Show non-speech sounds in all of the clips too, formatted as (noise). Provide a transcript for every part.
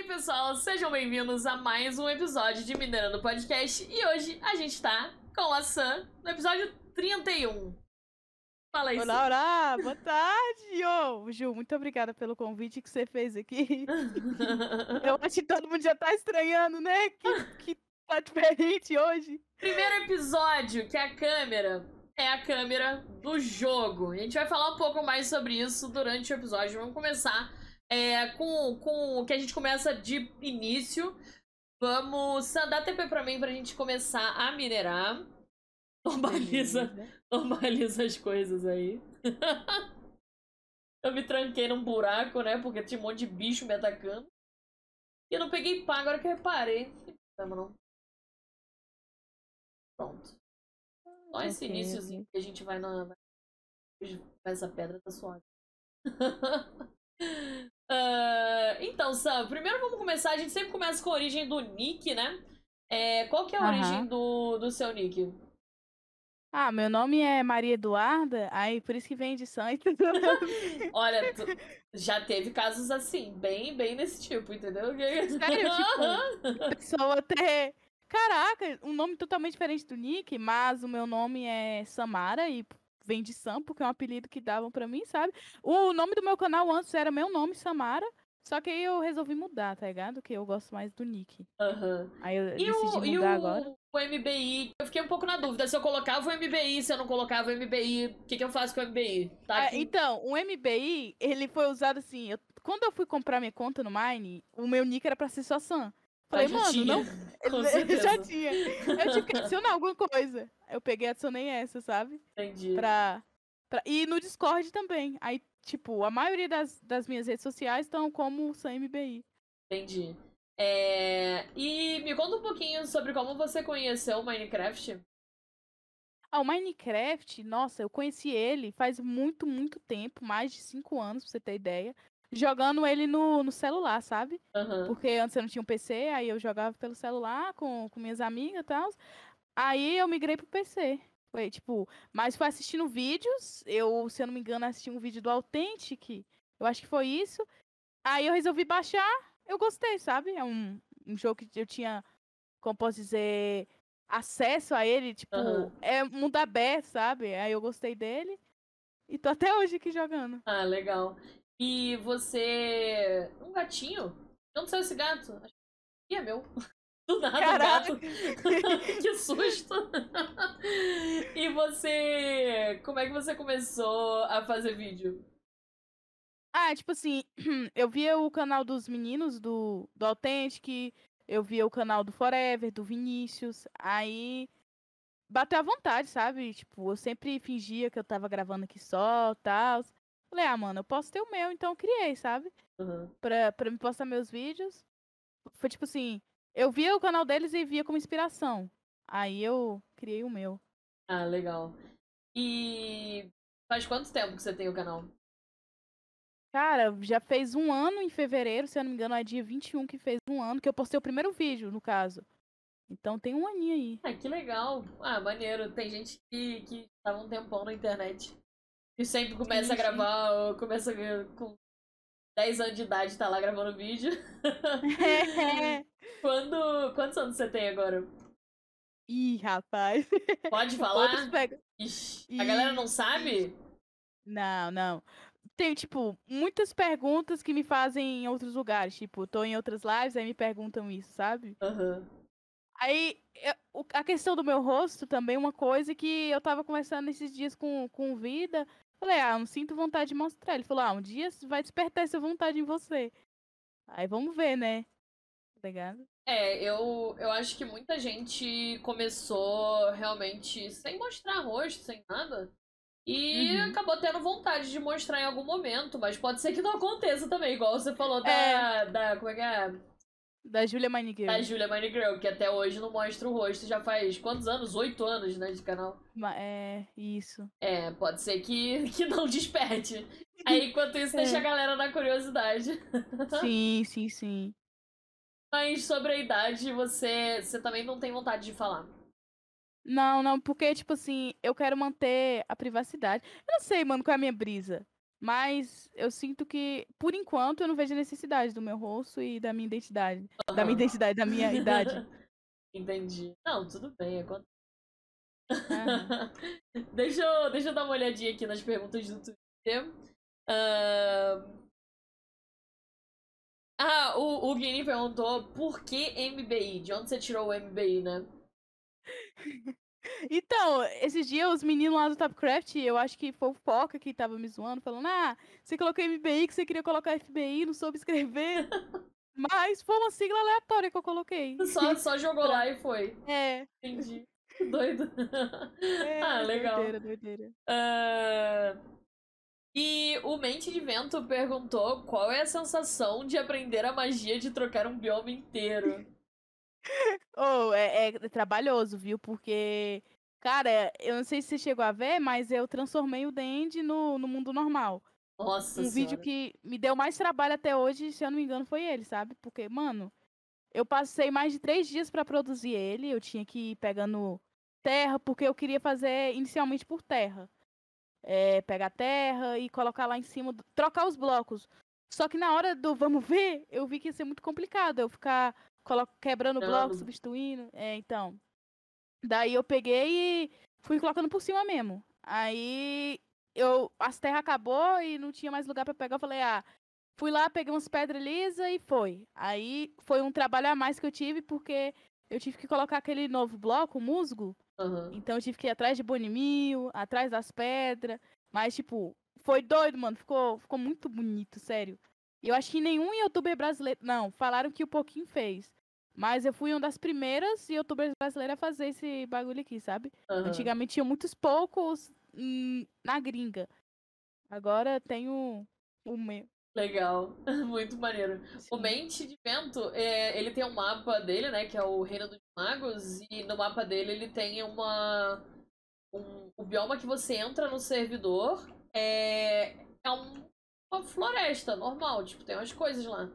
aí, pessoal, sejam bem-vindos a mais um episódio de Minerando Podcast. E hoje a gente tá com a Sam no episódio 31. Fala isso. Olá, olá, boa tarde! Ô, Ju, muito obrigada pelo convite que você fez aqui. (laughs) Eu acho que todo mundo já tá estranhando, né? Que, que tá diferente hoje. Primeiro episódio que a câmera é a câmera do jogo. A gente vai falar um pouco mais sobre isso durante o episódio. Vamos começar é, com, com o que a gente começa de início. Vamos dar TP pra mim pra gente começar a minerar. (laughs) Normaliza, normaliza as coisas aí. (laughs) eu me tranquei num buraco, né? Porque tinha um monte de bicho me atacando. E eu não peguei pá, agora que eu reparei. Não problema, não. Pronto. Só esse Ok, iníciozinho que a gente vai na. Essa pedra tá suave. (laughs) Ah, então, Sam, primeiro vamos começar. A gente sempre começa com a origem do nick, né? É, qual que é a Aham. origem do, do seu nick? Ah, meu nome é Maria Eduarda, aí por isso que vem de sangue. (laughs) entendeu? Olha, tu- já teve casos assim, bem, bem nesse tipo, entendeu? (laughs) Sério, tipo, pessoa ter. Caraca, um nome totalmente diferente do Nick, mas o meu nome é Samara e vem de Sam, porque é um apelido que davam pra mim, sabe? O nome do meu canal antes era meu nome, Samara, só que aí eu resolvi mudar, tá ligado? Que eu gosto mais do Nick. Aham. Aí eu E, decidi o, e mudar o, agora. o MBI? Eu fiquei um pouco na dúvida se eu colocava o MBI, se eu não colocava o MBI. O que, que eu faço com o MBI? Tá aqui. então, o MBI, ele foi usado assim. eu- quando eu fui comprar minha conta no Mine, o meu nick era pra ser só Sam. Falei, já mano, tinha. não. (laughs) Eu (laughs) já tinha. Eu tive que adicionar alguma coisa. Eu peguei e adicionei essa, sabe? Entendi. Pra, pra... E no Discord também. Aí, tipo, a maioria das, das minhas redes sociais estão como Sam MBI. Entendi. É, E me conta um pouquinho sobre como você conheceu o Minecraft. Ah, o Minecraft, nossa, eu conheci ele faz muito, muito tempo, mais de cinco anos, pra você ter ideia. Jogando ele no, no celular, sabe? Aham. Porque antes eu não tinha um PC, aí eu jogava pelo celular com, com minhas amigas e tal. Aí eu migrei pro PC. Foi, tipo, mas foi assistindo vídeos. Eu, se eu não me engano, assisti um vídeo do Authentic. Eu acho que foi isso. Aí eu resolvi baixar. Eu gostei, sabe? É um, um jogo que eu tinha, como posso dizer, acesso a ele. Tipo, Aham. é mundo aberto, sabe? Aí eu gostei dele. E tô até hoje aqui jogando. Ah, legal. E você. Um gatinho? De onde saiu esse gato? Que é meu. (laughs) Do nada, um Caraca. gato. (laughs) que susto! e você. Como é que você começou a fazer vídeo? Ah, tipo assim, (clears throat) eu via o canal dos meninos do, do Authentic, eu via o canal do Forever, do Vinícius, aí bateu à vontade, sabe? Tipo, eu sempre fingia que eu tava gravando aqui só, tal. Falei, ah, mano, eu posso ter o meu, então eu criei, sabe? Aham. Pra, pra me postar meus vídeos. Foi tipo assim, eu via o canal deles e via como inspiração. Aí eu criei o meu. Ah, legal. E faz quanto tempo que você tem o canal? Cara, já fez um ano em fevereiro, se eu não me engano, é dia 21 que fez um ano, que eu postei o primeiro vídeo, no caso. Então tem um aninho aí. Ah, que legal. Ah, maneiro. Tem gente que, que tá um tempão na internet. E sempre começa a gravar, ou começa com 10 anos de idade, tá lá gravando vídeo. (laughs) Quando. Quantos anos você tem agora? Ih, rapaz. Pode (laughs) falar? Ixi, a galera não sabe? Não, não. Tem, tipo, muitas perguntas que me fazem em outros lugares. Tipo, tô em outras lives, aí me perguntam isso, sabe? Aham. Aí, eu- o- a questão do meu rosto também, uma coisa que eu tava conversando esses dias com, com Vida. Falei, ah, não sinto vontade de mostrar. Ele falou, ah, um dia vai despertar essa vontade em você. Aí vamos ver, né? Tá ligado? É, eu, eu acho que muita gente começou realmente sem mostrar rosto, sem nada. E Uhum. acabou tendo vontade de mostrar em algum momento, mas pode ser que não aconteça também, igual você falou da. É. da como é que é? Da Julia Maniguel. Da Julia Mine Girl, que até hoje não mostra o rosto, já faz quantos anos? Oito anos, né, de canal. É, isso. É, pode ser que, (laughs) que não desperte. Aí, enquanto isso, deixa a galera na curiosidade. (laughs) Sim, sim, sim. Mas sobre a idade, você, você também não tem vontade de falar. Não, não, porque, tipo assim, eu quero manter a privacidade. Eu não sei, mano, qual é a minha brisa. Mas eu sinto que, por enquanto, eu não vejo a necessidade do meu rosto e da minha identidade. Uhum. Da minha identidade, da minha idade. (laughs) Entendi. Não, tudo bem, acontece. Uhum. (laughs) deixa, eu, deixa eu dar uma olhadinha aqui nas perguntas do Twitter. Uh... Ah, o, o Guini perguntou por que MBI? De onde você tirou o MBI, né? (laughs) Então, esses dias os meninos lá do Topcraft, eu acho que foi o Foca que tava me zoando, falando: Ah, você colocou MBI que você queria colocar FBI, não soube escrever. (laughs) Mas foi uma sigla aleatória que eu coloquei. Só, só jogou lá e foi. É. Entendi. (laughs) Doido. É, ah, legal. Doideira, doideira. Uh... E o Mente de Vento perguntou qual é a sensação de aprender a magia de trocar um bioma inteiro. (laughs) oh, é, é, trabalhoso, viu? Porque, cara, eu não sei se você chegou a ver, mas eu transformei o Dandy no, no mundo normal. Nossa Um senhora. vídeo que me deu mais trabalho até hoje, se eu não me engano, foi ele, sabe? Porque, mano, eu passei mais de três dias para produzir ele. Eu tinha que ir pegando terra, porque eu queria fazer inicialmente por terra é, pegar terra e colocar lá em cima, trocar os blocos. Só que na hora do vamos ver, eu vi que ia ser muito complicado eu ficar quebrando o bloco, substituindo. É, então. Daí eu peguei e fui colocando por cima mesmo. Aí eu as terras acabou e não tinha mais lugar para pegar. Eu falei, ah, fui lá, peguei umas pedras lisas e foi. Aí foi um trabalho a mais que eu tive porque eu tive que colocar aquele novo bloco, musgo, Uhum. Então eu tive que ir atrás de bonimil, atrás das pedras. Mas, tipo, foi doido, mano. Ficou, ficou muito bonito, sério. E eu acho que nenhum youtuber brasileiro. Não, falaram que o pouquinho fez. Mas eu fui uma das primeiras youtubers brasileiras a fazer esse bagulho aqui, sabe? Uhum. Antigamente tinha muitos poucos hum, na gringa. Agora tenho o meu. Legal, (laughs) muito maneiro. Sim. O Mente de Vento, é, ele tem um mapa dele, né, que é o Reino dos Magos, e no mapa dele ele tem uma... Um, o bioma que você entra no servidor é, é um, uma floresta normal, tipo, tem umas coisas lá.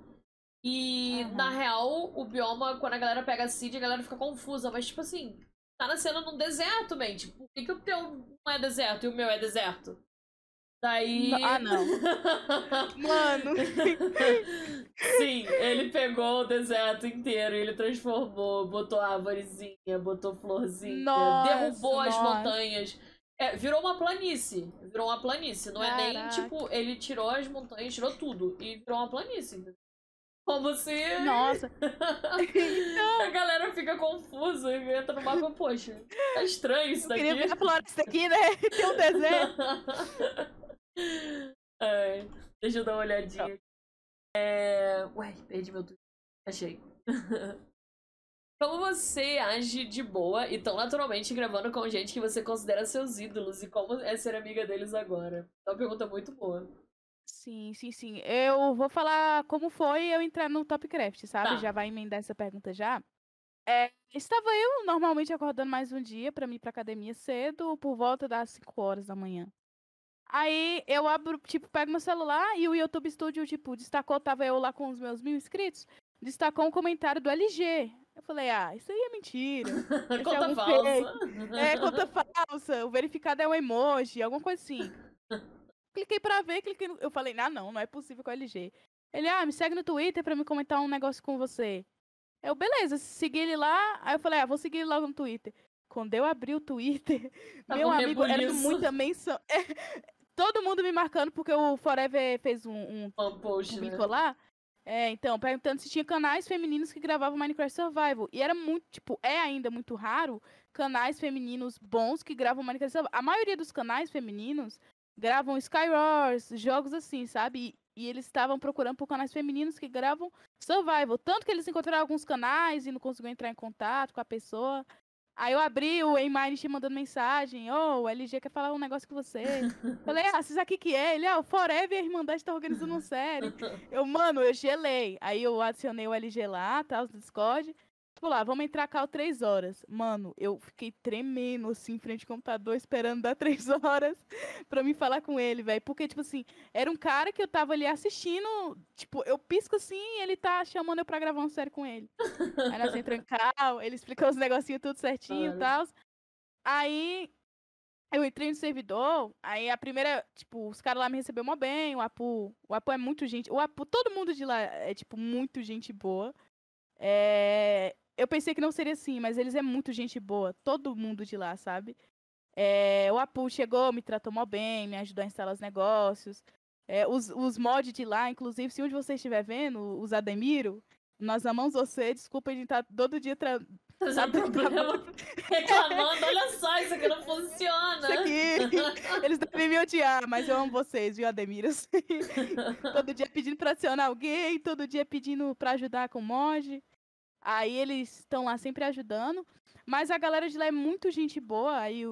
E, uhum. na real, o bioma, quando a galera pega a seed, a galera fica confusa, mas, tipo assim, tá nascendo num deserto, man. Tipo, por que, que o teu não é deserto e o meu é deserto? Daí. Ah, não. (laughs) Mano. (laughs) Sim, ele pegou o deserto inteiro e ele transformou, botou árvorezinha, botou florzinha, nossa, derrubou nossa. as montanhas. É, virou uma planície. Virou uma planície. Não Caraca. é nem tipo, ele tirou as montanhas, tirou tudo. E virou uma planície. Como se. Nossa! (laughs) então... A galera fica confusa e entra no mapa, poxa, tá estranho isso daqui. Eu queria ver a floresta aqui, né? (laughs) Tem um deserto. (laughs) Ai, deixa eu dar uma olhadinha. É... Ué, perdi meu tweet. Achei. como você age de boa e tão naturalmente gravando com gente que você considera seus ídolos e como é ser amiga deles agora? É uma pergunta muito boa. Sim, sim, sim. Eu vou falar como foi eu entrar no Topcraft, sabe? Tá. Já vai emendar essa pergunta já. É, estava eu normalmente acordando mais um dia para ir pra academia cedo, por volta das 5 horas da manhã. Aí eu abro, tipo, pego meu celular e o YouTube Studio, tipo, destacou, tava eu lá com os meus mil inscritos, destacou um comentário do LG. Eu falei, ah, isso aí é mentira. (laughs) conta é falsa. Fake. É, conta falsa. O verificado é um emoji, alguma coisa assim. (laughs) cliquei pra ver, cliquei no... Eu falei, ah, não, não é possível com o LG. Ele, ah, me segue no Twitter pra me comentar um negócio com você. Eu, beleza, segui ele lá. Aí eu falei, ah, vou seguir ele logo no Twitter. Quando eu abri o Twitter, Tava meu um amigo, era muita menção. todo mundo me marcando, porque o Forever fez um, um, Um post, né? publicou lá. É, então, perguntando se tinha canais femininos que gravavam Minecraft Survival. E era muito, tipo, é ainda muito raro canais femininos bons que gravam Minecraft Survival. A maioria dos canais femininos gravam Skywars, jogos assim, sabe? E, e eles estavam procurando por canais femininos que gravam Survival. Tanto que eles encontraram alguns canais e não conseguiram entrar em contato com a pessoa. Aí eu abri o Emine te mandando mensagem, ô, oh, o LG quer falar um negócio com você. (laughs) Falei, ah, vocês aqui que é? Ele, ah, o Forever e a Irmandade tá organizando uma série. (laughs) Eu, mano, eu gelei. Aí eu adicionei o LG lá, tá, do Discord. Tipo lá, vamos entrar cá três horas. Mano, eu fiquei tremendo, assim, em frente ao computador, esperando dar (laughs) três horas pra me falar com ele, velho. Porque, tipo assim, era um cara que eu tava ali assistindo, tipo, eu pisco assim e ele tá chamando eu pra gravar uma série com ele. Aí nós entramos em cal, ele explicou os negocinhos tudo certinho e tal. Aí eu entrei no servidor, aí a primeira, tipo, os caras lá me receberam mó bem, o Apu, o Apu é muito gente, o Apu, todo mundo de lá é, tipo, muito gente boa. É, eu pensei que não seria assim, mas eles é muito gente boa, todo mundo de lá, sabe? É, o Apu chegou, me tratou mó bem, me ajudou a instalar os negócios. É, os, os mods de lá, inclusive, se um de vocês estiver vendo, os Ademiro, nós amamos você, desculpa a gente tá todo dia tra Tá (laughs) problema. Reclamando, olha só, isso aqui não funciona. Isso aqui, (laughs) eles devem me odiar, mas eu amo vocês, viu, Ademir? (laughs) todo dia pedindo pra adicionar alguém, todo dia pedindo pra ajudar com mod. Aí eles estão lá sempre ajudando. Mas a galera de lá é muito gente boa. Aí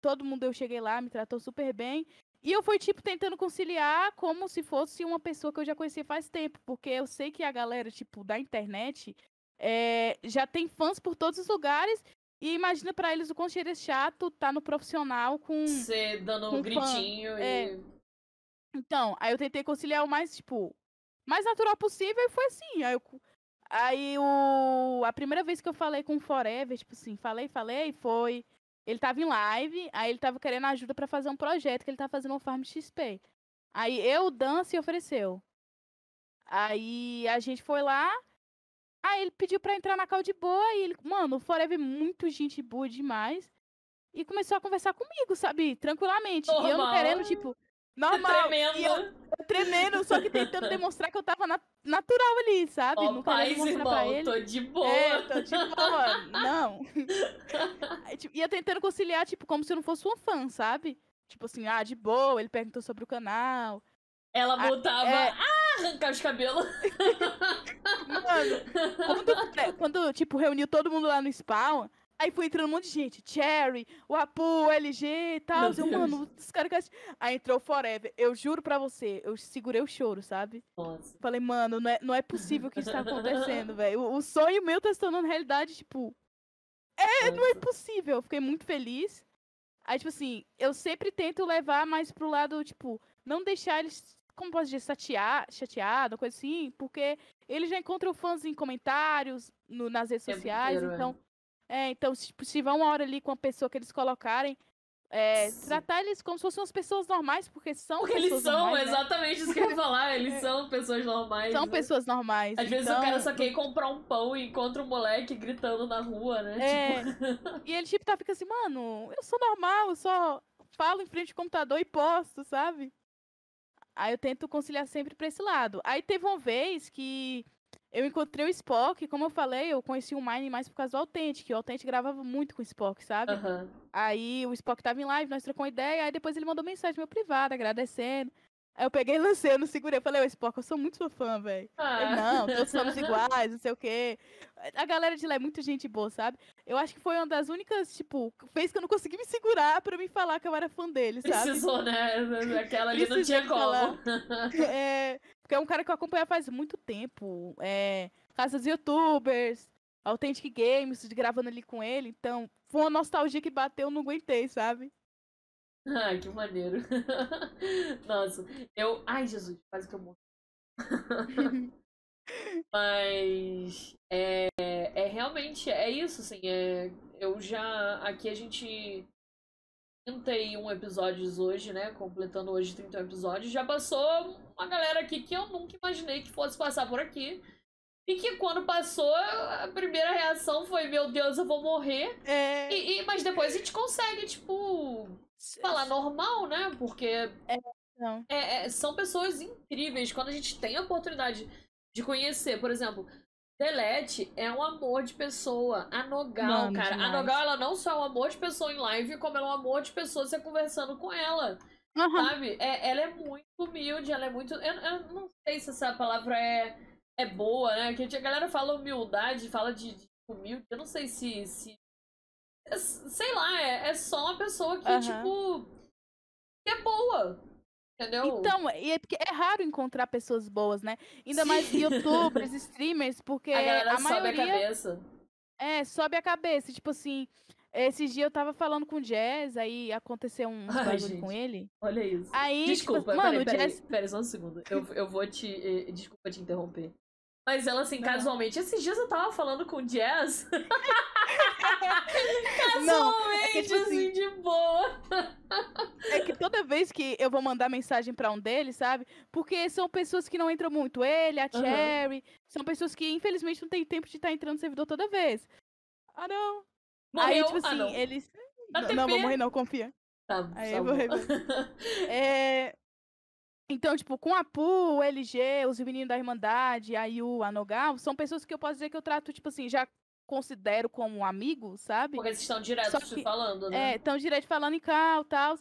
todo mundo eu cheguei lá, me tratou super bem. E eu fui, tipo, tentando conciliar como se fosse uma pessoa que eu já conhecia faz tempo. Porque eu sei que a galera, tipo, da internet é, já tem fãs por todos os lugares. E imagina para eles o quão cheiro é chato tá no profissional com. Você dando um gritinho fã. e. É. Então, aí eu tentei conciliar o mais, tipo, mais natural possível e foi assim. Aí, eu, aí o, a primeira vez que eu falei com o Forever, tipo assim, falei, falei, foi. Ele tava em live, aí ele tava querendo ajuda para fazer um projeto que ele tá fazendo um Farm XP. Aí eu, Dan, se ofereceu. Aí a gente foi lá, Aí ele pediu pra entrar na cal de boa e ele, mano, o Forever é muito gente boa demais. E começou a conversar comigo, sabe? Tranquilamente. Normal. E eu não querendo, tipo, normal. Tremendo. E eu, eu tremendo, só que tentando (laughs) demonstrar que eu tava na, natural ali, sabe? Oh, não paz, irmão, tô de boa. É, tô de boa. não. (laughs) Tipo, ia tentando conciliar, tipo, como se eu não fosse uma fã, sabe? Tipo assim, ah, de boa, ele perguntou sobre o canal. Ela botava. É... Ah, arrancar os cabelos. (laughs) Mano, quando, quando, tipo, reuniu todo mundo lá no spawn, aí foi entrando um monte de gente. Cherry, o Apu, o LG e tal. Eu, mano, os caras. Aí entrou Forever. Eu juro pra você, eu segurei o choro, sabe? Nossa. Falei, mano, não é, não é possível que isso tá acontecendo, (laughs) velho. O, o, sonho meu tá se tornando realidade, tipo. É, Nossa. não é possível. Eu fiquei muito feliz. Aí, tipo assim, eu sempre tento levar mais pro lado, tipo, não deixar eles como posso dizer, chatear, chateado, coisa assim, porque ele já encontra fãs em comentários, no, nas redes sociais, inteiro, então. É. é, então, se, tipo, se vão uma hora ali com a pessoa que eles colocarem, é, tratar eles como se fossem as pessoas normais, porque são porque eles são, normais, né? exatamente isso que eu ia falar, eles (laughs) é. são pessoas normais. São né? pessoas normais. Às então... vezes o cara só quer ir comprar um pão e encontra um moleque gritando na rua, né? É. Tipo... e ele, tipo, tá fica assim, mano, eu sou normal, eu só falo em frente ao computador e posto, sabe? Aí eu tento conciliar sempre pra esse lado. Aí teve uma vez que eu encontrei o Spock, como eu falei, eu conheci o Mine mais por causa do Authentic. O Authentic gravava muito com o Spock, sabe? Uhum. Aí o Spock tava em live, nós trocamos ideia, aí depois ele mandou mensagem no meu privado, agradecendo. Aí eu peguei e lancei, eu não segurei. Eu falei, ô Spock, eu sou muito sua fã, velho. Ah. Não, (laughs) todos somos iguais, não sei o quê. A galera de lá é muito gente boa, sabe? Eu acho que foi uma das únicas, tipo, fez que eu não consegui me segurar pra me falar que eu era fã dele, sabe? Precisou, né? (laughs) Aquela ali não tinha como. (laughs) é, porque é um cara que eu acompanho faz muito tempo. É, casas youtubers, Authentic Games, gravando ali com ele. Então, foi uma nostalgia que bateu, eu não aguentei, sabe? Ai, que maneiro. (laughs) Nossa, eu. Ai, Jesus, quase que eu morro. (laughs) Mas é, é realmente é isso, assim. É, eu já. Aqui a gente. 31 episódios hoje, né? Completando hoje 31 episódios. Já passou uma galera aqui que eu nunca imaginei que fosse passar por aqui. E que quando passou, a primeira reação foi: Meu Deus, eu vou morrer. É... E, e, mas depois a gente consegue, tipo, falar normal, né? Porque é, não. É, é, são pessoas incríveis. Quando a gente tem a oportunidade de conhecer, por exemplo, Delete é um amor de pessoa. A Nogal, Mano, cara. Demais. A Nogal, ela não só é um amor de pessoa em live, como ela é um amor de pessoa você conversando com ela. Uhum. Sabe? É, ela é muito humilde, ela é muito. Eu, eu, não sei se essa palavra é, é boa, né? Que a galera fala humildade, fala de, de humilde. Eu não sei se, se sei lá, é, é só uma pessoa que, uhum. tipo, que é boa. Entendeu? Então, e é porque é raro encontrar pessoas boas, né? Ainda Sim. mais (laughs) youtubers, streamers, porque a, galera a maioria... sobe a cabeça. É, sobe a cabeça. Tipo assim, esses dias eu tava falando com o Jazz, aí aconteceu um bagulho com ele. Olha isso. Aí, Desculpa, tipo, mano, peraí, o Jazz... peraí, peraí, só um segundo. Eu, eu vou te... Eh, desculpa te interromper. Mas ela, assim, Não. casualmente, esses dias eu tava falando com o Jazz. (laughs) Não, é casualmente, que, tipo assim, assim, de boa. É que toda vez que eu vou mandar mensagem pra um deles, sabe? Porque são pessoas que não entram muito. Ele, a. Cherry. São pessoas que, infelizmente, não tem tempo de estar entrando no servidor toda vez. Ah, não. Morreu. Aí, tipo ah, assim, não. eles. Não, não, vou morrer, não, confia. Tá, Aí tá eu vou bom. (laughs) É... Então, tipo, com a Pu, o LG, os meninos da Irmandade, a Yu, a Nogal, são pessoas que eu posso dizer que eu trato, tipo assim, já considero como amigos, sabe? Porque vocês estão direto que- falando, né? É, tão direto falando em cal e tal.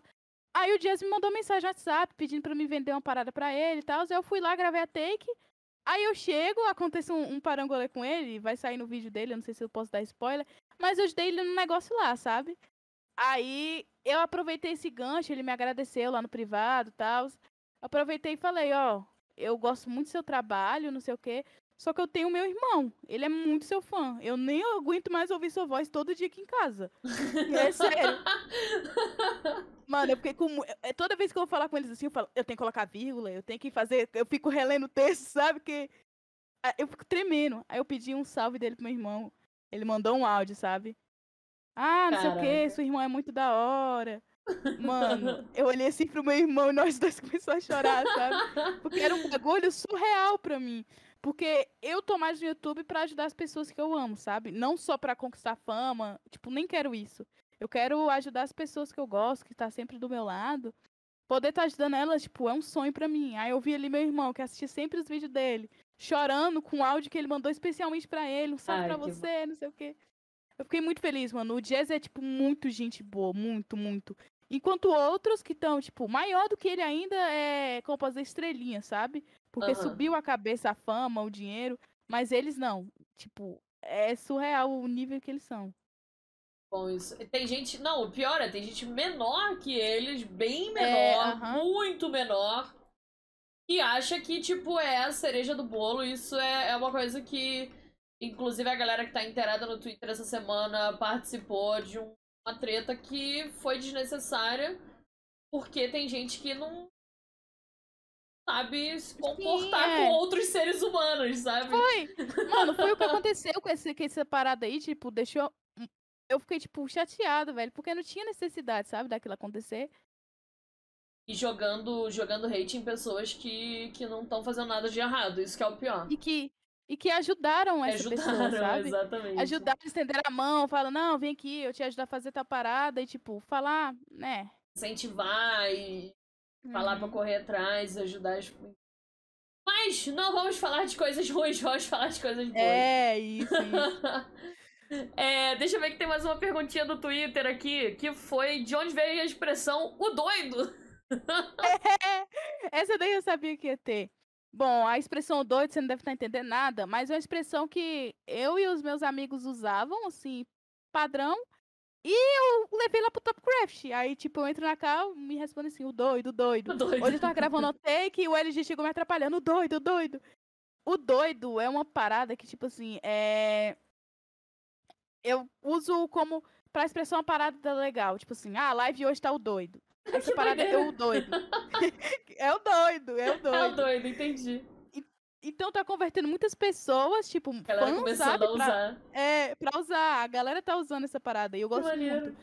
Aí o Jazz me mandou mensagem no WhatsApp pedindo pra me vender uma parada pra ele e tal. Eu fui lá, gravei a take. Aí eu chego, acontece um, um parangolê com ele, vai sair no vídeo dele, eu não sei se eu posso dar spoiler. Mas eu ajudei ele num negócio lá, sabe? Aí eu aproveitei esse gancho, ele me agradeceu lá no privado e tal. Aproveitei e falei, ó, eu gosto muito do seu trabalho, não sei o quê. Só que eu tenho meu irmão, ele é muito seu fã. Eu nem aguento mais ouvir sua voz todo dia aqui em casa. É sério. (laughs) Mano, eu fiquei com. é, Toda vez que eu vou falar com eles assim, eu falo, eu tenho que colocar vírgula, eu tenho que fazer. Eu fico relendo o texto, (laughs) sabe? Que. Eu fico tremendo. Aí eu pedi um salve dele pro meu irmão. Ele mandou um áudio, sabe? Ah, não sei o Caraca. que, seu irmão é muito da hora. Mano, eu olhei assim pro meu irmão e nós dois (laughs) começamos a chorar, sabe? Porque era um bagulho surreal pra mim. Porque eu tô mais no YouTube pra ajudar as pessoas que eu amo, sabe? Não só pra conquistar fama. Tipo, nem quero isso. Eu quero ajudar as pessoas que eu gosto, que tá sempre do meu lado. Poder estar ajudando elas, tipo, é um sonho pra mim. Aí eu vi ali meu irmão, que assistia sempre os vídeos dele, chorando com o áudio que ele mandou especialmente pra ele. Um salve pra você, não sei o quê. Eu fiquei muito feliz, mano. O Jazz é, tipo, muito gente boa. Muito, muito. Enquanto outros que estão, tipo, maior do que ele ainda é, como dizer, estrelinha, sabe? Porque Aham. subiu a cabeça a fama, o dinheiro. Mas eles não. Tipo, é surreal o nível que eles são. Bom, isso. Tem gente. Não, o pior é, tem gente menor que eles, bem É, menor, aham. muito menor, que acha que, tipo, é a cereja do bolo. Isso é, é uma coisa que. Inclusive, a galera que tá inteirada no Twitter essa semana participou de um- uma treta que foi desnecessária, porque tem gente que não sabe se comportar é. com outros seres humanos, sabe? Foi! Mano, foi o que (laughs) aconteceu com, esse, com essa parada aí, tipo, deixou. Eu fiquei, tipo, chateada, velho, porque não tinha necessidade, sabe, daquilo acontecer. E jogando, jogando hate em pessoas que, que não estão fazendo nada de errado. Isso que é o pior. E que, e que ajudaram essa pessoa, Ajudaram, (laughs) sabe? exatamente. Ajudaram, estenderam a mão, falam, não, vem aqui, eu te ajudo a fazer tal parada, e tipo, falar, né? Incentivar e falar pra uhum. correr atrás, ajudar as. Mas não vamos falar de coisas ruins, (laughs) vamos falar de coisas boas. É, isso, isso. (laughs) É, deixa eu ver que tem mais uma perguntinha do Twitter aqui, que foi de onde veio a expressão o doido? Essa daí eu sabia que ia ter. Bom, a expressão doido, você não deve estar entendendo nada, mas é uma expressão que eu e os meus amigos usavam, assim, padrão. E eu levei lá pro Topcraft. Aí, tipo, eu entro na cal me responde assim, o doido, o doido. O doido. Hoje eu tava gravando o take e o LG chegou me atrapalhando. O doido, o doido. O doido é uma parada que, tipo assim, é. Eu uso como pra expressar uma parada legal. Tipo assim, ah, a live hoje tá o doido. Essa parada é doideira. o doido. (laughs) é o doido, é o É o doido. doido, entendi. Então tá convertendo muitas pessoas, tipo, galera fãs, começando sabe? a Pra, usar. é, pra usar. A galera tá usando essa parada e eu gosto muito.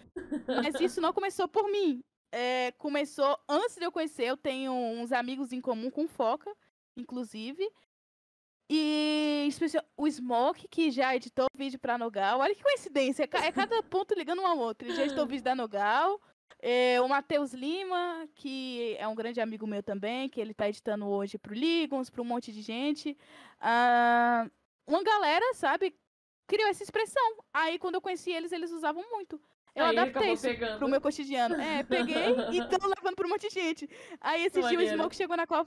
Mas isso não começou por mim. É, começou antes de eu conhecer. Eu tenho uns amigos em comum com Foca, inclusive. E especial- o Smoke, que já editou vídeo pra Nogal. Olha que coincidência. É é cada ponto ligando um ao outro. Ele já editou (laughs) vídeo da Nogal. É, o Matheus Lima, que é um grande amigo meu também, que ele tá editando hoje pro Ligons, pra um monte de gente. Ah, uma galera, sabe, criou essa expressão. Aí quando eu conheci eles, eles usavam muito. Eu Aí adaptei isso pegando. pro meu cotidiano. É, peguei (laughs) e tô levando pra um monte de gente. Aí esse dia o. Smoke chegou na qual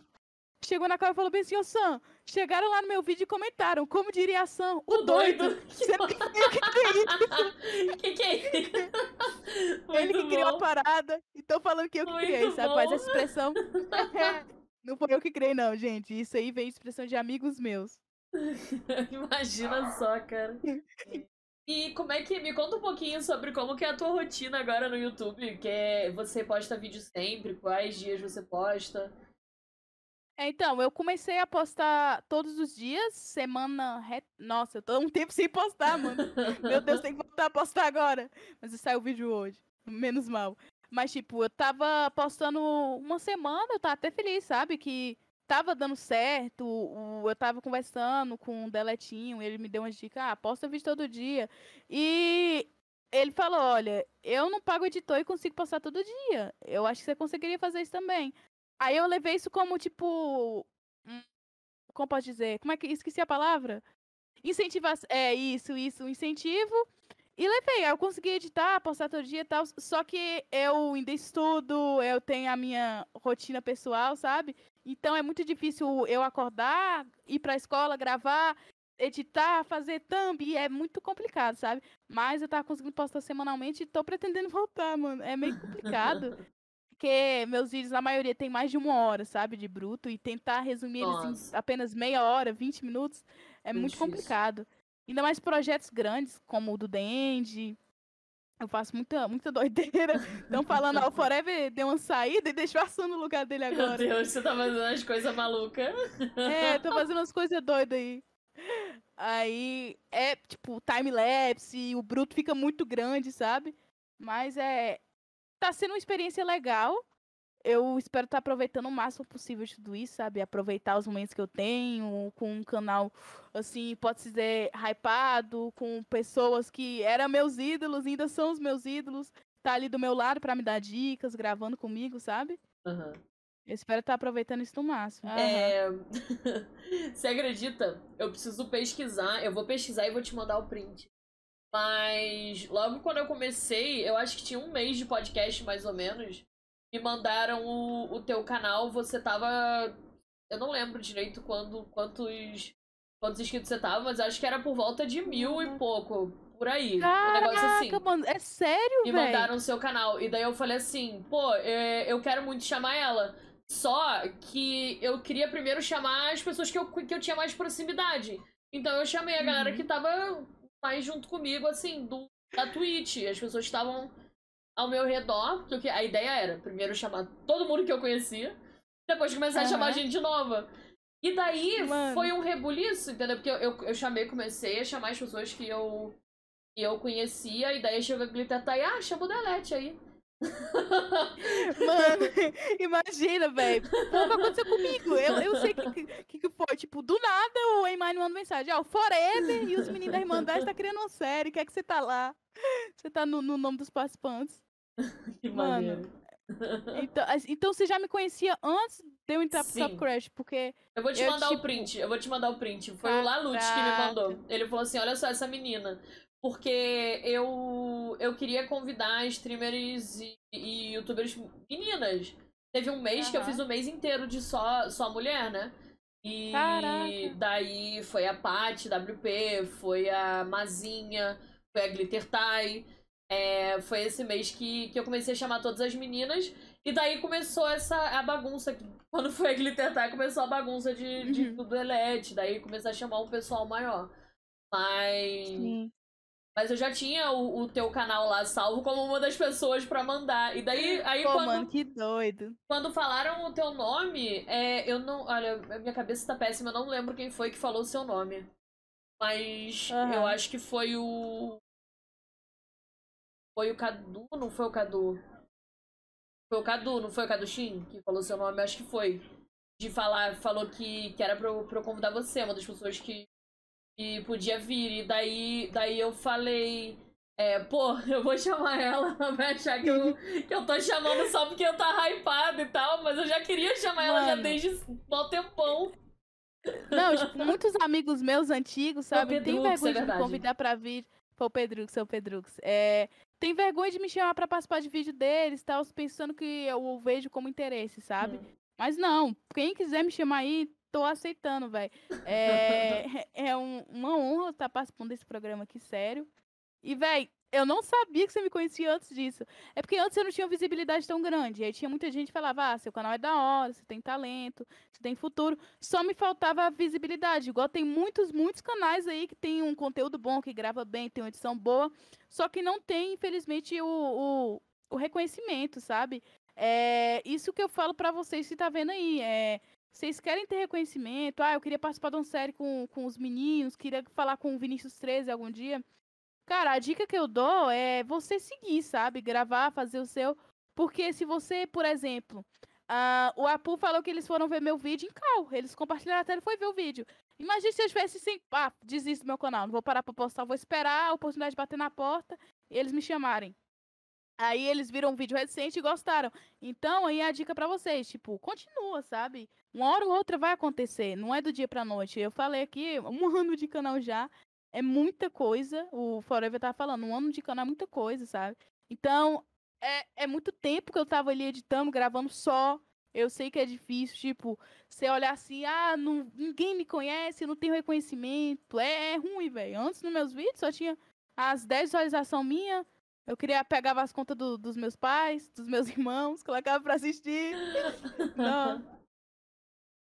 chegou na qual e falou bem assim, ô Sam, chegaram lá no meu vídeo e comentaram, como diria a Sam, o, O doido. Tem o que criei. que que é isso? Ele que Muito criou a bom. parada. Então falando que eu que Muito criei, sabe? Mas bom. essa expressão. (laughs) não foi eu que criei, não, gente. Isso aí veio de expressão de amigos meus. (laughs) Imagina só, cara. E como é que. Me conta um pouquinho sobre como que é a tua rotina agora no YouTube. Que é, você posta vídeo sempre, quais dias você posta. É, então, eu comecei a postar todos os dias, semana. Re... Nossa, eu tô um tempo (laughs) sem postar, mano. Meu Deus, tem que voltar a postar agora. Mas saiu o vídeo hoje. Menos mal. Mas, tipo, eu tava postando uma semana, eu tava até feliz, sabe? Que tava dando certo. Eu tava conversando com o Deletinho, ele me deu umas dicas, ah, posta vídeo todo dia. E ele falou: olha, eu não pago editor e consigo postar todo dia. Eu acho que você conseguiria fazer isso também. Aí eu levei isso como, tipo. Como posso dizer? Como é que. Esqueci a palavra? Incentivar. É, isso, isso, incentivo. E levei, eu consegui editar, postar todo dia e tal. Só que eu ainda estudo, eu tenho a minha rotina pessoal, sabe? Então é muito difícil eu acordar, ir pra escola, gravar, editar, fazer thumb, é muito complicado, sabe? Mas eu tava conseguindo postar semanalmente e tô pretendendo (laughs) voltar, mano. É meio complicado. Porque meus vídeos, a maioria, tem mais de uma hora, sabe? De bruto. E tentar resumir eles em apenas meia hora, 20 minutos, é muito, muito complicado. Ainda mais projetos grandes, como o do The End. Eu faço muita, muita (laughs) doideira. Estão falando, ó, o Forever deu uma saída e deixou a no lugar dele agora. Meu Deus, você tá fazendo umas coisas malucas. É, tô fazendo umas coisas doidas aí. Aí é tipo time-lapse, o bruto fica muito grande, sabe? Mas é, tá sendo uma experiência legal. Eu espero estar tá aproveitando o máximo possível de tudo isso, sabe? Aproveitar os momentos que eu tenho com um canal, assim, pode-se dizer, hypado, com pessoas que eram meus ídolos, ainda são os meus ídolos, tá ali do meu lado para me dar dicas, gravando comigo, sabe? Uhum. Eu espero estar tá aproveitando isso no máximo. Uhum. É... (laughs) Você acredita? Eu preciso pesquisar, eu vou pesquisar e vou te mandar o print. Mas logo quando eu comecei, eu acho que tinha um mês de podcast mais ou menos. Me mandaram o, o teu canal, você tava. Eu não lembro direito quando, quantos, quantos inscritos você tava, mas acho que era por volta de mil e pouco. Por aí. Caraca, um negócio assim. Mano, é sério, Me véio? mandaram o seu canal. E daí eu falei assim, pô, é, eu quero muito chamar ela. Só que eu queria primeiro chamar as pessoas que eu, que eu tinha mais proximidade. Então eu chamei a galera uhum. que tava mais junto comigo, assim, do, da Twitch. As pessoas estavam ao meu redor, porque a ideia era primeiro chamar todo mundo que eu conhecia, depois começar uhum. a chamar gente nova. E daí Mano. foi um rebuliço, entendeu? Porque eu, eu, eu, chamei, comecei a chamar as pessoas que eu, que eu conhecia, e daí chegou a Glitter tá aí, ah, chama o Delete aí. Mano, (laughs) imagina, velho. O que aconteceu comigo? Eu, eu sei que, que, que foi. Tipo, do nada o Eimai manda mensagem. Ó, oh, Forever e os meninos da Irmandade tá criando uma série. Quer que você tá lá? Você tá no, no nome dos participantes. (laughs) Que Mano. Então, então você já me conhecia antes de eu entrar pro Sim. Top Crash, porque. Eu vou te eu, mandar tipo... o print, eu vou te mandar o print. Foi Caraca. o Lalute que me mandou. Ele falou assim: olha só essa menina porque eu eu queria convidar streamers e, e youtubers meninas. Teve um mês uhum. que eu fiz o mês inteiro de só, só mulher, né? E Caraca. daí foi a Paty WP, foi a Mazinha, foi a Glitter Tai. É, foi esse mês que, que eu comecei a chamar todas as meninas. E daí começou essa a bagunça. Quando foi a Glitter Tai, começou a bagunça de, de uhum. do Elete. Daí começou a chamar um pessoal maior. Mas. Sim. Mas eu já tinha o, o, teu canal lá salvo como uma das pessoas para mandar. E daí, aí Pô, quando. Mano, que doido. Quando falaram o teu nome, é, eu não. Olha, minha cabeça tá péssima, eu não lembro quem foi que falou o seu nome. Mas uhum. eu acho que foi o. Foi o Cadu, não foi o Cadu? Foi o Cadu, não foi o Cadu Shin que falou seu nome? Eu acho que foi. De falar, falou que, que era pra eu, pra eu convidar você, uma das pessoas que e podia vir. E daí, daí eu falei. É, pô, (laughs) eu vou chamar ela, (laughs) ela vai achar que eu, que eu tô chamando só porque eu tá hypado e tal, mas eu já queria chamar Mano. ela já desde um tempão. Não, tipo, muitos amigos meus antigos, sabe, tem vergonha é de me convidar pra vir. Pô, Pedrux, seu Pedrux. É, tem vergonha de me chamar pra participar de vídeo deles, tal, pensando que eu vejo como interesse, sabe? Hum. Mas não, quem quiser me chamar aí, tô aceitando, velho. (laughs) É, é um, uma honra estar participando desse programa aqui, sério. E, velho, eu não sabia que você me conhecia antes disso. É porque antes eu não tinha visibilidade tão grande. Aí tinha muita gente que falava, ah, seu canal é da hora, você tem talento, você tem futuro. Só me faltava a visibilidade. Igual tem muitos, muitos canais aí que tem um conteúdo bom, que grava bem, tem uma edição boa. Só que não tem, infelizmente, o, o, o reconhecimento, sabe? É isso que eu falo para vocês que tá vendo aí. É, vocês querem ter reconhecimento, ah, eu queria participar de uma série com, com os meninos, queria falar com o Vinícius 13 algum dia. Cara, a dica que eu dou é você seguir, sabe? Gravar, fazer o seu. Porque se você, por exemplo, uh, o Apu falou que eles foram ver meu vídeo em cal. Eles compartilharam até ele foi ver o vídeo. Imagina se eu tivesse assim, pá, desisto do meu canal, não vou parar pra postar, vou esperar a oportunidade de bater na porta e eles me chamarem. Aí eles viram um vídeo recente e gostaram. Então, aí é a dica para vocês, tipo, continua, sabe? Uma hora ou outra vai acontecer, não é do dia pra noite. Eu falei aqui, um (laughs) ano de canal já, é muita coisa. O Forever tava falando, um ano de canal é muita coisa, sabe? Então, é, é muito tempo que eu tava ali editando, gravando só. Eu sei que é difícil, tipo, você olhar assim, ah, não, ninguém me conhece, não tenho reconhecimento. É, é ruim, velho. Antes, nos meus vídeos, só tinha as 10 visualizações minhas eu queria pegava as contas do, dos meus pais, dos meus (laughs) irmãos, colocava pra assistir. Não.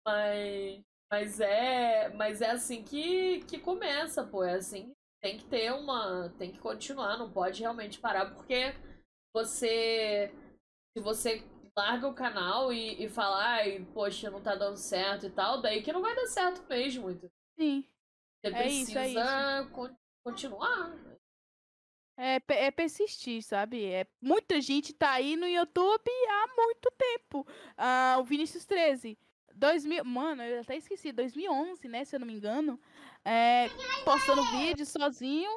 Mas, mas é, mas é assim que, que começa, pô. É assim, tem que ter uma, tem que continuar, não pode realmente parar porque você, se você larga o canal e, e fala, ai, poxa, não tá dando certo e tal, daí que não vai dar certo mesmo. Sim. Você é precisa isso, é isso. continuar. É, é persistir, sabe? É, muita gente tá aí no YouTube há muito tempo. Ah, o Vinícius 13. 2000, mano, eu até esqueci, 2011, né, se eu não me engano. É, postando vídeo sozinho.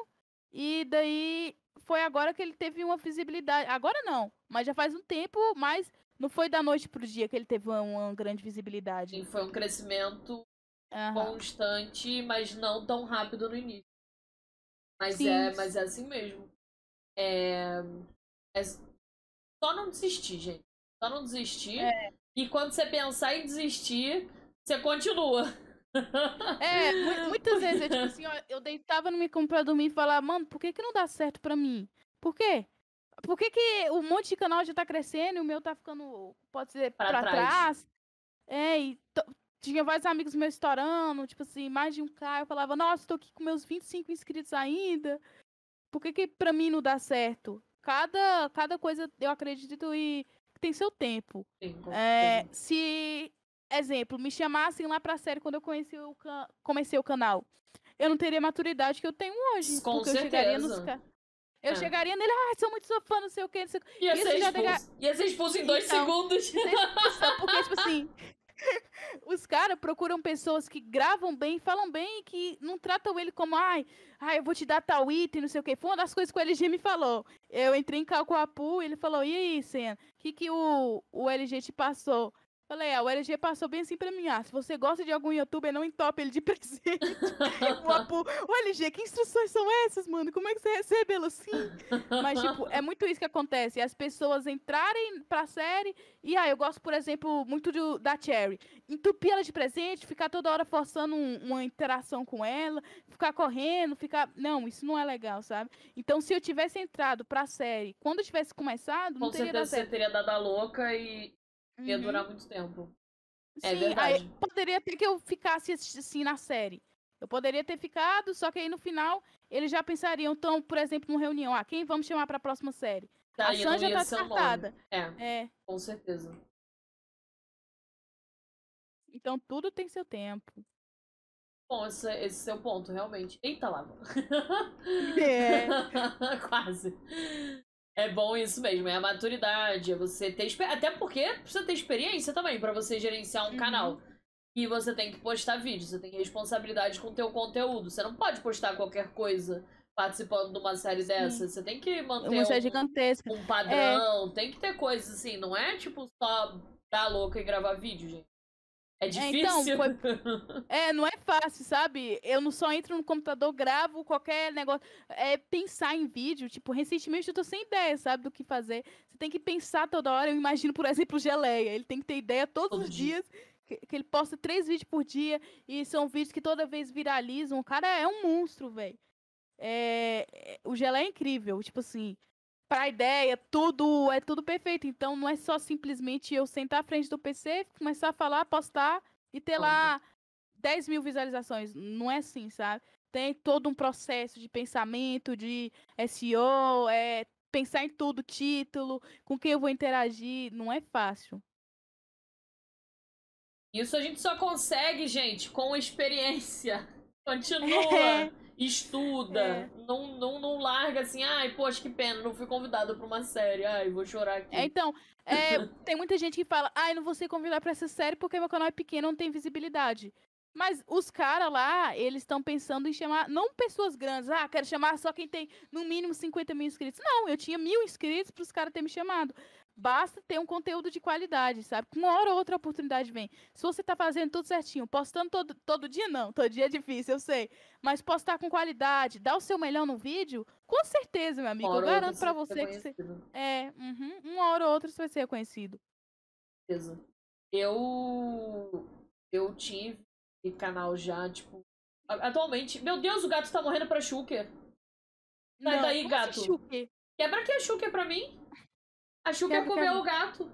E daí foi agora que ele teve uma visibilidade. Agora não, mas já faz um tempo, mas não foi da noite pro dia que ele teve uma, uma grande visibilidade. Sim, foi um crescimento uhum. constante, mas não tão rápido no início. Mas é, mas é assim mesmo. É, é só não desistir, gente. Só não desistir. É. E quando você pensar em desistir, você continua. É, muitas vezes eu, tipo assim, ó, eu deitava no meu computador dormir e falava, mano, por que, que não dá certo pra mim? Por quê? Por que, que um monte de canal já tá crescendo e o meu tá ficando, pode ser, pra, pra trás. trás? É, e tinha vários amigos meus estourando, tipo assim, mais de um cara. Eu falava, nossa, tô aqui com meus 25 inscritos ainda. Por que, que pra mim não dá certo? Cada, cada coisa eu acredito e tem seu tempo. Sim, é, se, exemplo, me chamassem lá pra série quando eu conheci o comecei o canal, eu não teria a maturidade que eu tenho hoje. Com porque certeza. eu chegaria nos eu é. chegaria nele, ah, sou muito sou fã, não sei o que, não sei o que. Ia, ser expulso. Ia ser expulso em dois então, segundos. Porque, tipo assim, (laughs) Os caras procuram pessoas que gravam bem, falam bem e que não tratam ele como, ai, ai, eu vou te dar tal item, não sei o quê. Foi uma das coisas que o LG me falou. Eu entrei em cálculo Apu e ele falou, e aí, Senna, o que, que o, o LG te passou? Falei, ah, o LG passou bem assim pra mim. Ah, se você gosta de algum youtuber, não entope ele de (laughs) presente. (laughs) o, LG, que instruções são essas, mano? Como é que você recebe ela assim? Mas, tipo, é muito isso que acontece. As pessoas entrarem pra série e, ah, eu gosto, por exemplo, muito do, da Cherry. Entupir ela de presente, ficar toda hora forçando um, uma interação com ela, ficar correndo, ficar... Não, isso não é legal, sabe? Então, se eu tivesse entrado pra série, quando eu tivesse começado, não Com teria certo. você teria dado a louca e Ia durar uhum. muito tempo. É Sim, verdade. Aí poderia ter que eu ficasse assim na série. Eu poderia ter ficado, só que aí no final eles já pensariam, então, por exemplo, numa reunião, ah, quem vamos chamar para a próxima série? Tá, a Sanja tá descartada. É, é, com certeza. Então tudo tem seu tempo. Bom, esse, esse é o seu ponto, realmente. Eita, lava. É. (laughs) Quase. É bom isso mesmo, é a maturidade, é você ter até porque precisa ter experiência também para você gerenciar um uhum. canal. E você tem que postar vídeo, você tem responsabilidade com o teu conteúdo. Você não pode postar qualquer coisa participando de uma série dessa. Você tem que manter um, gigantesca. um padrão, é. tem que ter coisas assim, não é tipo só dar louca e gravar vídeo, gente. É difícil. É, então, foi... (laughs) é, não é fácil, sabe? Eu não só entro no computador, gravo qualquer negócio. É pensar em vídeo. Tipo, recentemente eu tô sem ideia, sabe, do que fazer. Você tem que pensar toda hora. Eu imagino, por exemplo, o Geleia. Ele tem que ter ideia todos Todo os dia. dias. Que, que, ele posta três vídeos por dia. E são vídeos que toda vez viralizam. O cara é um monstro, velho. É, é, o Geleia é incrível. Tipo assim, pra ideia, tudo, é tudo perfeito. Então não é só simplesmente eu sentar à frente do PC, começar a falar, postar e ter lá 10 mil visualizações. Não é assim, sabe? Tem todo um processo de pensamento, de SEO, é pensar em tudo, título, com quem eu vou interagir, não é fácil. Isso a gente só consegue, gente, com experiência. (laughs) Continua, estuda, É. não, não, não larga assim, ai, poxa, que pena, não fui convidada pra uma série, ai, vou chorar aqui. É, então, é, (laughs) tem muita gente que fala, ai, não vou ser convidada pra essa série porque meu canal é pequeno, não tem visibilidade. Mas os caras lá, eles estão pensando em chamar, não pessoas grandes, ah, quero chamar só quem tem no mínimo 50 mil inscritos. Não, eu tinha mil inscritos pros caras terem me chamado. Basta ter um conteúdo de qualidade, sabe? Que Uma hora ou outra oportunidade vem. Se você tá fazendo tudo certinho, postando todo, todo dia, não. Todo dia é difícil, eu sei. Mas postar com qualidade, dar o seu melhor no vídeo, com certeza, meu amigo. Uma eu garanto ser você que você. É, uhum, uma hora ou outra você vai ser reconhecido. certeza. Eu. Eu tive canal já, tipo. Atualmente. Meu Deus, o gato tá morrendo pra Shulker. Sai daí, assim, gato. Quebra aqui a Shulker pra mim. A Shulker Quebra, comeu quebra. o gato.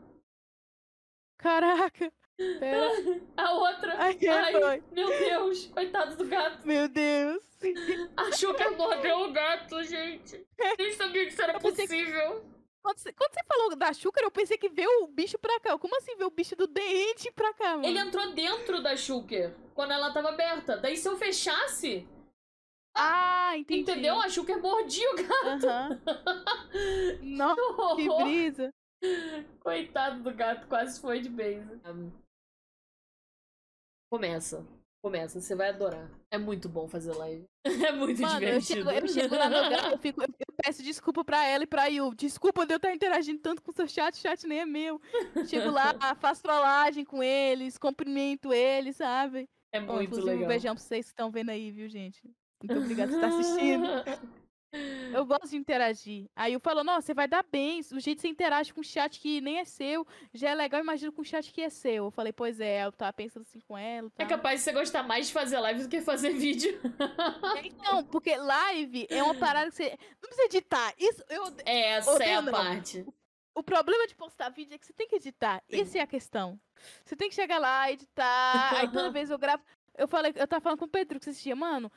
Caraca. Pera. (laughs) A outra. Ai, Ai, meu Deus. Coitado do gato. Meu Deus. A Shulker mordeu o gato, gente. Nem sabia que isso era pensei que- possível. Quando você, quando você falou da Chúcara, eu pensei que veio o bicho pra cá. Como assim veio o bicho do dente pra cá, mano? Ele entrou dentro da Shulker quando ela tava aberta. Daí se eu fechasse, Ah, entendi. entendeu? A Shulker mordia o gato. Aham. (laughs) Nossa, que horror. brisa. Coitado do gato, quase foi de base. Começa. Começa, você vai adorar. É muito bom fazer live. (laughs) É muito Mano, eu divertido. chego, eu chego lá no lugar, (laughs) eu, fico, eu, eu peço desculpa pra ela e pra Yu. Desculpa de eu estar interagindo tanto com o seu chat, o chat nem é meu. Chego lá, faço trollagem com eles, cumprimento eles, sabe? É Bom, muito inclusive, legal. um beijão pra vocês que estão vendo aí, viu, gente? Muito obrigada por estar assistindo. Eu (laughs) gosto de interagir. Aí eu falo, nossa, você vai dar bem. O jeito que você interage com um chat que nem é seu já é legal, imagina com um chat que é seu. Eu falei, pois é, eu tava pensando assim com ela. É Tá. capaz de você gostar mais de fazer live do que fazer (laughs) vídeo. Então, porque live é uma parada que você. Não precisa editar. Isso, eu, É, essa é Odeio a não. parte. o problema de postar vídeo é que você tem que editar. Sim. Essa é a questão. Você tem que chegar lá, editar. aí toda (laughs) vez eu gravo. Eu falei, eu tava falando com o Pedro que você assistia, mano.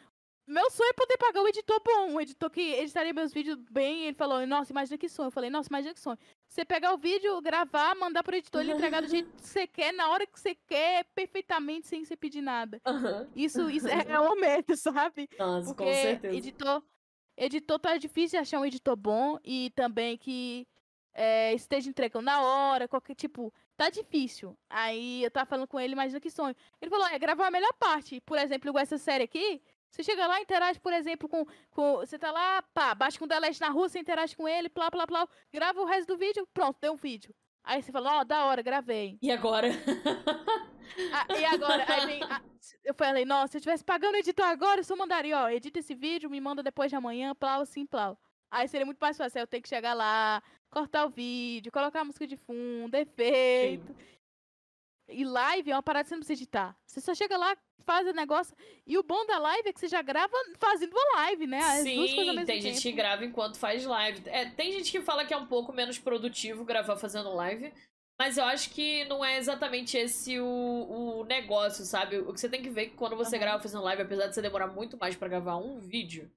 Meu sonho é poder pagar um editor bom, um editor que editaria meus vídeos bem. Ele falou, nossa, imagina que sonho. Eu falei, nossa, imagina que sonho. Você pegar o vídeo, gravar, mandar pro editor, ele entregar do jeito que você quer, na hora que você quer, perfeitamente, sem você pedir nada. Isso, isso (laughs) é é uma meta, sabe? Nossa, Porque com certeza. editor, editor tá difícil de achar um editor bom e também que é, esteja entregando na hora, qualquer tipo, tá difícil. Aí eu tava falando com ele, imagina que sonho. Ele falou, é gravar a melhor parte. Por exemplo, igual essa série aqui, você chega lá, interage, por exemplo, com, com você tá lá, pá, bate com o Delete na rua, você interage com ele, plá, plá, plá, grava o resto do vídeo, pronto, deu um vídeo. Aí você fala, ó, da hora, gravei. E agora? Ah, e agora, aí vem. a- eu falei, nossa, se eu tivesse pagando editor agora, eu só mandaria, ó, edita esse vídeo, me manda depois de amanhã, plau, assim, plau. Aí seria muito mais fácil. Eu tenho que chegar lá, cortar o vídeo, colocar a música de fundo, efeito. E live é uma parada que você não precisa editar. Você só chega lá, faz o negócio. E o bom da live é que você já grava fazendo uma live, né? As Sim, tem gente que grava enquanto faz live. É, tem gente que fala que é um pouco menos produtivo gravar fazendo live. Mas eu acho que não é exatamente esse o, o negócio, sabe? O que você tem que ver é que quando você Aham. grava fazendo live, apesar de você demorar muito mais pra gravar um vídeo,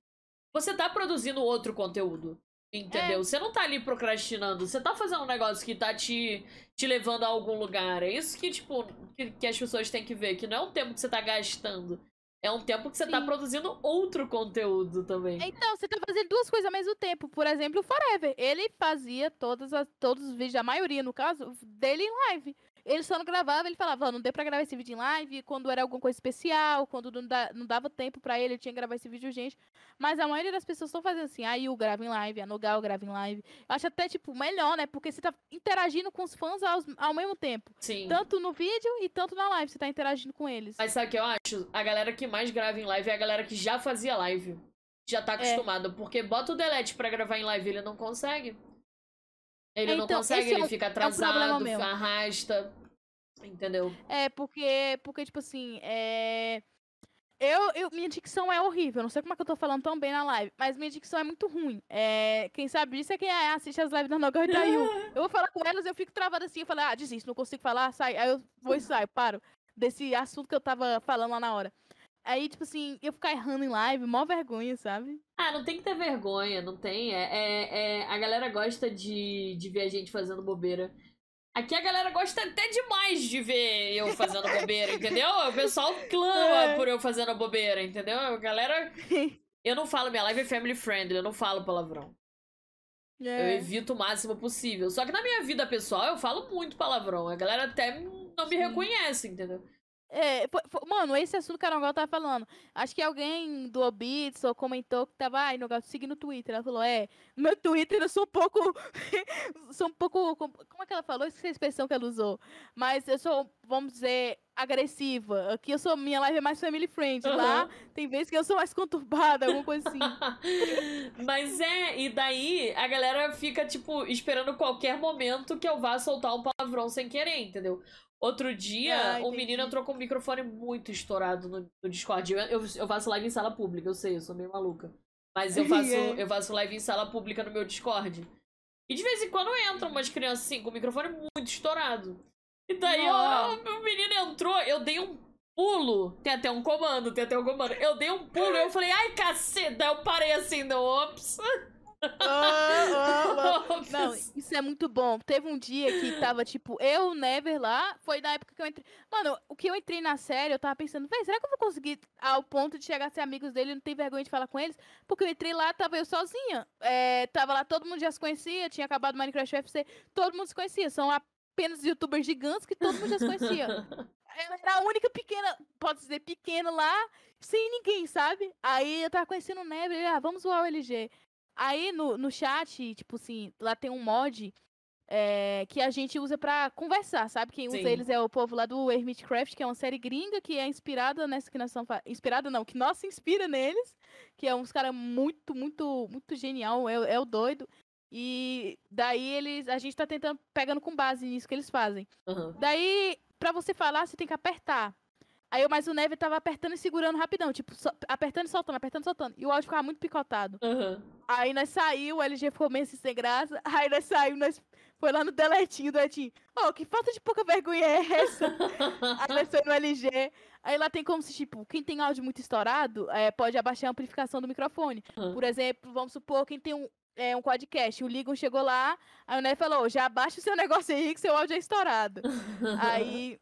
você tá produzindo outro conteúdo. Entendeu? É. Você não tá ali procrastinando, você tá fazendo um negócio que tá te, te levando a algum lugar. É isso que, tipo, que, que as pessoas têm que ver, que não é um tempo que você tá gastando. É um tempo que você tá Sim. produzindo outro conteúdo também. Então, você tá fazendo duas coisas ao mesmo tempo. Por exemplo, o Forever. Ele fazia todas as, todos os vídeos, a maioria, no caso, dele em live. Ele só não gravava, ele falava, não deu pra gravar esse vídeo em live, quando era alguma coisa especial, quando não, dava tempo pra ele, ele tinha que gravar esse vídeo urgente. Mas a maioria das pessoas estão fazendo assim, a Yu grava em live, a Nogal grava em live. Eu acho até, tipo, melhor, né? Porque você tá interagindo com os fãs aos- ao mesmo tempo. Sim. Tanto no vídeo e tanto na live, você tá interagindo com eles. Mas sabe o que eu acho? A galera que mais grava em live é a galera que já fazia live. Já É. tá acostumada. Porque bota o delete pra gravar em live, ele não consegue. Ele não Então, consegue, esse é ele um- fica é atrasado, meu. arrasta. Entendeu? É, porque, porque tipo assim, é... Eu, eu, minha dicção é horrível, não sei como é que eu tô falando tão bem na live, mas minha dicção é muito ruim. É, quem sabe disso é quem assiste as lives da Nogal e da Yu. Eu vou falar com elas, eu fico travada assim, eu falo, ah, desisto, não consigo falar, sai. Aí eu vou e saio, paro desse assunto que eu tava falando lá na hora. Aí, tipo assim, eu ficar errando em live, mó vergonha, sabe? Ah, não tem que ter vergonha, não tem. É, é- é- a galera gosta de, de ver a gente fazendo bobeira. Aqui a galera gosta até demais de ver eu fazendo bobeira, entendeu? O pessoal clama (laughs) É. por eu fazendo bobeira, entendeu? A galera. Eu não falo, minha live é family friendly, eu não falo palavrão. Eu É. evito o máximo possível. Só que na minha vida pessoal eu falo muito palavrão. A galera até não me Sim. reconhece, entendeu? É, foi- foi- mano, esse assunto que a Nogal tava falando. Acho que alguém do Obits ou comentou que tava, ai, Nogal, te segui no Twitter. Ela falou, é, no meu Twitter eu sou um pouco. (laughs) sou um pouco. com- Como é que ela falou? Esqueci a expressão que ela usou. Mas eu sou, vamos dizer, agressiva. Aqui eu sou. Minha live é mais family friend. Lá Aham. tem vezes que eu sou mais conturbada, alguma coisa assim. (laughs) Mas é, e daí a galera fica, tipo, esperando qualquer momento que eu vá soltar um palavrão sem querer, entendeu? Outro dia, Ah, um entendi. menino entrou com o microfone muito estourado no, no Discord. Eu, eu, eu faço live em sala pública, eu sei, eu sou meio maluca. Mas eu (laughs) faço, É. eu faço live em sala pública no meu Discord. E de vez em quando entram umas crianças assim, com o microfone muito estourado. E daí o menino entrou, eu dei um pulo. Tem até um comando, tem até um comando. Eu dei um pulo e eu falei, ai caceta. Eu parei assim, no ops. (laughs) (laughs) Não, isso é muito bom. Teve um dia que tava, tipo, eu, Never lá, foi na época que eu entrei. Mano, o que eu entrei na série, eu tava pensando, véi, será que eu vou conseguir ao ponto de chegar a ser amigos dele e não ter vergonha de falar com eles? Porque eu entrei lá, tava eu sozinha. É, tava lá, todo mundo já se conhecia, tinha acabado o Minecraft UFC, todo mundo se conhecia. São apenas youtubers gigantes que todo mundo já se conhecia. (laughs) Ela era a única pequena, pode dizer, pequena lá, sem ninguém, sabe? Aí eu tava conhecendo o Never, ele, ah, vamos zoar o LG. Aí no, no chat, tipo assim, lá tem um mod é, que a gente usa pra conversar, sabe? Quem usa Sim. eles é o povo lá do Hermitcraft, que é uma série gringa que é inspirada nessa que nós estamos Inspirada não, que nós se inspira neles, que é uns caras muito, muito, muito genial, é, o- é o doido. E daí eles, a gente tá tentando, pegando com base nisso que eles fazem. Aham. Daí, pra você falar, você tem que apertar. Aí, eu- mas o Neve tava apertando e segurando rapidão, tipo, só- apertando e soltando, apertando e soltando. E o áudio ficava muito picotado. Aham. Aí nós saiu, o LG ficou meio assim sem graça. (laughs) Aí nós saímos, nós foi lá no deletinho, deletinho. Oh, que falta de pouca vergonha é essa? (laughs) Aí nós foi no LG. Aí lá tem como se, tipo, quem tem áudio muito estourado, é, pode abaixar a amplificação do microfone. Aham. Por exemplo, vamos supor, quem tem um, é, um quadcast, o Ligon chegou lá, aí o Neve falou, já abaixa o seu (laughs) negócio aí que seu áudio é estourado. Aí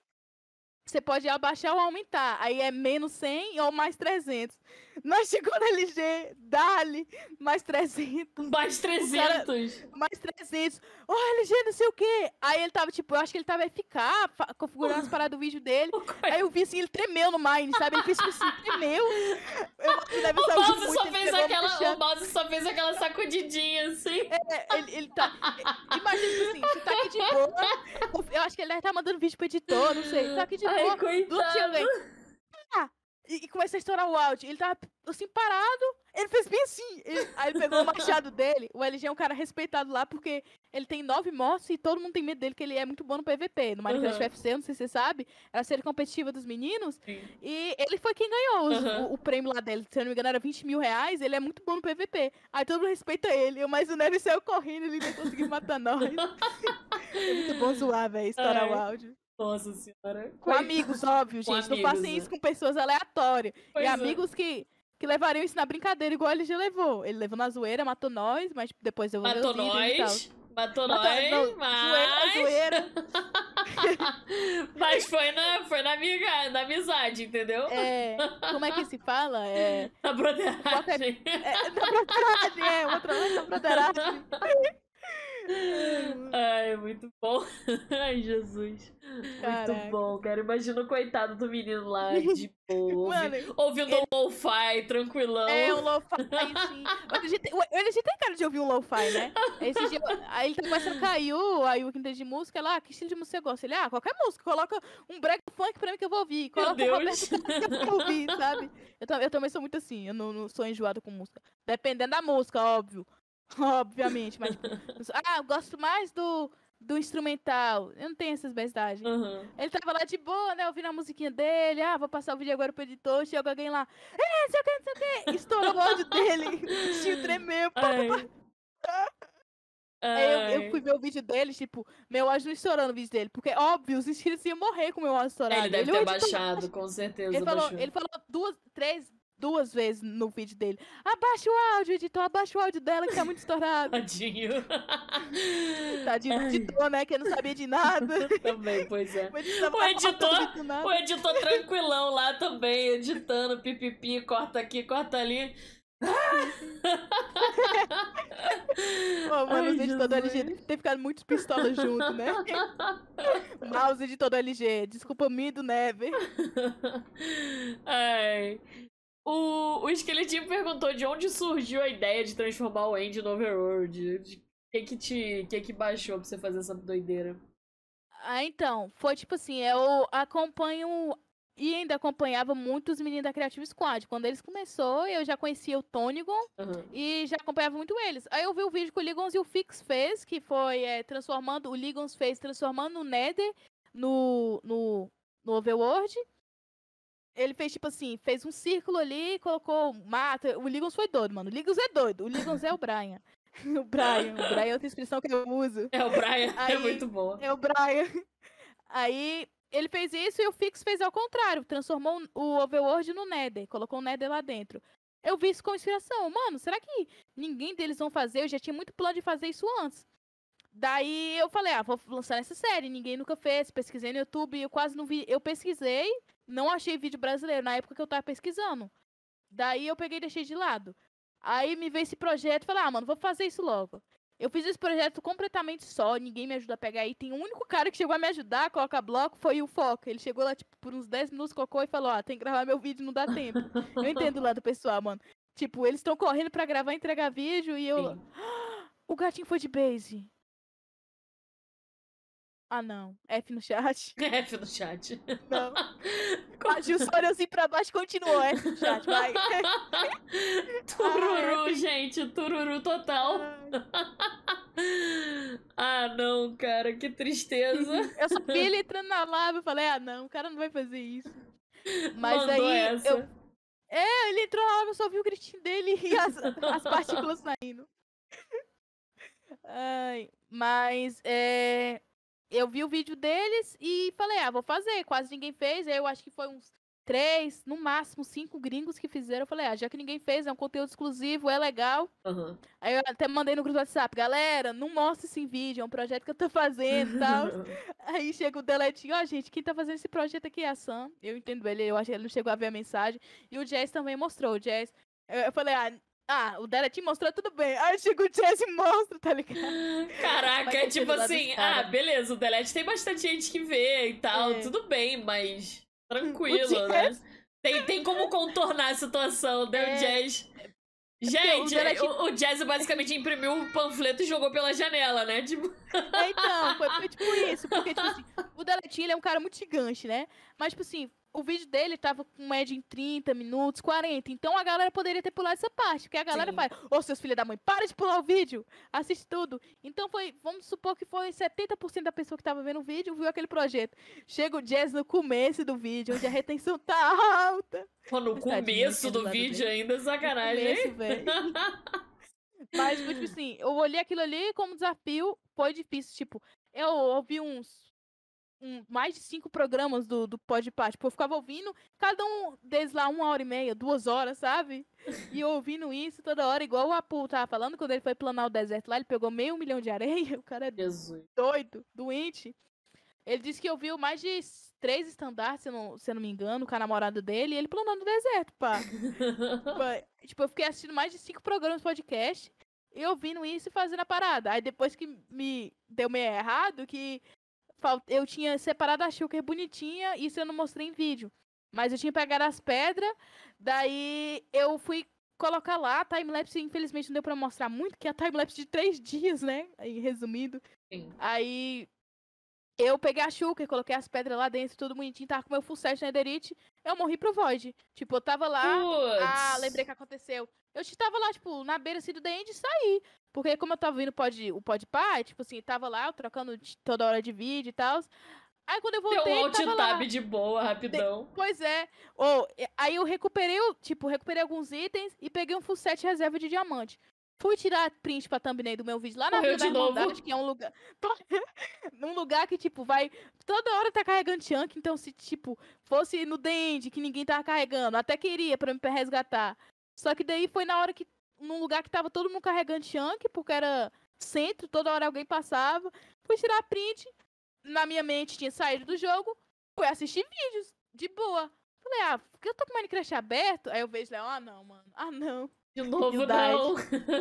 você pode abaixar ou aumentar. Aí é menos 100 ou mais 300. Nós chegou no LG, dali, mais 300, (laughs) Mais 300. mais 300. Ô, LG, não sei o quê. Aí ele tava, tipo, eu acho que ele tava fa- configurando as paradas do vídeo dele. (laughs) Aí eu vi assim, ele tremeu no Mine, sabe? Ele fez tipo assim, tremeu. Eu deve O mouse só fez aquela. O mouse só fez aquela sacudidinha assim. É, ele, ele tá. Imagina tipo assim, você tá aqui de boa. Eu acho que ele deve estar mandando vídeo pro editor, não sei. Tá aqui de. Ai, Do coitado. alguém. Ah, e, e começa a estourar o áudio. Ele tava assim, parado. Ele fez bem assim. Ele- aí ele pegou o machado (laughs) dele. O LG é um cara respeitado lá porque ele tem nove mortes e todo mundo tem medo dele, que ele é muito bom no PVP. No Minecraft Uhum. UFC, não sei se você sabe. Era a série competitiva dos meninos. Sim. E ele foi quem ganhou os- Uhum. o, o prêmio lá dele. Se eu não me engano, era 20 mil reais. Ele é muito bom no PVP. Aí todo mundo respeita ele. Mas o Neves saiu correndo, ele não conseguiu matar nós. (laughs) (laughs) é muito bom zoar, velho. Estourar o Ai. áudio. Nossa senhora. Com amigos, (laughs) óbvio, Com gente. não amigos, façam né? isso com pessoas aleatórias. Pois e é. amigos que, que levariam isso na brincadeira, igual ele já levou. Ele levou na zoeira, matou nós, mas depois eu Matou nós. Matou Matou- nós, não, mas. Zoeira, zoeira. (laughs) mas foi na, foi na, amiga, na amizade, entendeu? É, como é que se fala? É, (laughs) Na broderagem. é na broderagem, é, outra vez na broderagem. Ai, muito bom. (laughs) Ai, Jesus. Caraca. Muito bom, cara. Imagina o coitado do menino lá, de boa, Mano, ouvindo um lo-fi, tranquilão. É um lo-fi, sim. O LG tem- cara de ouvir um lo-fi, né? Esse dia, aí ele tá começando a cair, aí o que entende de música, lá, que estilo de música você gosta? Ele, ah, qualquer música, coloca um brega funk pra mim que eu vou ouvir. Coloca um Deus. Que eu vou ouvir, sabe? Eu, eu também sou muito assim, eu não, não sou enjoada com música. Dependendo da música, óbvio. (laughs) Obviamente, mas tipo, ah, eu gosto mais do, do instrumental. Eu não tenho essas bestagens. Aham. Ele tava lá de boa, né? Ouvindo a musiquinha dele. Ah, vou passar o vídeo agora pro editor. Chega alguém lá. É, não sei o que, não sei o que. Estourou o áudio dele. (laughs) O bichinho tremeu. pá, pá. (laughs) Aí eu, eu fui ver o vídeo dele, tipo, meu áudio não estourando o vídeo dele. Porque, óbvio, os inscritos iam morrer com o meu áudio estourado. Ele deve o ter editor. baixado, com certeza. Ele falou, ele falou duas, três, duas vezes no vídeo dele. Abaixa o áudio, editor, abaixa o áudio dela que tá muito estourado. (laughs) Tadinho. Tadinho do editor, né? Que não sabia de nada. (laughs) Também, pois é. O editor, O editor, o tranquilão lá também, editando, pipipi, corta aqui, corta ali. (laughs) Pô, mano, os Ai, editores do LG ter ficado muitos pistolas junto, né? Mouse editor do LG, desculpa me do Neve. Ai. O, o esqueletinho perguntou de onde surgiu a ideia de transformar o Andy no Overworld. De que que te. que que baixou pra você fazer essa doideira? Ah, então, foi tipo assim, eu acompanho e ainda acompanhava muito os meninos da Creative Squad. Quando eles começou, eu já conhecia o Tonigon Aham. e já acompanhava muito eles. Aí eu vi o vídeo que o Ligons e o Fix fez, que foi é, transformando, o Ligons fez transformando o Nether no, no, no Overworld. Ele fez tipo assim, fez um círculo ali, colocou mata. O Ligons foi doido, mano. O Ligons é doido. O Ligons é o Brian. (laughs) o Brian. O Brian é outra expressão que eu uso. É, o Brian é Aí- muito bom. É o Brian. Aí ele fez isso e o Fix fez ao contrário. Transformou o Overworld no Nether. Colocou o Nether lá dentro. Eu vi isso com inspiração. Mano, será que ninguém deles vão fazer? Eu já tinha muito plano de fazer isso antes. Daí eu falei, ah, vou lançar essa série. Ninguém nunca fez. Pesquisei no YouTube. Eu quase não vi. Eu pesquisei. Não achei vídeo brasileiro na época que eu tava pesquisando. Daí eu peguei e deixei de lado. Aí me veio esse projeto e falei, ah, mano, vou fazer isso logo. Eu fiz esse projeto completamente só, ninguém me ajudou a pegar aí. Tem um único cara que chegou a me ajudar a colocar bloco, foi o Foca. Ele chegou lá, tipo, por uns 10 minutos, colocou e falou, ó, tem que gravar meu vídeo, não dá tempo. eu entendo lá do pessoal, mano. Tipo, eles estão correndo pra gravar e entregar vídeo e eu... Sim. O gatinho foi de base. Ah, não. F no chat. (laughs) F no chat. Não. Só olhou assim pra baixo e continuou. F no chat, vai. (laughs) Tururu, Ah, gente. Tururu total. (laughs) ah, não, cara. Que tristeza. Eu só vi ele entrando na lava e falei, ah, não, o cara não vai fazer isso. Mas Mandou aí, essa. eu, É, ele entrou na lava, eu só vi o gritinho dele e as, as partículas saindo. Ai, mas é, eu vi o vídeo deles e falei, ah, vou fazer. Quase ninguém fez. Aí eu acho que foi uns três, no máximo cinco gringos que fizeram. Eu falei, ah, já que ninguém fez, é um conteúdo exclusivo, é legal. Aham. Aí eu até mandei no grupo do WhatsApp, galera, não mostra esse vídeo, é um projeto que eu tô fazendo e tal. (laughs) Aí chega o deletinho, ó, gente, quem tá fazendo esse projeto aqui é a Sam. Eu entendo ele, eu acho que ele não chegou a ver a mensagem. E o Jazz também mostrou, o Jazz. Eu, eu falei, ah, ah, o deletinho mostrou, tudo bem. Aí chega o Jazz e mostra, tá ligado? Caraca, é tipo assim, ah, beleza, o Delete tem bastante gente que vê e tal, É. tudo bem, mas tranquilo, O né? Tem, tem como contornar a situação, né? O É. Jazz. o Gente, Delete- o, o Jazz basicamente imprimiu um panfleto e jogou pela janela, né? Tipo, É, então, foi, foi tipo isso. Porque, tipo assim, o Deletinho ele é um cara muito gigante, né? Mas, tipo assim, o vídeo dele tava com média em 30 minutos, 40. Então a galera poderia ter pulado essa parte. Porque a galera Sim. faz, ô seus filhos da mãe, para de pular o vídeo, assiste tudo. Então foi, vamos supor que foi 70% da pessoa que tava vendo o vídeo viu aquele projeto. Chega o Jazz no começo do vídeo, onde a retenção tá alta. pô, no Mas começo do vídeo ainda, No sacanagem. hein? começo. Mas, tipo assim, eu olhei aquilo ali como desafio, foi difícil. Tipo, eu ouvi uns. Um- mais de cinco programas do, do Podpah. Tipo, eu ficava ouvindo, cada um deles lá, uma hora e meia, duas horas, sabe? E eu ouvindo isso toda hora, igual o Apu tava falando, quando ele foi planar o deserto lá, ele pegou meio milhão de areia, (laughs) o cara é Jesus. doido, doente. Ele disse que ouviu mais de três estandartes, se eu não, se eu não me engano, com a namorada dele, e ele planando no deserto, (laughs) pá. Tipo, eu fiquei assistindo mais de cinco programas de podcast e ouvindo isso e fazendo a parada. Aí depois que me deu meio errado, que eu tinha separado a Shulker bonitinha, isso eu não mostrei em vídeo. Mas eu tinha pegado as pedras, daí eu fui colocar lá, a timelapse infelizmente não deu pra mostrar muito, que é a timelapse de três (laughs) dias, né? Aí, resumindo. Sim. Aí eu peguei a Shulker, coloquei as pedras lá dentro, tudo bonitinho, tava com meu full set na Ederite, eu morri pro Void. Tipo, eu tava lá, ah, lembrei o que aconteceu. Eu estava lá, tipo, na beira assim, do The End e saí. Porque como eu tava vindo pod, o Podpah, tipo assim, tava lá, trocando toda hora de vídeo e tal. Aí quando eu Deu voltei, um ele alt tava lá. tab de boa, rapidão. Pois é. Ô, e- aí eu recuperei, o- tipo, recuperei alguns itens e peguei um full set reserva de diamante. Fui tirar print pra thumbnail do meu vídeo lá na Morreu Vila da de novo. Irmandade, que é um lugar. (laughs) (laughs) Num lugar que, tipo, vai. Toda hora tá carregando chunk, então se, tipo, fosse no Dende que ninguém tava carregando, até queria pra me resgatar. Só que daí foi na hora que. Num lugar que tava todo mundo carregando chunk, porque era centro, toda hora alguém passava. Fui tirar print. Na minha mente tinha saído do jogo. Fui assistir vídeos, de boa. Falei, ah, porque eu tô com o Minecraft aberto? Aí eu vejo lá, ah, não, mano. Ah, não. De novo, não.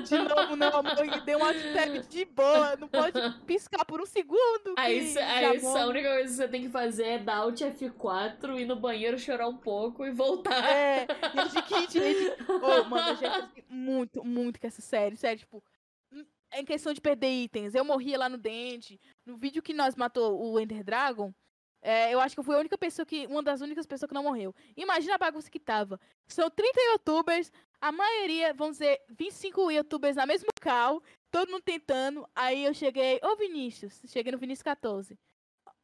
De novo, não, amor. Deu uma tab de boa. Não pode piscar por um segundo. Aí, que cê- já aí cê- a única coisa que você tem que fazer é dar Alt F4, ir no banheiro, chorar um pouco e voltar. É, Rage Kit, Rage... Ô, mano, eu já muito, muito com essa série. Sério, tipo, hum, em questão de perder itens. Eu morria lá no dente. No vídeo que nós matou o Ender Dragon, é, eu acho que eu fui a única pessoa que. Uma das únicas pessoas que não morreu. Imagina a bagunça que tava. São 30 youtubers, a maioria, vamos dizer, 25 youtubers na mesma cal, todo mundo tentando. Aí eu cheguei, ô Vinícius, cheguei no Vinícius 14.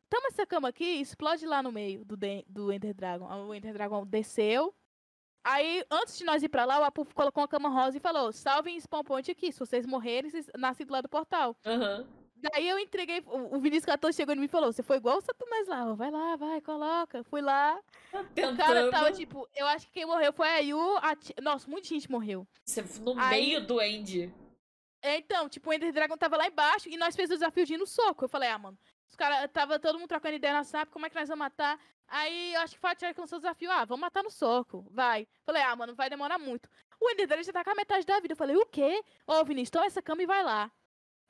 Toma essa cama aqui, explode lá no meio do, Den- do Ender Dragon. Aí O Ender Dragon desceu. Aí, antes de nós ir pra lá, o Apu colocou uma cama rosa e falou: salvem spawn point aqui. Se vocês morrerem, vocês nascem do lado do portal. Aham. Daí eu entreguei. O Vinícius 14 chegou em mim e falou: Você foi igual o Satanás lá, ó, vai lá, vai, coloca. Fui lá. Tentando. O cara tava tipo, eu acho que quem morreu foi a Yu. A Ti- Nossa, muita gente morreu. Você no Aí- meio do end. É, Então, tipo, o Ender Dragon tava lá embaixo e nós fez o desafio de ir no soco. Eu falei, ah, mano, os caras, tava todo mundo trocando ideia na SAP, como é que nós vamos matar? Aí eu acho que o Fatih alcançou o desafio, ah, vamos matar no soco, vai. Falei, ah, mano, vai demorar muito. O Ender Dragon já tá com a metade da vida. Eu falei, o quê? Ô, Vinícius, toma essa cama e vai lá.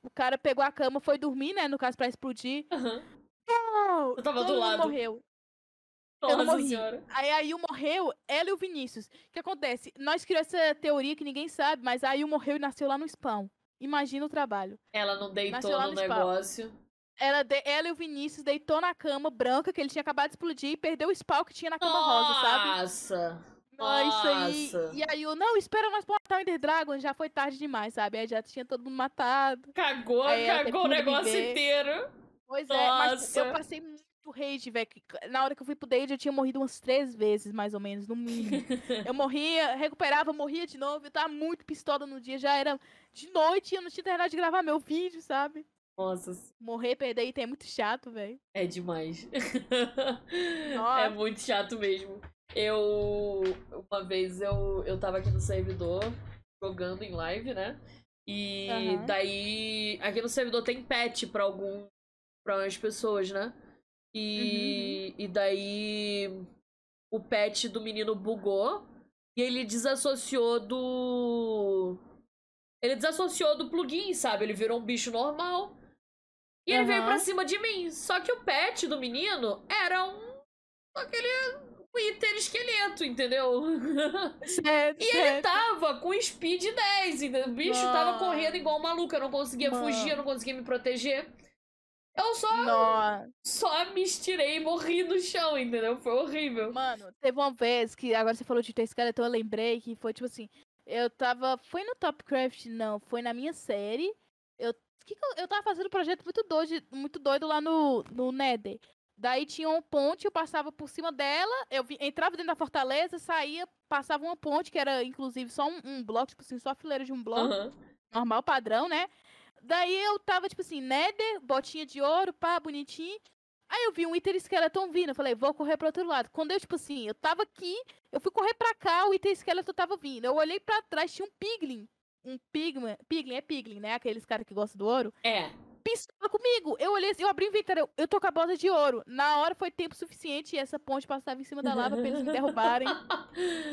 O cara pegou a cama, foi dormir, né, no caso, pra explodir. Não, Eu tava do lado. morreu. Eu não Nossa morri. senhora. Aí a morreu, ela e o Vinícius. O que acontece? Nós criamos essa teoria que ninguém sabe, mas a Yu morreu e nasceu lá no spawn. Imagina o trabalho. Ela não deitou no no negócio. Ela, de- ela e o Vinícius deitou na cama branca que ele tinha acabado de explodir e perdeu o spawn que tinha na cama rosa, sabe? Nossa. Não, isso aí. Nossa. E aí eu, não, espera nós pra matar o Ender Dragon, já foi tarde demais, sabe? Aí já tinha todo mundo matado. Cagou, Aí cagou o negócio viver. inteiro. Pois é, mas eu Nossa. passei muito rage, velho. que Na hora que eu fui pro Dade, eu tinha morrido umas três vezes, mais ou menos, no mínimo. (laughs) eu morria, recuperava, morria de novo. Eu tava muito pistola no dia, já era de noite e eu não tinha terminado de gravar meu vídeo, sabe? Nossa, Morrer, perder item é muito chato, velho. é demais. (laughs) é Nossa. muito chato mesmo. Eu. Uma vez eu, eu tava aqui no servidor jogando em live, né? E Aham. daí. Aqui no servidor tem pet pra algum. pra umas pessoas, né? E, Uhum, e daí. O pet do menino bugou. E ele desassociou do. Ele desassociou do plugin, sabe? Ele virou um bicho normal. E ele veio pra cima de mim. Só que o pet do menino era um. aquele. Twitter esqueleto, entendeu? (laughs) Certo, E ele certo. tava com speed 10, entendeu? O bicho tava correndo igual um maluco. Eu não conseguia fugir, eu não conseguia me proteger. Eu só, Nossa. só me estirei e morri no chão, entendeu? Foi horrível. Mano, teve uma vez que agora você falou de ter esqueleto, eu lembrei que foi tipo assim. Eu tava. Foi no Topcraft, não, foi na minha série. Eu, que que eu, eu tava fazendo um projeto muito doido, muito doido lá no, no Nether. Daí tinha uma ponte, eu passava por cima dela, eu vi- entrava dentro da fortaleza, saía, passava uma ponte, que era inclusive só um, um bloco, tipo assim, só a fileira de um bloco Aham. normal, padrão, né? Daí eu tava, tipo assim, Nether, botinha de ouro, pá, bonitinho. Aí eu vi um Iter Skeleton vindo, eu falei, vou correr pro outro lado. Quando eu, tipo assim, eu tava aqui, eu fui correr pra cá, o Iter Skeleton tava vindo. Eu olhei pra trás, tinha um Piglin. Um Pigman. Piglin, é Piglin, né? Aqueles caras que gostam do ouro. É. Pistola comigo. Eu olhei assim, eu abri o inventário, eu, eu tô com a bota de ouro. Na hora foi tempo suficiente e essa ponte passava em cima da lava pra eles me (laughs) derrubarem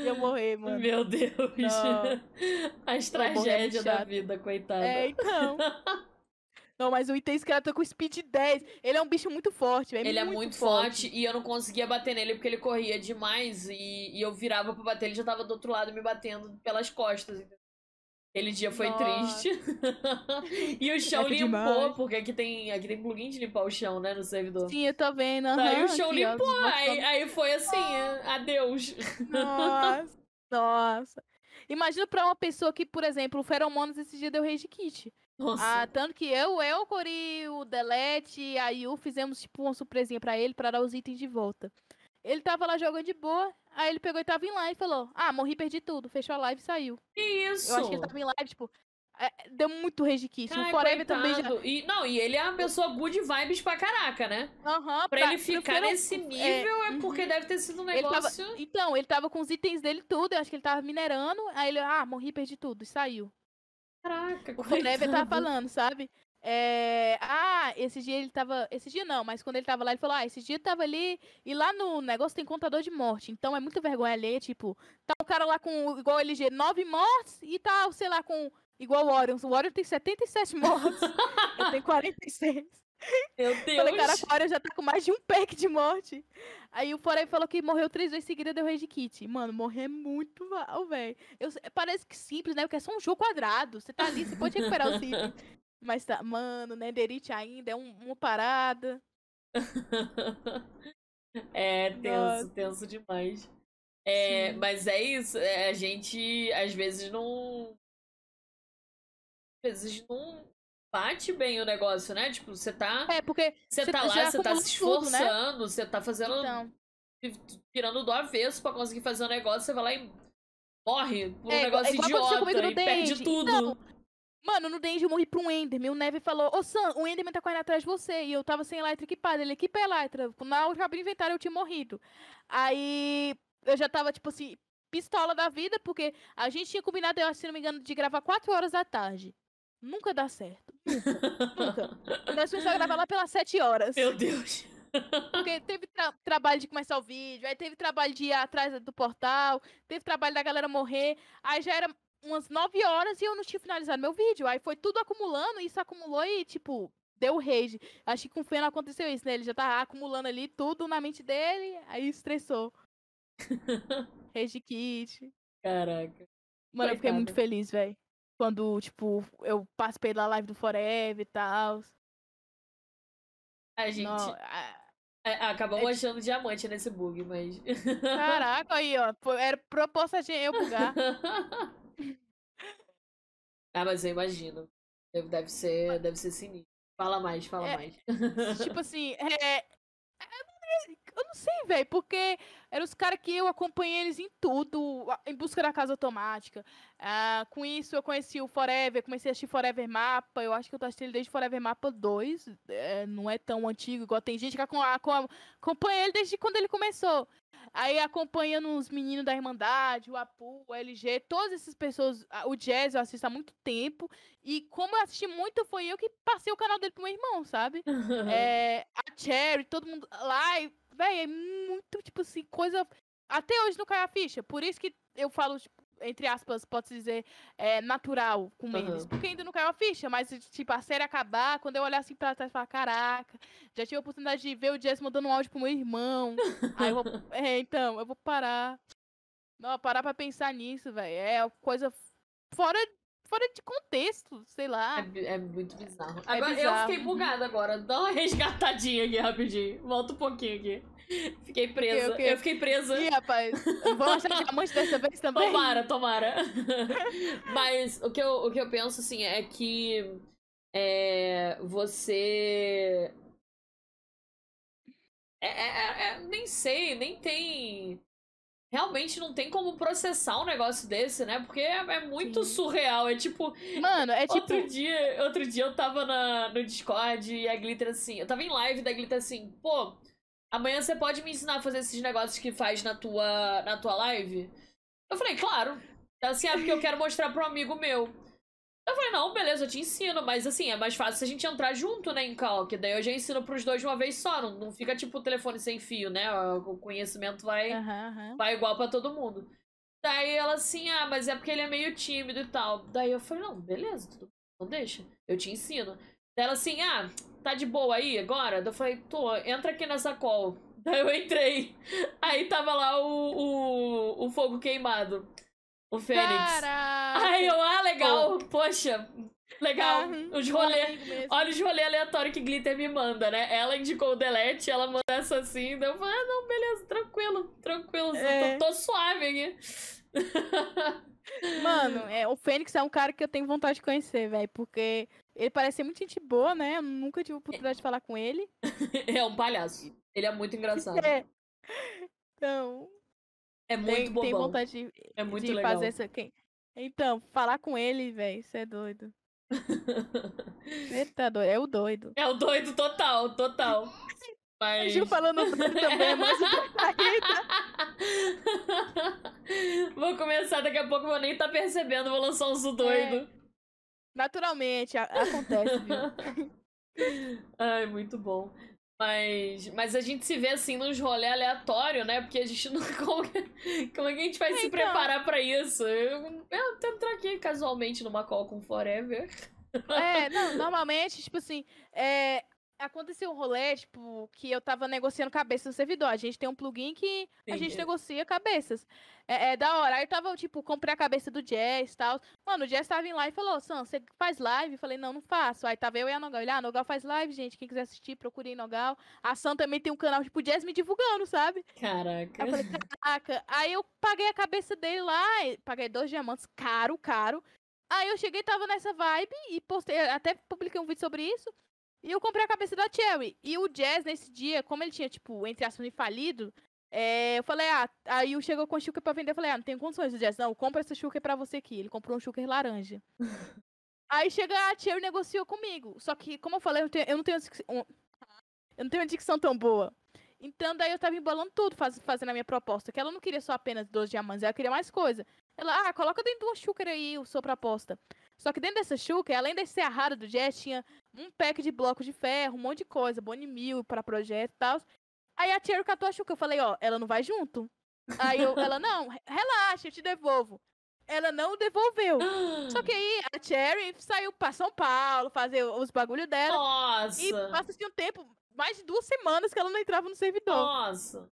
e eu morrer, mano. Meu Deus. (laughs) Não. As é muito tragédias da vida, coitada. É, então. (laughs) Não, mas o Iter Skeleton com speed 10. Ele é um bicho muito forte, velho. Ele é muito forte e eu não conseguia bater nele porque ele corria demais e, e eu virava pra bater, ele já tava do outro lado me batendo pelas costas. entendeu? Aquele dia foi Nossa. triste. (laughs) e o chão É limpou, demais. porque aqui tem, aqui tem plugin de limpar o chão, né, no servidor. Sim, eu tô vendo. Daí aham, o chão aqui, ó, limpou, os aí, aí foi assim, adeus. Nossa, nossa. Imagina pra uma pessoa que, por exemplo, o Feromonas esse dia deu rage kit. Nossa. Ah, tanto que eu, o Elcori, o Delete e a Yu fizemos tipo uma surpresinha pra ele pra dar os itens de volta. Ele tava lá jogando de boa, aí ele pegou e tava em live e falou: Ah, morri, perdi tudo. Fechou a live e saiu. Isso. Eu acho que ele tava em live, tipo. é, deu muito. Ai, o Forever também já. E, não, e ele é uma pessoa good vibes pra caraca, né? Aham, Pra ele ficar prefiro- nesse nível é, uhum. porque deve ter sido um Ele tava- negócio. Então, ele tava com os itens dele tudo, eu acho que ele tava minerando, aí ele, ah, morri, perdi tudo, e saiu. Caraca, O Forever tava falando, sabe? É, ah, esse dia ele tava. Esse dia não, mas quando ele tava lá, ele falou: Ah, esse dia tava ali. E lá no negócio tem contador de morte. Então é muita vergonha alheia. Tipo, tá o cara lá com, igual LG, nove mortes. E tá, sei lá, com. Igual o Orion. O Orion tem 77 mortes. (laughs) eu tenho 46. Meu Eu Falei, Deus. cara, o Orion já tá com mais de um pack de morte. Aí o Forever falou que morreu três vezes seguida deu rage kit. Mano, morrer é muito mal, velho. Parece que simples, né? Porque é só um jogo quadrado. Você tá ali, você pode recuperar o (laughs) simples. Mas tá, mano, Netherite ainda é um- uma parada. (laughs) É tenso, Nossa. tenso demais. É, mas é isso, é, a gente às vezes não. Às vezes não bate bem o negócio, né? Tipo, você tá. É, porque. Você você tá tá- lá, você tá se tudo, né? esforçando, você tá fazendo. Então. tirando do avesso pra conseguir fazer um negócio, você vai lá e morre por um É, igual- negócio idiota e perde Denji. tudo. Então, Mano, no Denji eu morri pra um Enderman. O Neve falou: Ô Sam, o Enderman tá correndo atrás de você. E eu tava sem Elytra equipada. Ele equipa a Elytra. Na hora que inventário eu tinha morrido. Aí eu já tava, tipo assim, pistola da vida, porque a gente tinha combinado, eu se não me engano, de gravar 4 horas da tarde. Nunca dá certo. Nunca. (laughs) Nós começamos a gravar lá pelas 7 horas. Meu Deus. Porque teve tra- trabalho de começar o vídeo, aí teve trabalho de ir atrás do portal, teve trabalho da galera morrer, aí já era umas 9 horas e eu não tinha finalizado meu vídeo. Aí foi tudo acumulando, isso acumulou e, tipo, deu rage. Acho que com o Fê não aconteceu isso, né? Ele já tava acumulando ali tudo na mente dele, aí estressou. (laughs) Rage kit. Caraca. Mano, eu fiquei muito Coitada. feliz, velho. Quando, tipo, eu participei da live do Forever e tal. A gente Não, a- é, acabamos é- achando diamante nesse bug, mas. Caraca, aí, ó. Era proposta de eu bugar. (laughs) ah, mas eu imagino. Deve, deve ser, deve ser sinistro. Fala mais, fala É, mais. tipo (laughs) assim, é. Eu não- eu não sei, velho, porque eram os caras que eu acompanhei eles em tudo, em busca da casa automática. Ah, com isso eu conheci o Forever, comecei a assistir Forever Mapa. Eu acho que eu tô assistindo ele desde Forever Mapa 2. é, não é tão antigo, igual tem gente que acom- acom- acompanha ele desde quando ele começou. Aí acompanhando os meninos da Irmandade, o Apu, o LG, todas essas pessoas, o Jazz eu assisto há muito tempo. E como eu assisti muito, foi eu que passei o canal dele pro meu irmão, sabe? (laughs) É, a Cherry, todo mundo lá, e, véi, é muito, tipo assim, coisa. Até hoje não cai a ficha. Por isso que eu falo, tipo, entre aspas, pode-se dizer, é, natural com eles. Aham. Porque ainda não caiu a ficha, mas, tipo, a série acabar, quando eu olhar assim pra trás e falar, caraca, já tive a oportunidade de ver o Jess mandando um áudio pro meu irmão. (laughs) Aí eu vou. É, então, eu vou parar. Não, parar pra pensar nisso, velho. É coisa fora, fora de contexto, sei lá. É, é muito bizarro. Agora eu bizarro, fiquei uhum. bugada agora. Dá uma (laughs) resgatadinha aqui rapidinho. Volta um pouquinho aqui. Fiquei presa. ok. Eu fiquei presa. Ih, rapaz, vamos achar diamante dessa vez também? Tomara, tomara. (laughs) Mas o que, eu, o que eu penso, assim, é que é, você. É, é- é- é- nem sei, nem tem. Realmente não tem como processar um negócio desse, né? Porque é, é muito Sim. surreal. É tipo. Mano, é tipo. Outro dia, outro dia eu tava na, no Discord e a Glitter assim. Eu tava em live da Glitter assim, pô, amanhã você pode me ensinar a fazer esses negócios que faz na tua, na tua live? Eu falei, claro. Assim, é porque eu quero mostrar pro amigo meu. Eu falei, não, beleza, eu te ensino, mas assim, é mais fácil se a gente entrar junto, né, em call, que daí eu já ensino pros dois de uma vez só, não, não fica tipo o telefone sem fio, né? O conhecimento vai, Aham, aham. vai igual pra todo mundo. Daí ela assim, ah, mas é porque ele é meio tímido e tal. Daí eu falei, não, beleza, tudo então deixa, eu te ensino. Daí ela assim, ah, tá de boa aí agora? Daí eu falei, tô, entra aqui nessa call. Daí eu entrei. Aí tava lá o, o, o fogo queimado. O Fênix. Caraca! Aí eu, ah, legal, poxa, legal. Os rolê. Olha os rolê aleatório que Glitter me manda, né? Ela indicou o delete, ela manda essa assim, daí eu falei, ah, não, beleza, tranquilo, tranquilo, É. tô, tô suave aqui. (laughs) Mano, é, o Fênix é um cara que eu tenho vontade de conhecer, velho. Porque ele parece ser muito gente boa, né? Eu nunca tive oportunidade de falar com ele. (laughs) é um palhaço. Ele é muito engraçado. É. Então, É muito tem, tem vontade de, É muito de legal. fazer essa. Quem, Então, falar com ele, velho, você é doido. Você (laughs) tá doido, é o doido. É o doido total, total. Mas... Gil falando doido também, mas doido tá (laughs) Vou começar daqui a pouco, vou nem tá percebendo, vou lançar um zo doido. É, naturalmente, acontece, viu? (laughs) Ai, muito bom. Mas, mas a gente se vê assim nos rolê aleatório, né? Porque a gente (laughs) não. Como, como é que a gente vai se então... preparar pra isso? Eu, entrar aqui casualmente numa call com Forever. É, não, normalmente, tipo assim, é, aconteceu um rolê, tipo, que eu tava negociando cabeças no servidor. A gente tem um plugin que Sim, a gente é. negocia cabeças. É, é, da hora. Aí eu tava, tipo, comprei a cabeça do Jazz e tal. Mano, o Jazz tava em live e falou, Sam, você faz live? Eu falei, não, não faço. Aí tava eu e a Nogal. Ele, ah, Nogal faz live, gente. Quem quiser assistir, procure em Nogal. A Sam também tem um canal, tipo, Jazz me divulgando, sabe? Caraca. Aí eu falei, caraca. Aí eu paguei a cabeça dele lá, paguei dois diamantes, caro, caro. Aí eu cheguei, tava nessa vibe e postei, até publiquei um vídeo sobre isso. E eu comprei a cabeça da Cherry. E o Jazz, nesse dia, como ele tinha, tipo, entre aspas, falido, é, eu falei, ah, aí chegou com shulker pra vender. Eu falei, ah, não tem condições. O Jazz, não, compra essa shulker pra você aqui. Ele comprou um shulker laranja. (laughs) aí chega a Cherry negociou comigo. Só que, como eu falei, eu, tenho, eu não tenho um, eu não tenho uma dicção tão boa. Então, daí eu tava embolando tudo, faz, fazendo a minha proposta. Que ela não queria só apenas 12 diamantes, ela queria mais coisa. Ela, ah, coloca dentro de shulker aí a sua proposta. Só que dentro dessa shulker, além de ser a rara do Jazz, tinha um pack de blocos de ferro, um monte de coisa, bone mil para projeto e tal. Aí a Cherry catou a Xuca, eu falei, ó, ela não vai junto. Aí eu, ela, não, relaxa, eu te devolvo. Ela não devolveu. Só que aí a Cherry saiu pra São Paulo fazer os bagulho dela. Nossa! E passa assim um tempo, mais de duas semanas que ela não entrava no servidor. Nossa!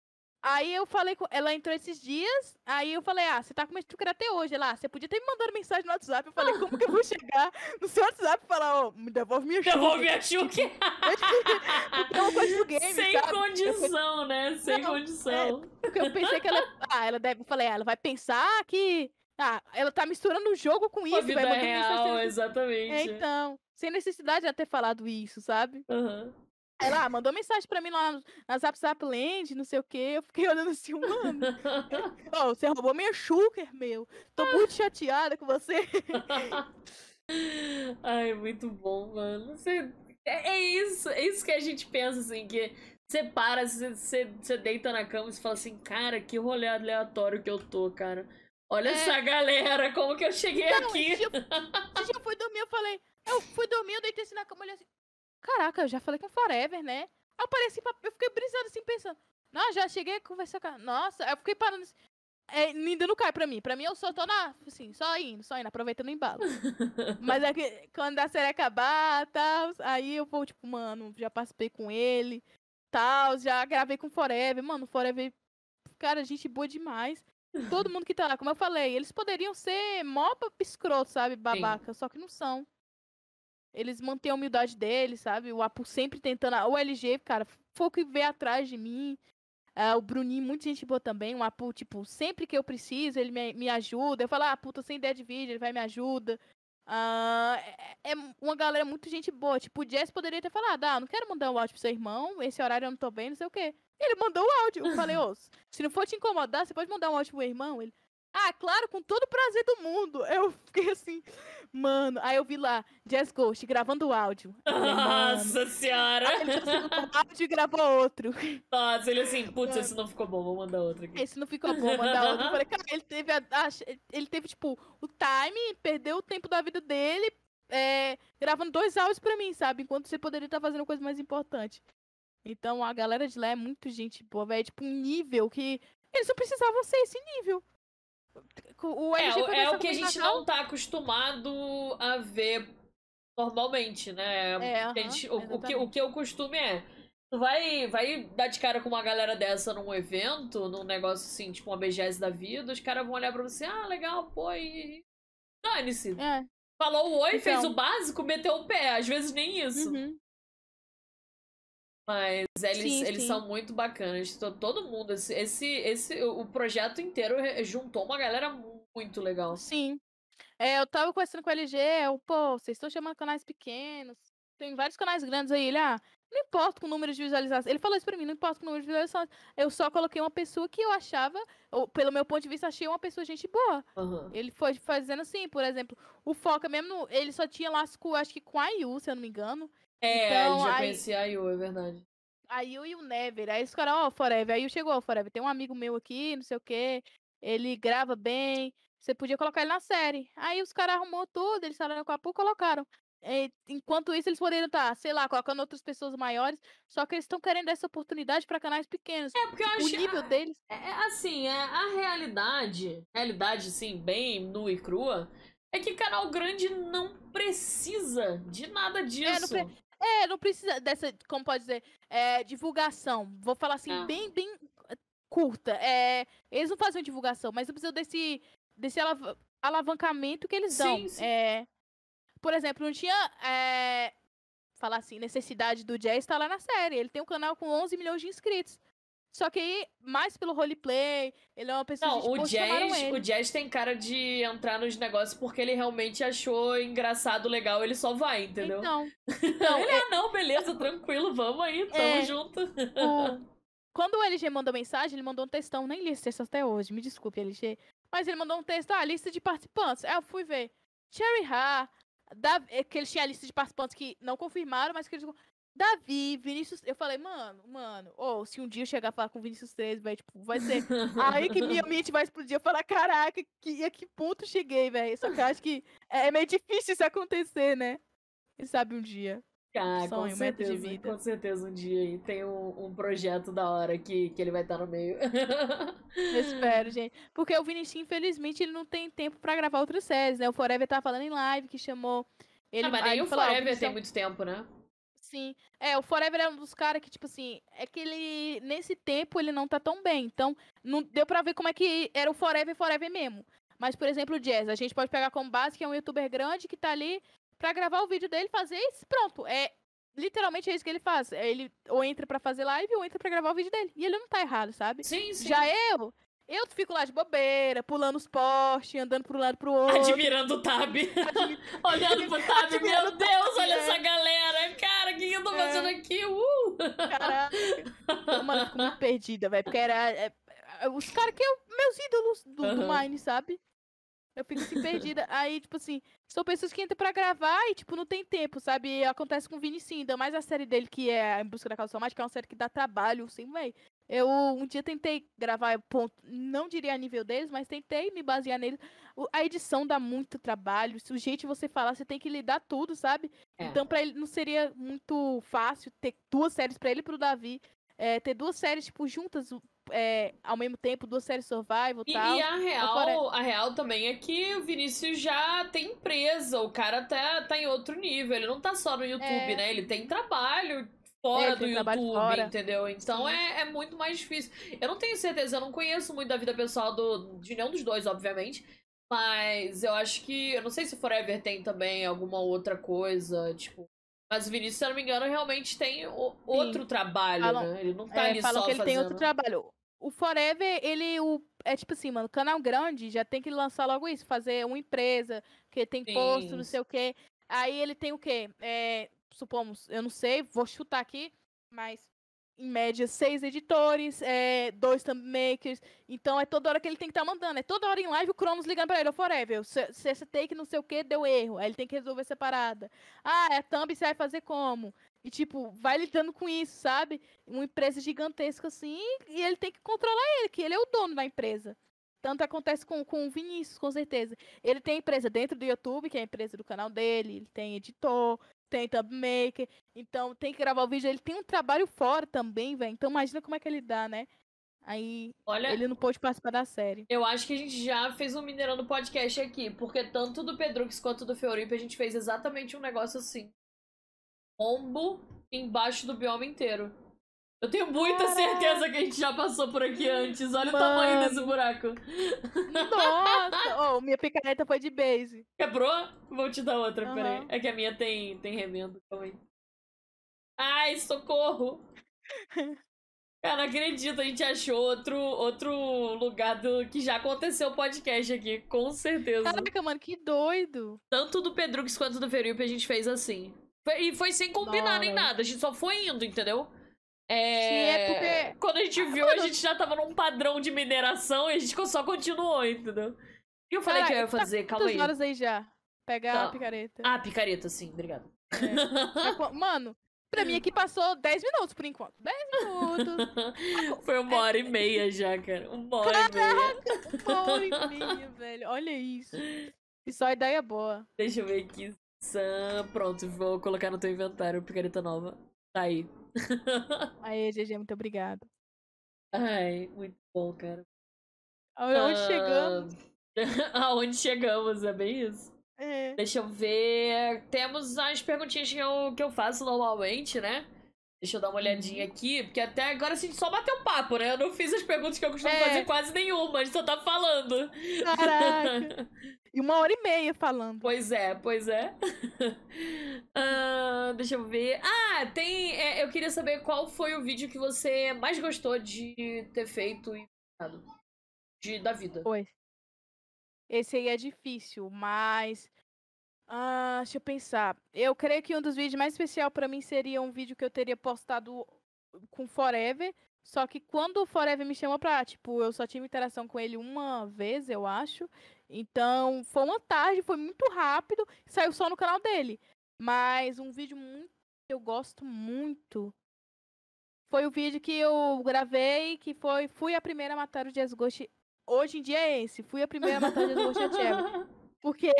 Aí eu falei com ela entrou esses dias, aí eu falei: "Ah, você tá com uma estrutura até hoje lá, ah, você podia ter me mandado mensagem no WhatsApp". Eu falei: "Como que eu vou chegar no seu WhatsApp e falar, ó, oh, me devolve minha chuca". Devolve minha chuca. (laughs) é uma coisa do game, Sem sabe? condição, né? Sem Não, condição. É, porque eu pensei que ela, (laughs) ah, ela deve, eu falei: ah, ela vai pensar que ah, ela tá misturando o jogo com isso, vai real, exatamente. É, então, sem necessidade de ela ter falado isso, sabe? Uhum. Ela ah, mandou mensagem pra mim lá na Zap Zap Land, não sei o que. Eu fiquei olhando assim, mano. (laughs) oh, você roubou minha Shulker, meu. Tô muito chateada com você. (laughs) Ai, muito bom, mano. Você... É, é, isso, é isso que a gente pensa, assim, que você para, você, você, você deita na cama e você fala assim, cara, que rolê aleatório que eu tô, cara. Olha é... essa galera, como que eu cheguei não, aqui. (laughs) Esse dia, eu fui dormir, eu falei, eu fui dormir, eu deitei assim na cama, olhei assim, Caraca, eu já falei com Forever, né? Aí eu parei assim, eu fiquei brisando assim, pensando. Não, já cheguei a conversar com Nossa, eu fiquei parando assim. É, ainda não cai pra mim. Pra mim, eu só tô na. Assim, só indo, só indo, aproveitando o embalo. Mas é que quando a série acabar, tal, aí eu vou, tipo, mano, já participei com ele, tal, já gravei com Forever. Mano, Forever, cara, gente boa demais. Todo mundo que tá lá, como eu falei, eles poderiam ser mó escroto, sabe? Babaca, Sim. só que não são. Eles mantêm a humildade deles, sabe? O Apu sempre tentando. O LG, cara, foi o que veio atrás de mim. Uh, o Bruninho, muita gente boa também. O Apu, tipo, sempre que eu preciso, ele me, me ajuda. Eu falo, ah, puta, sem ideia de vídeo, ele vai me ajuda. Uh, é, é, uma galera muito gente boa. Tipo, o Jess poderia ter falado, ah, não quero mandar um áudio pro seu irmão, esse horário eu não tô bem, não sei o quê. Ele mandou o áudio. Eu falei, ô, se não for te incomodar, você pode mandar um áudio pro meu irmão? Ele, ah, claro, com todo o prazer do mundo. Eu fiquei assim, mano. Aí eu vi lá, Jazz Ghost gravando o áudio. Nossa senhora! Aí ele o áudio e gravou outro. Nossa, ele assim, putz, esse não ficou bom, vou mandar outro aqui. Esse não ficou bom, mandar outro. Eu falei, cara, ele teve, a, a, ele teve, tipo, o time, perdeu o tempo da vida dele, é, gravando dois áudios pra mim, sabe? Enquanto você poderia estar fazendo coisa mais importante. Então a galera de lá é muito gente boa, velho. Tipo, um nível que. Eles não precisavam ser esse nível. O é, é o que a gente não tá acostumado a ver normalmente, né? É, gente, o, o, que, o que eu costume é. Tu vai, vai dar de cara com uma galera dessa num evento, num negócio assim, tipo uma BGS da vida, os caras vão olhar pra você, ah, legal, pô, e. Dane-se. É. Falou o oi, então... fez o básico, meteu o pé. Às vezes nem isso. Uhum. Mas eles, sim, eles sim. são muito bacanas. Todo mundo, esse, esse, esse, o projeto inteiro juntou uma galera muito legal. Sim. É, eu tava conversando com o LG, eu, pô, vocês estão chamando canais pequenos. Tem vários canais grandes aí. Ele, ah, Não importa com o número de visualizações. Ele falou isso pra mim, não importa com o número de visualizações. Eu só coloquei uma pessoa que eu achava, ou pelo meu ponto de vista, achei uma pessoa gente boa. Aham. Ele foi fazendo assim, por exemplo, o Foca mesmo, ele só tinha com, acho que com a Yu, se eu não me engano. É, Então, já aí- conhecia a Yu, é verdade. A Yu e o Never. Aí os caras, ó, Forever. Aí chegou, ó, Forever, tem um amigo meu aqui, não sei o quê. Ele grava bem. Você podia colocar ele na série. Aí os caras arrumou tudo, eles falaram com a pouco colocaram. É, enquanto isso, eles poderiam estar, sei lá, colocando outras pessoas maiores. Só que eles estão querendo essa oportunidade pra canais pequenos. É, porque eu o acho. nível deles. É, é assim, é, a realidade, realidade, sim, bem nua e crua, é que canal grande não precisa de nada disso. pre- É, não precisa dessa, como pode dizer, é, divulgação. Vou falar assim, É. bem, bem eh, curta. É, eles não fazem divulgação, mas não precisa desse, desse alav- alavancamento que eles dão. Sim, sim. É, por exemplo, não tinha, é, falar assim, necessidade do Jazz estar lá na série. Ele tem um canal com 11 milhões de inscritos. Só que aí, mais pelo roleplay, ele é uma pessoa Não, o chamaram Jazz, o Jazz tem cara de entrar nos negócios porque ele realmente achou engraçado, legal, ele só vai, entendeu? Então, (laughs) então ele, ah, não, beleza, tranquilo, vamos aí, tamo É. junto. o- quando o LG mandou mensagem, ele mandou um textão, nem li esse texto até hoje, me desculpe, LG. Mas ele mandou um texto, ah, lista de participantes. Aí eu fui ver. Cherry Ha, Dav- é que eles tinham a lista de participantes que não confirmaram, mas que eles. Davi, Vinícius. Eu falei, mano, mano, ou se um dia eu chegar a falar com Vinícius 13, velho, tipo, vai ser. Aí que minha mente vai explodir. Eu falar, caraca, que, a que ponto cheguei, velho? Só que eu acho que é meio difícil isso acontecer, né? Quem sabe um dia. Cara, Sonho, com meta de certeza, vida. com certeza um dia aí tem um, um projeto da hora que, que ele vai estar no meio. Eu espero, (laughs) gente. Porque o Vinicius, infelizmente, ele não tem tempo pra gravar outras séries, né? O Forever tá falando em live, que chamou. Ele, ah, mas nem o falou, "Ah, Forever é tem muito tempo, né? Sim. É, o Forever é um dos caras que, tipo assim, é que ele, nesse tempo, ele não tá tão bem. Então, não deu pra ver como é que era o Forever Forever mesmo. Mas, por exemplo, o Jazz, a gente pode pegar como base que é um youtuber grande que tá ali pra gravar o vídeo dele, fazer isso, pronto. É literalmente é isso que ele faz. É, Ele ou entra pra fazer live ou entra pra gravar o vídeo dele. E ele não tá errado, sabe? Sim, sim. Já eu, eu fico lá de bobeira, pulando os postes, andando pro lado pro outro. Admirando o Tab. (laughs) Olhando pro Tab, meu Deus, Tab, olha é. essa galera. Cara, o que eu tô É. fazendo aqui? Uh! Caraca. Mano, eu fico muito (laughs) perdida, velho. Porque era. é, é, os caras que eu. Meus ídolos do, do Aham. Mine, sabe? Eu fico assim perdida. Aí, tipo assim, são pessoas que entram pra gravar e, tipo, não tem tempo, sabe? Acontece com o Vini sim, ainda mais a série dele, que é Em Busca da Causa Somática, é uma série que dá trabalho, assim, véi. Eu um dia tentei gravar, ponto, não diria a nível deles, mas tentei me basear neles. O- A edição dá muito trabalho. Se o jeito de você falar, você tem que lidar tudo, sabe? É. Então, pra ele não seria muito fácil ter duas séries pra ele e pro Davi. é, ter duas séries, tipo, juntas é, ao mesmo tempo, duas séries survival E, tal. e a real, a real também é que o Vinícius já tem empresa, o cara tá, tá em outro nível, ele não tá só no YouTube, É. né? Ele tem trabalho fora ele do YouTube, fora. entendeu? Então é, é muito mais difícil. Eu não tenho certeza, eu não conheço muito da vida pessoal do, de nenhum dos dois, obviamente. Mas eu acho que. Eu não sei se o Forever tem também alguma outra coisa, tipo. Mas o Vinícius, se eu não me engano, realmente tem o- outro trabalho, Falam- né? Ele não tá É, ali falam só que ele fazendo... tem outro trabalho. O Forever, ele o, é tipo assim, mano, canal grande já tem que lançar logo isso, fazer uma empresa, que tem Sim. posto, não sei o quê. Aí ele tem o quê? É, supomos, eu não sei, vou chutar aqui, mas em média seis editores, é, dois thumb makers. Então é toda hora que ele tem que estar mandando. É toda hora em live o Cronos ligando pra ele, ô Forever, se se essa take não sei o que deu erro. Aí ele tem que resolver essa parada. Ah, é thumb, você vai fazer como? E tipo, vai lidando com isso, sabe? Uma empresa gigantesca assim, e ele tem que controlar ele, que ele é o dono da empresa. Tanto acontece com, com o Vinícius, com certeza. Ele tem empresa dentro do YouTube, que é a empresa do canal dele, ele tem editor, tem thumbmaker, então tem que gravar o vídeo. Ele tem um trabalho fora também, velho. Então imagina como é que ele dá, né? Aí Olha, ele não pôde participar da série. Eu acho que a gente já fez um Mineirando podcast aqui, porque tanto do Pedrux quanto do Feuripe a gente fez exatamente um negócio assim. Combo embaixo do bioma inteiro. Eu tenho muita Caraca. certeza que a gente já passou por aqui antes. Olha o tamanho Mano. desse buraco. Nossa! oh, minha picareta foi de base. Quebrou? Vou te dar outra, Aham. peraí. É que a minha tem, tem remendo. Calma aí. Ai, socorro! Cara, não acredito, a gente achou outro, outro lugar do que já aconteceu o podcast aqui, com certeza. Caraca, mano, que doido. Tanto do Pedrux quanto do Felipe a gente fez assim. E foi sem combinar Não, nem nada, a gente só foi indo, entendeu? É... É porque- Quando a gente viu, a gente já tava num padrão de mineração e a gente só continuou, entendeu? E eu falei que eu ia Caralho, tá fazer, calma Quantas aí. horas aí já? Pegar Tá. a picareta. Ah, picareta, sim, obrigado. É. Tá Mano, pra mim aqui passou 10 minutos por enquanto. 10 minutos. (laughs) Foi uma hora e meia já, cara. Uma hora e meia. Uma hora e meia, velho. Olha isso. E só ideia boa. Deixa eu ver aqui. Pronto, vou colocar no teu inventário picareta nova. Tá aí. (laughs) Aí, GG, muito obrigado. Ai, muito bom, cara. Onde Ah, chegamos? (laughs) Aonde chegamos, é bem isso. É. Deixa eu ver. Temos as perguntinhas que eu, que eu faço normalmente, né? Deixa eu dar uma olhadinha Uhum. aqui, porque até agora a gente só bateu papo, né? Eu não fiz as perguntas que eu costumo É. fazer quase nenhuma, a gente só tá falando. Caraca. (laughs) E uma hora e meia falando. Pois é, pois é. (laughs) Ah, deixa eu ver. Ah, tem. é, eu queria saber qual foi o vídeo que você mais gostou de ter feito e de, da vida. Pois. Esse aí é difícil, mas. Ah, deixa eu pensar. Eu creio que um dos vídeos mais especial pra mim seria um vídeo que eu teria postado com Forever. Só que quando o Forever me chamou pra, tipo, eu só tive interação com ele uma vez, eu acho. Então, foi uma tarde, foi muito rápido, saiu só no canal dele. Mas um vídeo muito que eu gosto muito foi o vídeo que eu gravei, que foi Fui a primeira a matar o Jazz Ghost. Hoje em dia é esse, fui a primeira a matar o Jazz Ghost. (laughs) Porque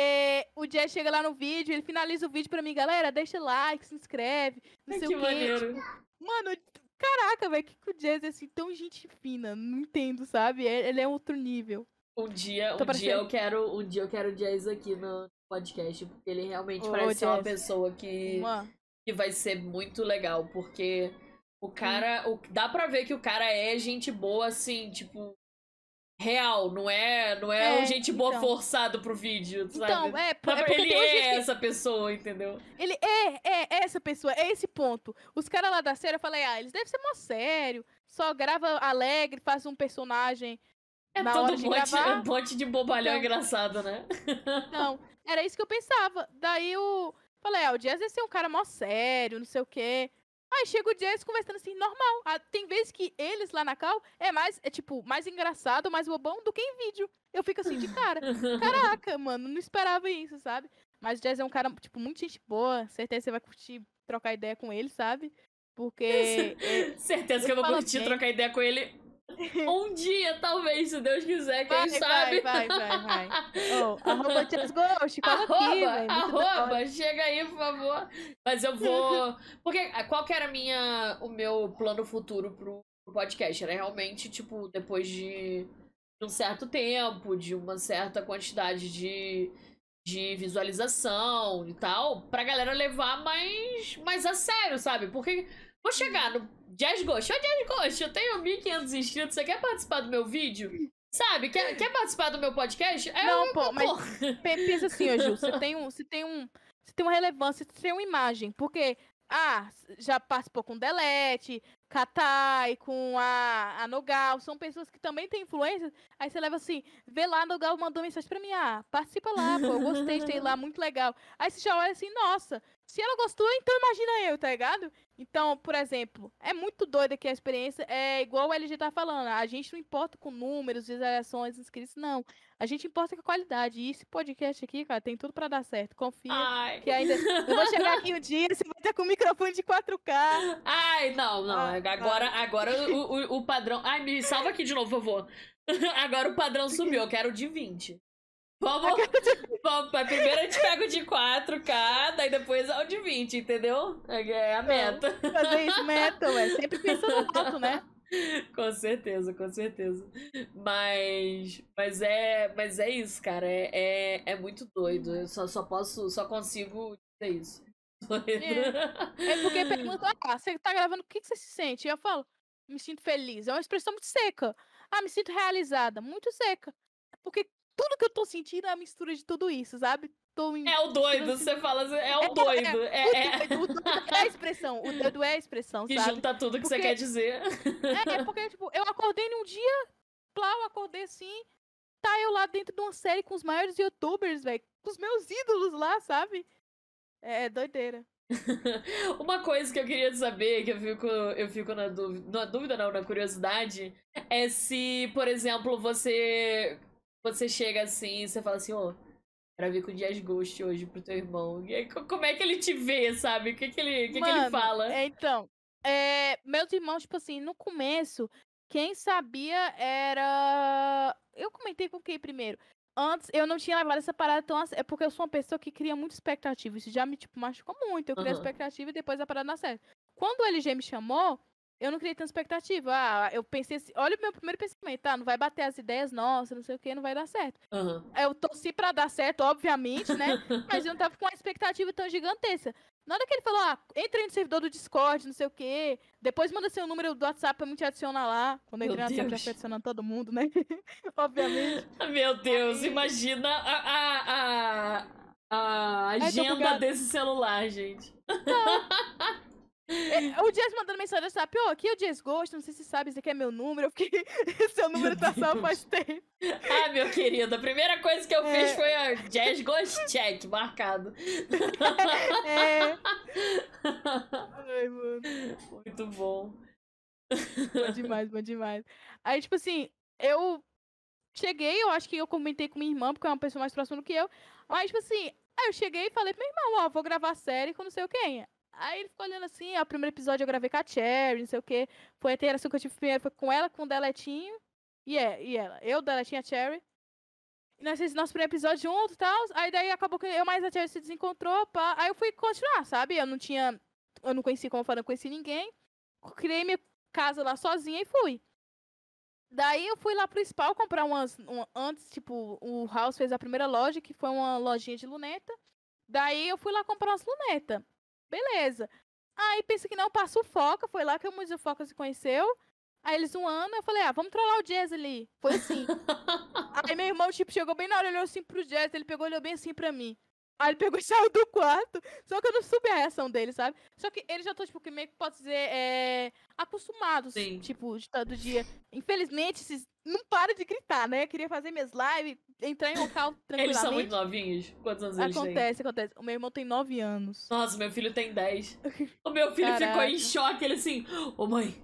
o Jazz chega lá no vídeo, ele finaliza o vídeo pra mim, galera, deixa like, se inscreve, não sei que o quê. maneiro. Mano, caraca, velho, que que o Jazz é assim tão gente fina, não entendo, sabe? É- Ele é outro nível. Um dia, um Tô dia parecendo- eu quero, um dia eu quero o Jazz aqui no podcast, porque ele realmente Ô, parece ser uma pessoa que, Mano, que vai ser muito legal, porque o cara, o, dá pra ver que o cara é gente boa assim, tipo real, não é, não é, É, um gente boa então. forçado pro vídeo, sabe? então, é, é porque ele é que- essa pessoa, entendeu? Ele é, é, é essa pessoa, é esse ponto. Os caras lá da série, eu falei, ah, eles devem ser mó sério. Só grava alegre, faz um personagem. É Na todo hora um de gravar, um monte de bobalhão então. engraçado, né? Não, era isso que eu pensava. Daí eu falei, ah, o Jazz deve ser um cara mó sério, não sei o quê. Aí chega o Jazz conversando assim, normal. Ah, tem vezes que eles lá na cal é mais, é tipo, mais engraçado, mais bobão do que em vídeo. Eu fico assim de cara. (laughs) Caraca, mano, não esperava isso, sabe? Mas o Jazz é um cara, tipo, muito gente boa. Certeza que você vai curtir trocar ideia com ele, sabe? Porque. (laughs) Certeza que eu vou curtir bem. trocar ideia com ele (laughs) um dia, talvez, se Deus quiser, quem vai, sabe. vai, vai, vai, vai. (laughs) Oh, arroba Ghost, aqui, Arroba, da hora. arroba, chega aí, por favor. Mas eu vou. (laughs) Porque ah, qual que era minha, o meu plano futuro pro, pro podcast? Era realmente, tipo, depois de, de um certo tempo, de uma certa quantidade de, de visualização e tal, pra galera levar mais, mais a sério, sabe? Porque vou chegar no Jazz Ghost, ô Jazz Ghost, eu tenho 1.500 inscritos, você quer participar do meu vídeo? Sabe? Quer, quer participar do meu podcast? É Não, pô, mas Pô, (laughs) Pe- Pensa assim, ô Gil, você (laughs) tem um, você tem um, você tem uma relevância, você tem uma imagem, porque ah, já participou com Delete, Katai, com a, a Nogal, são pessoas que também têm influência. Aí você leva assim, vê lá, a Nogal mandou mensagem pra mim, ah, participa lá, pô, eu gostei (laughs) de ter lá, muito legal. Aí você já olha assim, nossa, se ela gostou, então imagina eu, tá ligado? Então, por exemplo, é muito doida que a experiência é igual o LG tá falando, a gente não importa com números, visualizações, inscritos, não. A gente importa com a qualidade. E esse podcast aqui, cara, tem tudo pra dar certo. Confia. Ai. Que ainda. Eu vou chegar aqui um dia, você vai estar com o microfone de 4K. Ai, não, não. Agora agora o, o, o padrão. Ai, me salva aqui de novo, por favor. (laughs) Agora o padrão subiu, eu quero o de 20. Vamos, vamos. Primeiro a gente pega o de 4K, daí depois é o de 20, entendeu? É a meta. Fazer isso, meta, ué. Sempre pensando alto, né? (laughs) Com certeza, com certeza. Mas, mas é, mas é isso, cara. É, é, é muito doido. Eu só, só posso, só consigo dizer isso. Doido. É porque pergunta, ah, você tá gravando, o que, que você se sente? E eu falo, me sinto feliz. É uma expressão muito seca. Ah, me sinto realizada. Muito seca. Porque tudo que eu tô sentindo é a mistura de tudo isso, sabe? Tô em... É o doido, você fala assim, é o doido. É, é, O doido é a expressão. O doido é a expressão, que sabe? junta tudo que você Porque- quer dizer. É, é porque, tipo, eu acordei num dia, plá, eu acordei assim, tá eu lá dentro de uma série com os maiores youtubers, velho, com os meus ídolos lá, sabe? É doideira. (laughs) Uma coisa que eu queria saber, que eu fico, eu fico na dúvida, na dúvida não, na curiosidade, é se, por exemplo, você você chega assim e você fala assim, ô, oh, quero vir com Dias Ghost hoje pro teu irmão. como é que ele te vê, sabe? O que, que, ele, que, Mano, que ele fala? É, então, é, meus irmãos, tipo assim, no começo, quem sabia era. Eu comentei com quem primeiro? Antes, eu não tinha levado essa parada tão. É porque eu sou uma pessoa que cria muita expectativa. Isso já me, tipo, machucou muito. Eu criei uhum. expectativa e depois a parada não certo. Quando o LG me chamou, eu não criei tanta expectativa. Ah, eu pensei assim, olha o meu primeiro pensamento, tá? Não vai bater as ideias nossas, não sei o que, não vai dar certo. Uhum. Eu torci pra dar certo, obviamente, né? (laughs) Mas eu não tava com uma expectativa tão gigantesca. Na hora que ele falou, ah, entra no servidor do Discord, não sei o quê. Depois manda seu número do WhatsApp pra me te adicionar lá. Quando eu entrei na sala, já adicionando todo mundo, né? (laughs) Obviamente. (laughs) Meu Deus, aí... imagina a, a, a, a agenda desse celular, gente. Não. É, o Jess mandando mensagem no WhatsApp, ô, aqui é o Jess Ghost, não sei se sabe, esse aqui é meu número, eu fiquei, (laughs) seu número tá salvo faz tempo. Ah, meu querido, a primeira coisa que eu é. fiz foi a Jazz Ghost Check, marcado. (laughs) É. Ai, mano. Muito bom. Bom demais, bom demais. Aí, tipo assim, eu cheguei, eu acho que eu comentei com minha irmã, porque é uma pessoa mais próxima do que eu. Mas, tipo assim, aí eu cheguei e falei pro meu irmão, ó, vou gravar série com não sei o quem. Aí ele ficou olhando assim, ó, o primeiro episódio eu gravei com a Cherry, não sei o quê. Foi a interação que eu tive primeiro, foi com ela, com o Deletinho. E, é, e ela. Eu, Deletinho, a Cherry. E nós fizemos nosso primeiro episódio junto e tal. Aí daí acabou que eu mais a Cherry se desencontrou, pá. Aí eu fui continuar, sabe? Eu não tinha. Eu não conheci, como eu falei, não conheci ninguém. Criei minha casa lá sozinha e fui. Daí eu fui lá pro Spawn comprar umas. Um, antes, tipo, o House fez a primeira loja, que foi uma lojinha de luneta. Daí eu fui lá comprar umas lunetas. Beleza. Aí pensa que não, passa o Foca, foi lá que o Museu Foca se conheceu. Aí eles um ano, eu falei, ah, vamos trollar o Jazz ali. Foi assim. (laughs) aí meu irmão, tipo, chegou bem na hora, olhou assim pro Jazz, ele pegou, olhou bem assim pra mim. Aí ele pegou e (laughs) saiu do quarto. Só que eu não soube a reação dele, sabe? Só que ele já tô, tipo, que meio que pode dizer, é, acostumados, Sim. tipo, de todo dia. Infelizmente, esses não para de gritar, né? Eu queria fazer minhas lives, entrar em local tranquilamente. (laughs) Eles são muito novinhos? Quantos anos acontece, eles têm? Acontece, acontece. O meu irmão tem 9 anos. Nossa, meu filho tem 10. (laughs) o meu filho Caraca. ficou em choque, ele assim, ô oh, mãe,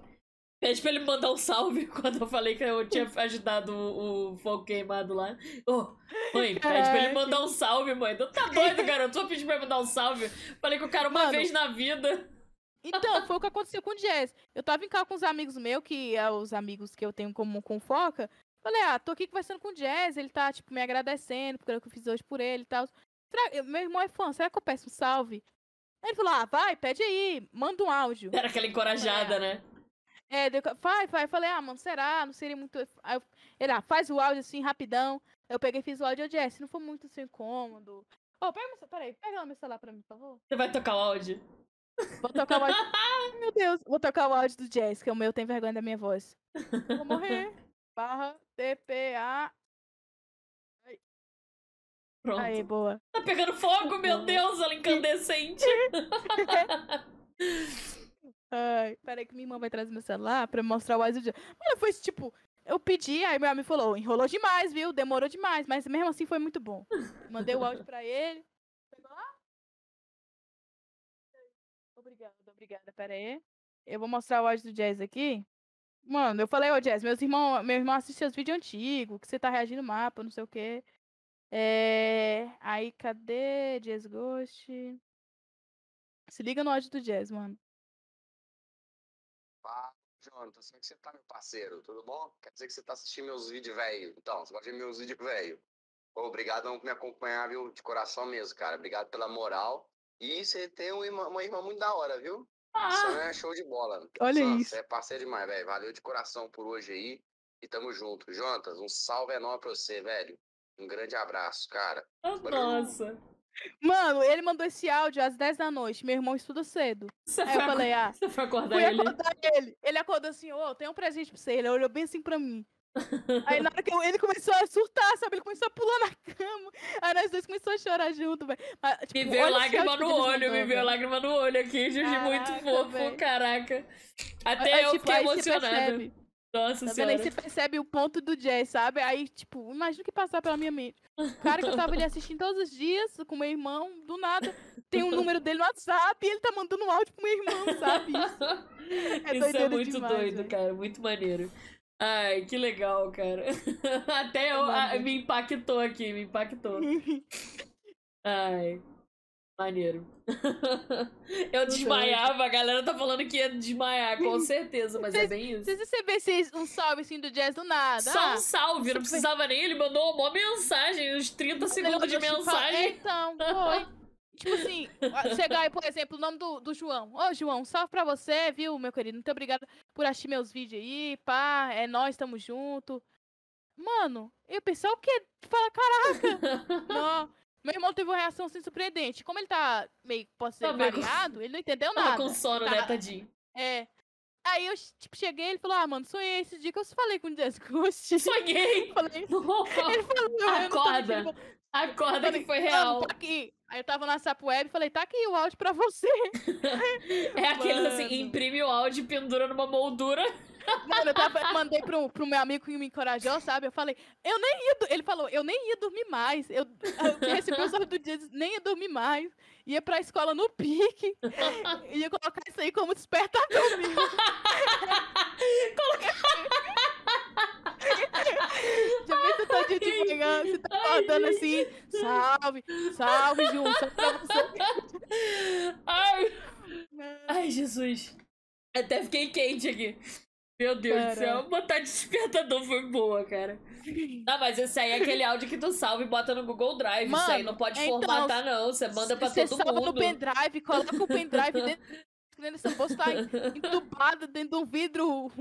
pede pra ele me mandar um salve (laughs) quando eu falei que eu tinha ajudado o, o fogo queimado lá. Oh, mãe, Caraca. pede pra ele mandar um salve, mãe. Tu tá doido, garoto? Só pedi pra ele mandar um salve. Falei com o cara uma Mano, vez na vida. Então, foi o que aconteceu com o Jazz. Eu tava em casa com os amigos meus, que é os amigos que eu tenho como com foca. Falei, ah, tô aqui conversando com o Jazz, ele tá, tipo, me agradecendo pelo que eu fiz hoje por ele e tal. Meu irmão é fã, será que eu peço um salve? Aí ele falou, ah, vai, pede aí, manda um áudio. Era aquela encorajada, falei, né? É, deu, vai, vai. Falei, ah, mano, será? Não seria muito. Aí eu, ele, ah, faz o áudio assim, rapidão. Eu peguei e fiz o áudio, Jazz, se não for muito assim, incômodo. Ô, oh, pega meu, peraí, pega meu celular pra mim, por favor. Você vai tocar o áudio? Vou tocar o áudio. (laughs) Meu Deus, vou tocar o áudio do Jazz, que o meu tem vergonha da minha voz. Vou morrer (laughs) barra TPA. Pronto. Aí, boa. Tá pegando fogo, meu Deus, ela (laughs) incandescente. Ai, peraí que minha irmã vai trazer meu celular pra mostrar o áudio. Mano, foi tipo, eu pedi, aí meu amigo falou, enrolou demais, viu? Demorou demais, mas mesmo assim foi muito bom. Mandei o áudio pra ele. Pegou? Obrigada, obrigada, pera aí. Eu vou mostrar o áudio do Jazz aqui. Mano, eu falei, ô Jazz, meus irmãos, meu irmão assiste seus vídeos antigos, que você tá reagindo no mapa, não sei o quê. É... Aí, cadê Jazz Ghost? Se liga no áudio do Jazz, mano. Jonathan, como é que você tá, meu parceiro? Tudo bom? Quer dizer que você tá assistindo meus vídeos, velho? Então, você gosta de meus vídeos, velho? Obrigado por me acompanhar, viu? De coração mesmo, cara. Obrigado pela moral. E você tem uma irmã, uma irmã muito da hora, viu? Ah. é show de bola. Olha isso. Você é parceiro demais, velho. Valeu de coração por hoje aí. E tamo junto. Jonatas, um salve enorme pra você, velho. Um grande abraço, cara. Nossa. Mano, ele mandou esse áudio às 10 da noite. Meu irmão estuda cedo. Você Aí eu falei, ah. Você foi acordar ele? acordar ele. Ele acordou assim, ô, oh, tem um presente pra você. Ele olhou bem assim pra mim. Aí na hora que eu, ele começou a surtar, sabe? Ele começou a pular na (laughs) cama. Aí nós dois começamos a chorar junto, velho. Tipo, me veio lágrima no olho, me veio lágrima no olho aqui, Juju, muito fofo, véio. caraca. Até aí, eu tipo, fiquei emocionada. Nossa Tá vendo? Aí senhora. você percebe o ponto do Jazz, sabe? Aí, tipo, imagina o que passar pela minha mente. O cara que eu tava ali assistindo todos os dias com meu irmão, do nada, tem um número dele no WhatsApp e ele tá mandando um áudio pro meu irmão, sabe? Isso. (laughs) É Isso é muito demais, doido, cara. Muito maneiro. Ai, que legal, cara. (laughs) Até eu, maneiro. me impactou aqui, me impactou. (laughs) Ai, maneiro. (laughs) Eu desmaiava, a galera tá falando que ia desmaiar, com (laughs) certeza, mas é bem isso. Você recebesse um salve assim do Jazz do nada. Só ah, um salve, não precisava nem. Ele mandou uma mensagem, uns 30 segundos de mensagem. Então, foi. (laughs) Tipo assim, chegar aí, por exemplo, o nome do, do João. Ô, João, salve pra você, viu, meu querido? Muito obrigada por assistir meus vídeos aí, pá. É nós, tamo junto. Mano, eu pensei o quê? Fala, caraca! Não. Meu irmão teve uma reação assim surpreendente. Como ele tá meio, Tá meio com- variado, ele não entendeu Tava nada. com sono, Tá. né, tadinho? É. Aí eu, tipo, cheguei ele falou, ah, mano, sonhei esse dia que eu falei com o Ghost. (laughs) Sonhei! Falei, (laughs) ele falou, eu não Acorda. Acorda que foi real. tá aqui. Aí eu tava na SAP Web e falei, tá aqui o áudio pra você. (laughs) É aqueles assim, imprime o áudio e pendura numa moldura. Mano, eu tava, mandei pro, pro meu amigo que me encorajou, sabe? Eu falei, eu nem ia. Ele falou, eu nem ia dormir mais. Eu, eu recebi o salve do dia, nem ia dormir mais. Ia pra escola no pique. (laughs) ia colocar isso aí como despertador meu. (laughs) (laughs) Já vê se tá dia de manhã, você tá acordando assim, salve, salve, Ju, salve pra você. Ai, ai, Jesus. Até fiquei quente aqui. Meu Deus do céu, (laughs) botar de despertador foi boa, cara. (laughs) Não, mas esse aí é aquele áudio que tu salva e bota no Google Drive. Isso aí Mano, não pode então, formatar, não. Você manda pra todo salva mundo. no pendrive, coloca o pendrive dentro, (laughs) dentro dessa bolsa, tá entubado dentro de um vidro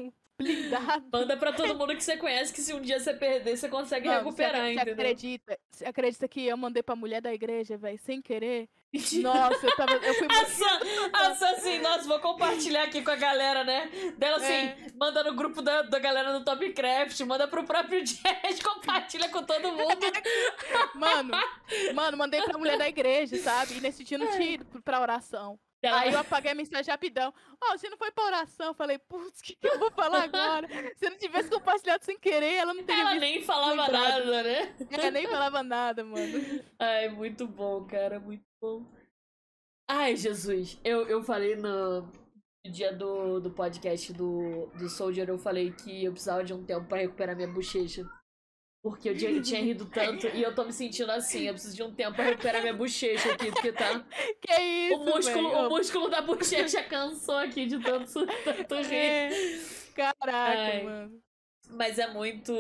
blindado. Manda pra todo mundo que você conhece, que se um dia você perder, você consegue recuperar, você, você entendeu? acredita? Você acredita que eu mandei pra mulher da igreja, velho, sem querer? (laughs) Nossa, eu tava. Eu fui A Sam, a Sam assim, nossa, vou compartilhar aqui com a galera, né? Dela assim, É. manda no grupo da, da galera do Topcraft, manda pro próprio (laughs) Jazz, compartilha com todo mundo. Mano, mano, mandei pra mulher da igreja, sabe? E nesse dia não tinha ido pra oração. Aí eu (laughs) apaguei a mensagem rapidão. Ó, você não foi pra oração. Eu falei, putz, o que, que eu vou falar agora? (laughs) Se eu não tivesse compartilhado sem querer, ela não teria Ela nem falava lembrado. nada, né? Ela (laughs) nem falava nada, mano. Ai, muito bom, cara, muito bom. Ai, Jesus, eu, eu falei no dia do, do podcast do, do Soldier, eu falei que eu precisava de um tempo pra recuperar minha bochecha. Porque eu tinha, tinha rido tanto e eu tô me sentindo assim, eu preciso de um tempo pra recuperar minha bochecha aqui, porque tá. (laughs) Que isso, O músculo, o músculo da bochecha cansou aqui de tanto, tanto rir. É, Caraca, Ai. mano. Mas é muito,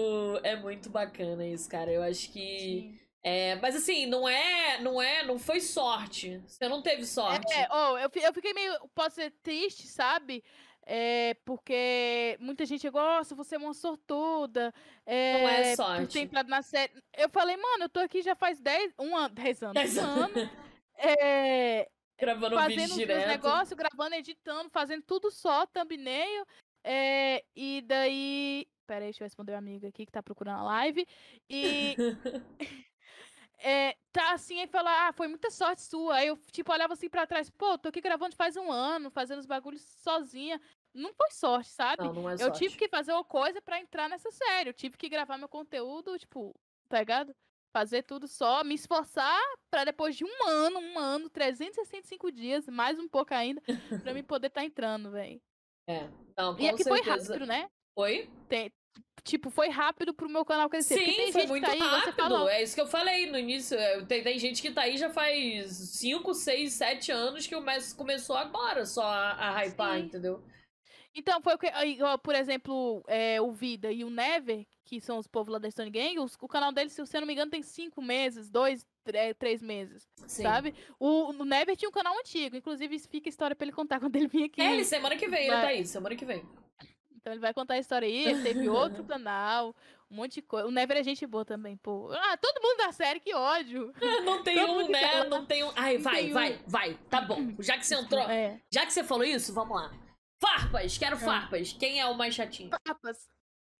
é muito bacana isso, cara. Eu acho que. Sim. É, mas assim, não é, não é, não foi sorte. Você não teve sorte. É, oh, eu, eu fiquei meio, posso ser triste, sabe? É, porque muita gente gosta, você é uma sortuda. É, Não é Por sorte. na série. Eu falei, mano, eu tô aqui já faz 10, um ano, 10 anos. Dez um anos. ano. É, (laughs) Gravando fazendo vídeo os negócios, gravando, editando, fazendo tudo só, thumbnail. É, e daí. Pera aí, deixa eu responder uma amiga aqui que tá procurando a live. E (laughs) (laughs) é, tá assim, aí fala, ah, foi muita sorte sua. Aí eu, tipo, olhava assim pra trás, pô, tô aqui gravando faz um ano, fazendo os bagulhos sozinha. Não foi sorte, sabe? Não, não é eu sorte. tive que fazer uma coisa pra entrar nessa série. Eu tive que gravar meu conteúdo, tipo, tá ligado? Fazer tudo só, me esforçar pra depois de um ano, um ano, 365 dias, mais um pouco ainda, pra mim (laughs) poder tá entrando, velho. É. Não, E aqui foi certeza. rápido, né? Foi? Tem- tipo, foi rápido pro meu canal crescer. Sim, tem foi gente muito tá aí, rápido. falou. É isso que eu falei no início. É, Tem, tem gente que tá aí já faz 5, 6, 7 anos que o Messi começou agora só a, a hypar, Sim. entendeu? Então, foi o que. Por exemplo, é, o Vida e o Never, que são os povos lá da Stone Gang, os- o canal deles, se eu não me engano, tem cinco meses, dois, tre- três meses, Sim. sabe? O, o Never tinha um canal antigo, inclusive fica história pra ele contar (laughs) quando ele vir aqui. É, ele semana que vem, ele Vai. tá aí, semana que vem. Então ele vai contar a história aí, ele teve outro (laughs) canal, um monte de coisa. O Never é gente boa também, pô. Ah, todo mundo da série, que ódio. Não tem Todo um, né? tá. Não tem um. Ai, Não vai, tem um. vai, vai. Tá bom. Já que você entrou. É. Já que você falou isso, vamos lá. Farpas, quero farpas. Quem é o mais chatinho? Papas.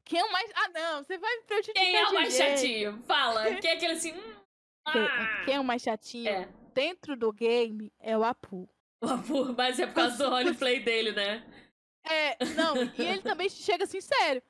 Quem é o mais. Ah, não, você vai pra eu te Quem é o mais jeito. chatinho? Fala. (laughs) Quem é aquele assim. hum, Quem, ah. quem é o mais chatinho? É. Dentro do game é o Apu. Mas é por causa do roleplay dele, né? É, não, e ele (laughs) também chega assim, sério.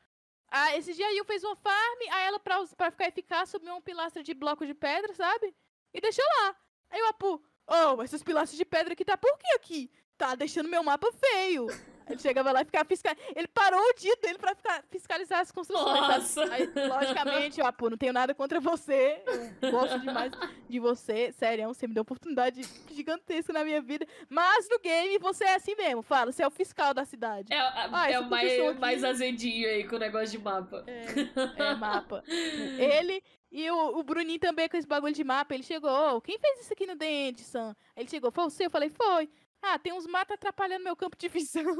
Ah, esse dia a Yu fez uma farm, aí ela, pra, pra ficar eficaz, subiu uma pilastra de bloco de pedra, sabe? E deixou lá. Aí o Apu, oh, essas pilastras de pedra aqui tá por que aqui? Tá deixando meu mapa feio. Ele chegava lá e ficava fiscal... Ele parou o dia dele pra ficar fiscalizar as construções. Nossa! Aí, logicamente, eu, pô, não tenho nada contra você. Eu gosto demais de você. Sério, você me deu oportunidade gigantesca na minha vida. Mas no game você é assim mesmo. Fala, você é o fiscal da cidade. É, Ah, é o mais, aqui- mais azedinho aí com o negócio de mapa. É, é mapa. (laughs) Ele e o, o Bruninho também com esse bagulho de mapa. Ele chegou, "Ô, quem fez isso aqui no dente, Sam? Ele chegou, foi você? Eu falei, foi. Ah, tem uns matos atrapalhando meu campo de visão. (laughs)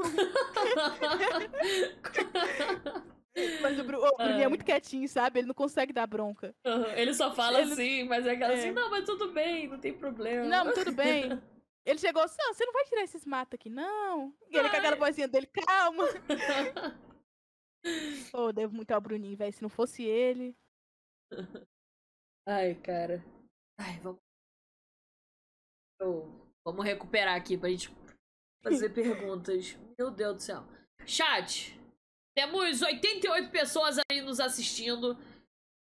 Mas o, Bru- o Bruninho é Ai. muito quietinho, sabe? Ele não consegue dar bronca. Ele só fala Ele- assim, mas é aquela É. assim, não, mas tudo bem, não tem problema. Não, mas tudo bem. (laughs) Ele chegou, Sam, você não vai tirar esses matos aqui, não? E ele com aquela Ai. vozinha dele, calma. (laughs) Pô, eu devo muito ao Bruninho, velho. Se não fosse ele. Ai, cara. Ai, vamos. Ô, Vamos recuperar aqui pra gente fazer perguntas. Meu Deus do céu. Chat, temos 88 pessoas aí nos assistindo.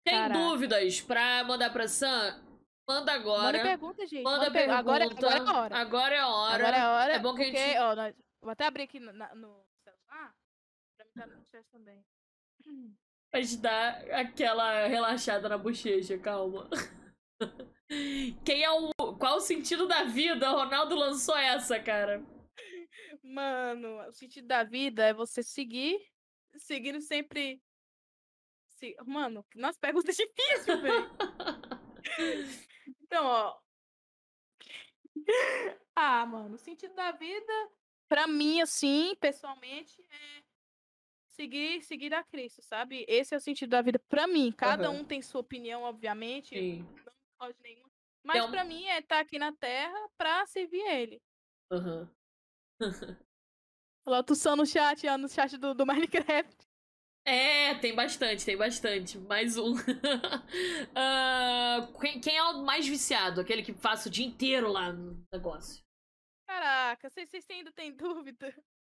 Tem Caraca. dúvidas pra mandar pra Sam? Manda agora. Manda pergunta, gente. Manda Agora, pergunta. agora é a hora. Agora é a hora. Agora é hora. É bom que a gente- ó, nós- vou até abrir aqui no, no celular. Pra mim tá no chat também. Pra gente dar aquela relaxada na bochecha, calma. (laughs) Quem é o. Qual o sentido da vida? O Ronaldo lançou essa, cara. Mano, o sentido da vida é você seguir, seguindo sempre. se- Mano, nossa, pergunta difícil, velho. (laughs) Então, ó. Ah, mano, o sentido da vida, pra mim, assim, pessoalmente, é seguir, seguir a Cristo, sabe? Esse é o sentido da vida pra mim. Cada Aham. um tem sua opinião, obviamente. Sim. Pode nenhuma. Mas Então- pra mim é estar aqui na Terra pra servir ele. Aham. (laughs) Falou Tussão no chat, ó, no chat do, do Minecraft. É, tem bastante, tem bastante. Mais um. (laughs) Ah, quem, quem é o mais viciado? Aquele que passa o dia inteiro lá no negócio. Caraca, vocês ainda têm dúvida?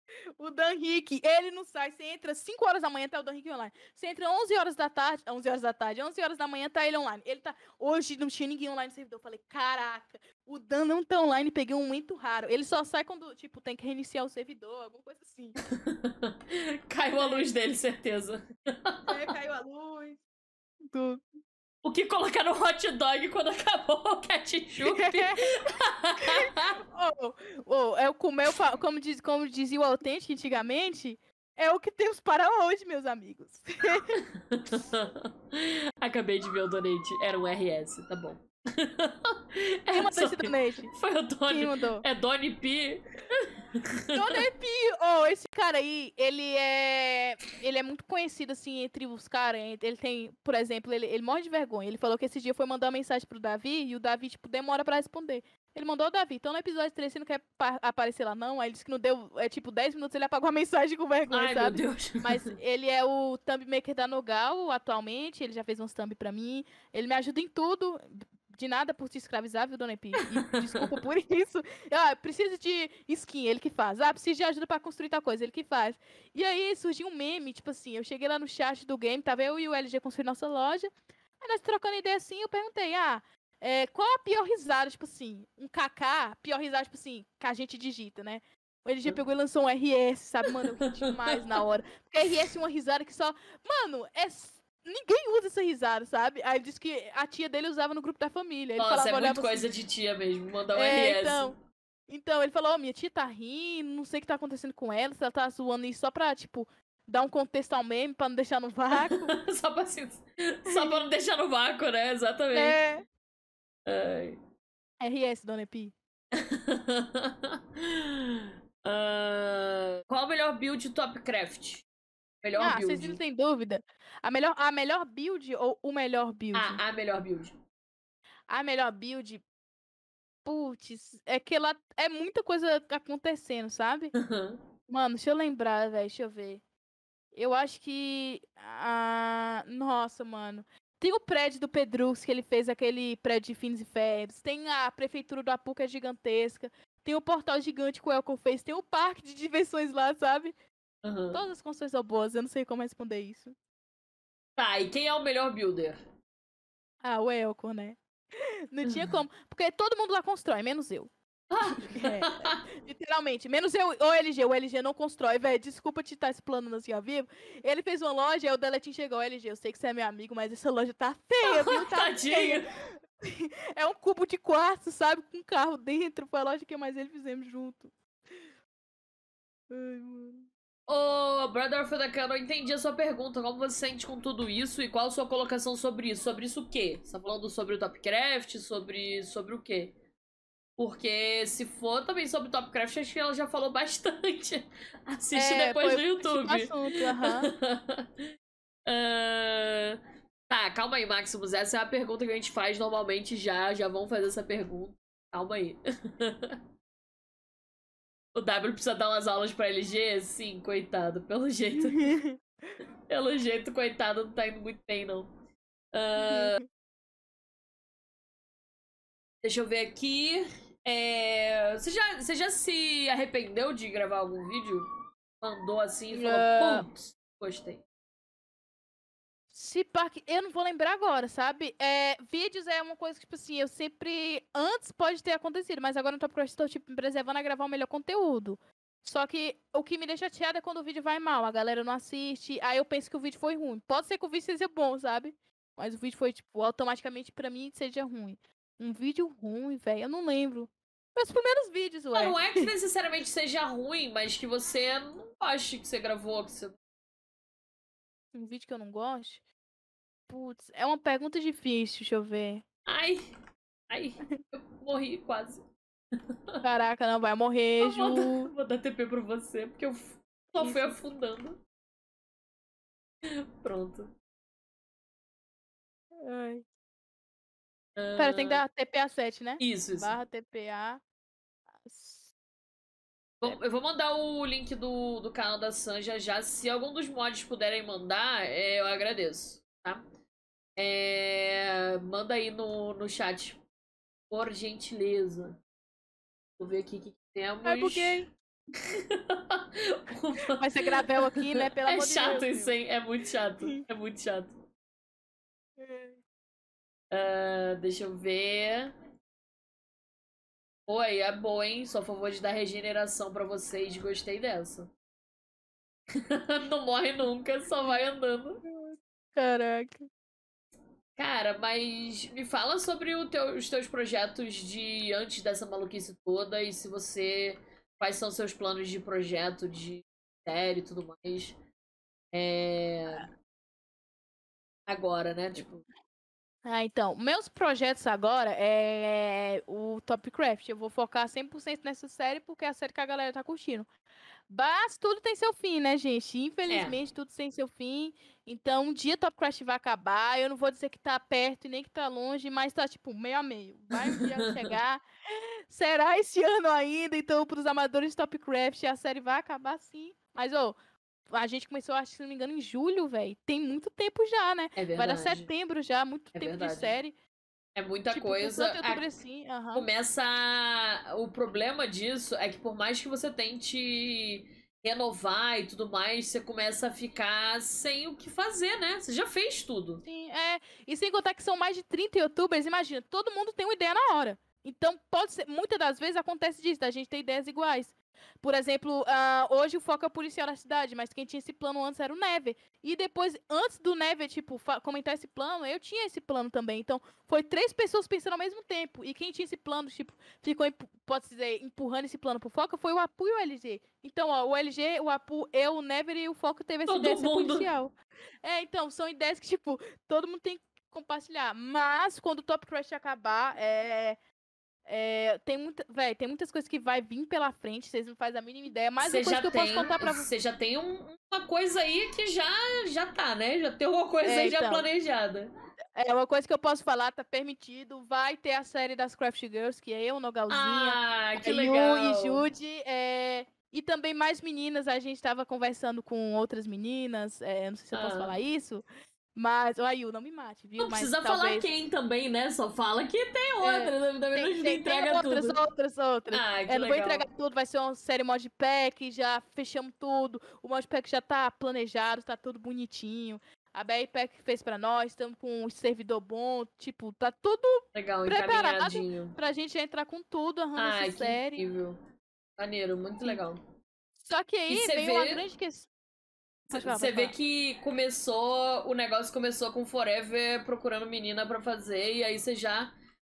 (laughs) O Dan Rick, ele não sai. Você entra 5 horas da manhã, tá o Dan Rick online. Você entra 11 horas da tarde, 11 horas da tarde, 11 horas da manhã, tá ele online. Ele tá. Hoje não tinha ninguém online no servidor. Eu falei, caraca, o Dan não tá online, peguei um muito raro. Ele só sai quando, tipo, tem que reiniciar o servidor, alguma coisa assim. (laughs) Caiu a luz dele, certeza. Aí caiu a luz. (laughs) Tudo. O que colocar no hot dog quando acabou o ketchup? (laughs) Oh, oh, é o comer, como, diz, como dizia o autêntico antigamente, é o que temos para hoje, meus amigos. (laughs) (laughs) Acabei de ver o donate. Era um RS, tá bom. (laughs) Quem Era mandou esse donate? Foi o Quem Doni. mandou? É Doni P. (laughs) Donate! Oh, esse cara aí, ele é. Ele é muito conhecido, assim, entre os caras. Ele tem, por exemplo, ele, ele morre de vergonha. Ele falou que esse dia foi mandar uma mensagem pro Davi e o Davi, tipo, demora pra responder. Ele mandou o Davi. Então no episódio 3 você não quer pa- aparecer lá, não? Aí ele disse que não deu. É tipo, 10 minutos ele apagou a (laughs) mensagem com vergonha, Ai, meu sabe? Deus. Mas ele é o thumb maker da Nogal atualmente. Ele já fez uns thumb pra mim. Ele me ajuda em tudo. De nada por te escravizar, viu, Dona Epi? E desculpa por (laughs) isso. Ah, preciso de skin, ele que faz. Ah, preciso de ajuda pra construir tal coisa, ele que faz. E aí surgiu um meme, tipo assim, eu cheguei lá no chat do game, tava eu e o LG construindo nossa loja. Aí nós trocando ideia assim, eu perguntei, ah, é, qual a pior risada, tipo assim, um KK, pior risada, tipo assim, que a gente digita, né? O LG pegou e lançou um RS, sabe? Mano, eu ri demais na hora. Porque RS é uma risada que só. Mano, é. Ninguém usa essa risada, sabe? Aí ele disse que a tia dele usava no grupo da família. Ele Nossa, falava, é muito assim, coisa de tia mesmo. Mandar um É, RS. então. Então, ele falou, ó, minha tia tá rindo, não sei o que tá acontecendo com ela, se ela tá zoando isso só pra, tipo, dar um contexto ao meme, pra não deixar no vácuo. (laughs) só, pra, assim, só pra não deixar no vácuo, né? Exatamente. é. Ai. RS, Dona Epi. (laughs) Ah, qual o melhor build Topcraft? Melhor ah, build. vocês não têm dúvida? A melhor, a melhor build ou o melhor build? Ah, a melhor build. A melhor build. Putz, é que lá é muita coisa acontecendo, sabe? Mano, deixa eu lembrar, velho. Deixa eu ver. Eu acho que. Ah, nossa, mano. Tem o prédio do Pedrux, que ele fez aquele prédio de fins e férias. Tem a prefeitura do Apu, que é gigantesca. Tem o portal gigante que o Elcon fez. Tem o parque de diversões lá, sabe? Aham. Todas as construções são boas. Eu não sei como responder isso. Tá, e quem é o melhor builder? Ah, o Elco, né? (laughs) Não tinha (laughs) como. Porque todo mundo lá constrói, menos eu. (laughs) É, literalmente. Menos eu, o LG. O LG não constrói, velho. Desculpa te estar explanando assim ao vivo. Ele fez uma loja, aí o Deletin chegou. LG, eu sei que você é meu amigo, mas essa loja tá feia, viu? Tá Tadinho. feia. É um cubo de quartzo, sabe? Com um carro dentro. Foi a loja que mais ele fizemos junto. Ai, mano. Ô, Brother Fudakan, eu entendi a sua pergunta. Como você se sente com tudo isso e qual a sua colocação sobre isso? Sobre isso o quê? Você tá falando sobre o Topcraft? Sobre, sobre o quê? Porque se for também sobre Topcraft, acho que ela já falou (laughs) bastante. Assiste É, depois no YouTube. assunto. (laughs) Ah, Tá, calma aí, Maximus. Essa é a pergunta que a gente faz normalmente já. Já vão fazer essa pergunta. Calma aí. (laughs) o W precisa dar umas aulas pra LG? Sim, coitado. Pelo jeito. (laughs) Pelo jeito, coitado, não tá indo muito bem, não. Ah, (laughs) deixa eu ver aqui. É, Você, já, você já se arrependeu de gravar algum vídeo? Mandou assim e falou, putz, gostei. Se pá, que- eu não vou lembrar agora, sabe? É, vídeos é uma coisa que, tipo assim, eu sempre. Antes pode ter acontecido, mas agora no Top Crush estou, tipo, me preservando a gravar o melhor conteúdo. Só que o que me deixa chateada é quando o vídeo vai mal, a galera não assiste, aí eu penso que o vídeo foi ruim. Pode ser que o vídeo seja bom, sabe? Mas o vídeo foi, tipo, automaticamente pra mim seja ruim. Um vídeo ruim, velho, eu não lembro. Meus primeiros vídeos, Não, ué. não é que (laughs) necessariamente seja ruim, mas que você não goste que você gravou, que você... Um vídeo que eu não gosto. Putz, é uma pergunta difícil, deixa eu ver. Ai, ai, eu morri quase. Caraca, não, vai morrer, Eu vou, dar, Ju. vou dar TP pra você, porque eu só fui Isso. afundando. Pronto. Ai. Pera, tem que Ah, dar TPA 7, né? Isso, isso. Barra TPA. Vou- Eu vou mandar o link do, do canal da Sanja já. Se algum dos mods puderem mandar, é, eu agradeço, tá? É, manda aí no, no chat. Por gentileza. Vou ver aqui o que temos. Ai, buguei. Uma- Vai ser gravel aqui, né? Pelo É amor de chato Deus. isso, hein? É muito chato. É muito chato. (laughs) Ah, deixa eu ver. Oi, é boa, hein? Sou a favor de dar regeneração pra vocês. Gostei dessa. (laughs) Não morre nunca, só vai andando. Caraca. Cara, mas me fala sobre teu- os teus projetos de antes dessa maluquice toda e se você. Quais são seus planos de projeto, de série e tudo mais. É. Agora, né? Tipo. Ah, então, meus projetos agora é o Topcraft. Eu vou focar 100% nessa série porque é a série que a galera tá curtindo. Mas tudo tem seu fim, né, gente? Infelizmente, tudo tem seu fim. Então, um dia Topcraft vai acabar. Eu não vou dizer que tá perto e nem que tá longe, mas tá tipo meio a meio. Vai um dia chegar. (laughs) Será esse ano ainda. Então, pros amadores de Topcraft, a série vai acabar sim. Mas, ô, a gente começou, acho que se não me engano, em julho, velho. Tem muito tempo já, né? É Vai dar verdade. setembro já, muito É tempo verdade. de série. É muita tipo, coisa. Com tanto A- outubro assim, aham. começa. a- O problema disso é que por mais que você tente renovar e tudo mais, você começa a ficar sem o que fazer, né? Você já fez tudo. Sim, é. E sem contar que são mais de 30 youtubers, imagina, todo mundo tem uma ideia na hora. Então, pode ser, muitas das vezes acontece disso, da gente ter ideias iguais. Por exemplo, ah, hoje o foco é o policial da cidade, mas quem tinha esse plano antes era o Never. E depois, antes do Never, tipo, comentar esse plano, eu tinha esse plano também. Então, foi três pessoas pensando ao mesmo tempo. E quem tinha esse plano, tipo, ficou, pode dizer, empurrando esse plano pro Foca foi o Apu e o LG. Então, ó, o LG, o Apu, eu, o Never e o Foca teve essa Todo ideia de ser policial. É, então, são ideias que, tipo, todo mundo tem que compartilhar. Mas, quando o Top Crush acabar, é. É, tem, muita, véi, tem muitas coisas que vai vir pela frente, vocês não fazem a mínima ideia. Mas uma coisa já que eu tem, posso contar pra vocês. você já tem um- uma coisa aí que já já tá, né? Já tem uma coisa É, aí já então. planejada. É uma coisa que eu posso falar, tá permitido. Vai ter a série das Craft Girls, que é eu, Nogalzinha, Ah, que Yu legal. e Jude. é, E também mais meninas, a gente tava conversando com outras meninas. é, não sei se eu posso Ah. falar isso. Mas, ó, a Yu, não me mate, viu? Não mas precisa talvez... falar quem também, né? Só fala que tem outra. né? Também Tem, não tem, entrega tem outras, tudo. outras, outras. Ah, que É, não vou entregar tudo, vai ser uma série modpack, já fechamos tudo. O modpack já tá planejado, tá tudo bonitinho. A BRPEC fez pra nós, estamos com um servidor bom, tipo, tá tudo Legal, Preparado pra gente entrar com tudo, arrumando Ai, essa série. incrível. Maneiro, muito legal. Só que aí cê veio uma vê- grande questão. Você vê que começou, o negócio começou com Forever procurando menina pra fazer, e aí vocês já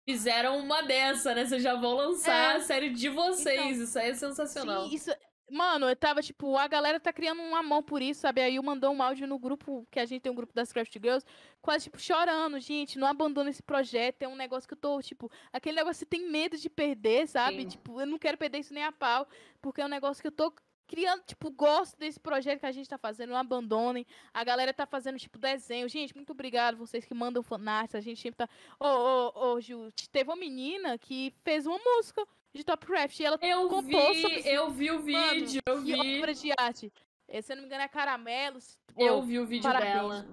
fizeram uma dessa, né? Vocês já vão lançar É. a série de vocês, Então, isso aí é sensacional. Sim, isso. Mano, eu tava, tipo, a galera tá criando um amor por isso, sabe? Aí eu mandou um áudio no grupo, que a gente tem um grupo das Craft Girls, quase, tipo, chorando, gente, não abandona esse projeto, é um negócio que eu tô, tipo, aquele negócio que você tem medo de perder, sabe? Sim. Tipo, eu não quero perder isso nem a pau, porque é um negócio que eu tô criando, tipo, gosto desse projeto que a gente tá fazendo, não abandonem. A galera tá fazendo, tipo, desenho. Gente, muito obrigado vocês que mandam fanarts, a gente sempre tá... Ô, ô, ô, Gil, teve uma menina que fez uma música de Top Craft, e ela Eu compôs sobre vi, eu vi o Mano, vídeo, eu que vi. obra de arte. Eh, Se eu não me engano, é Caramelos. Eu vi o vídeo parabéns. dela.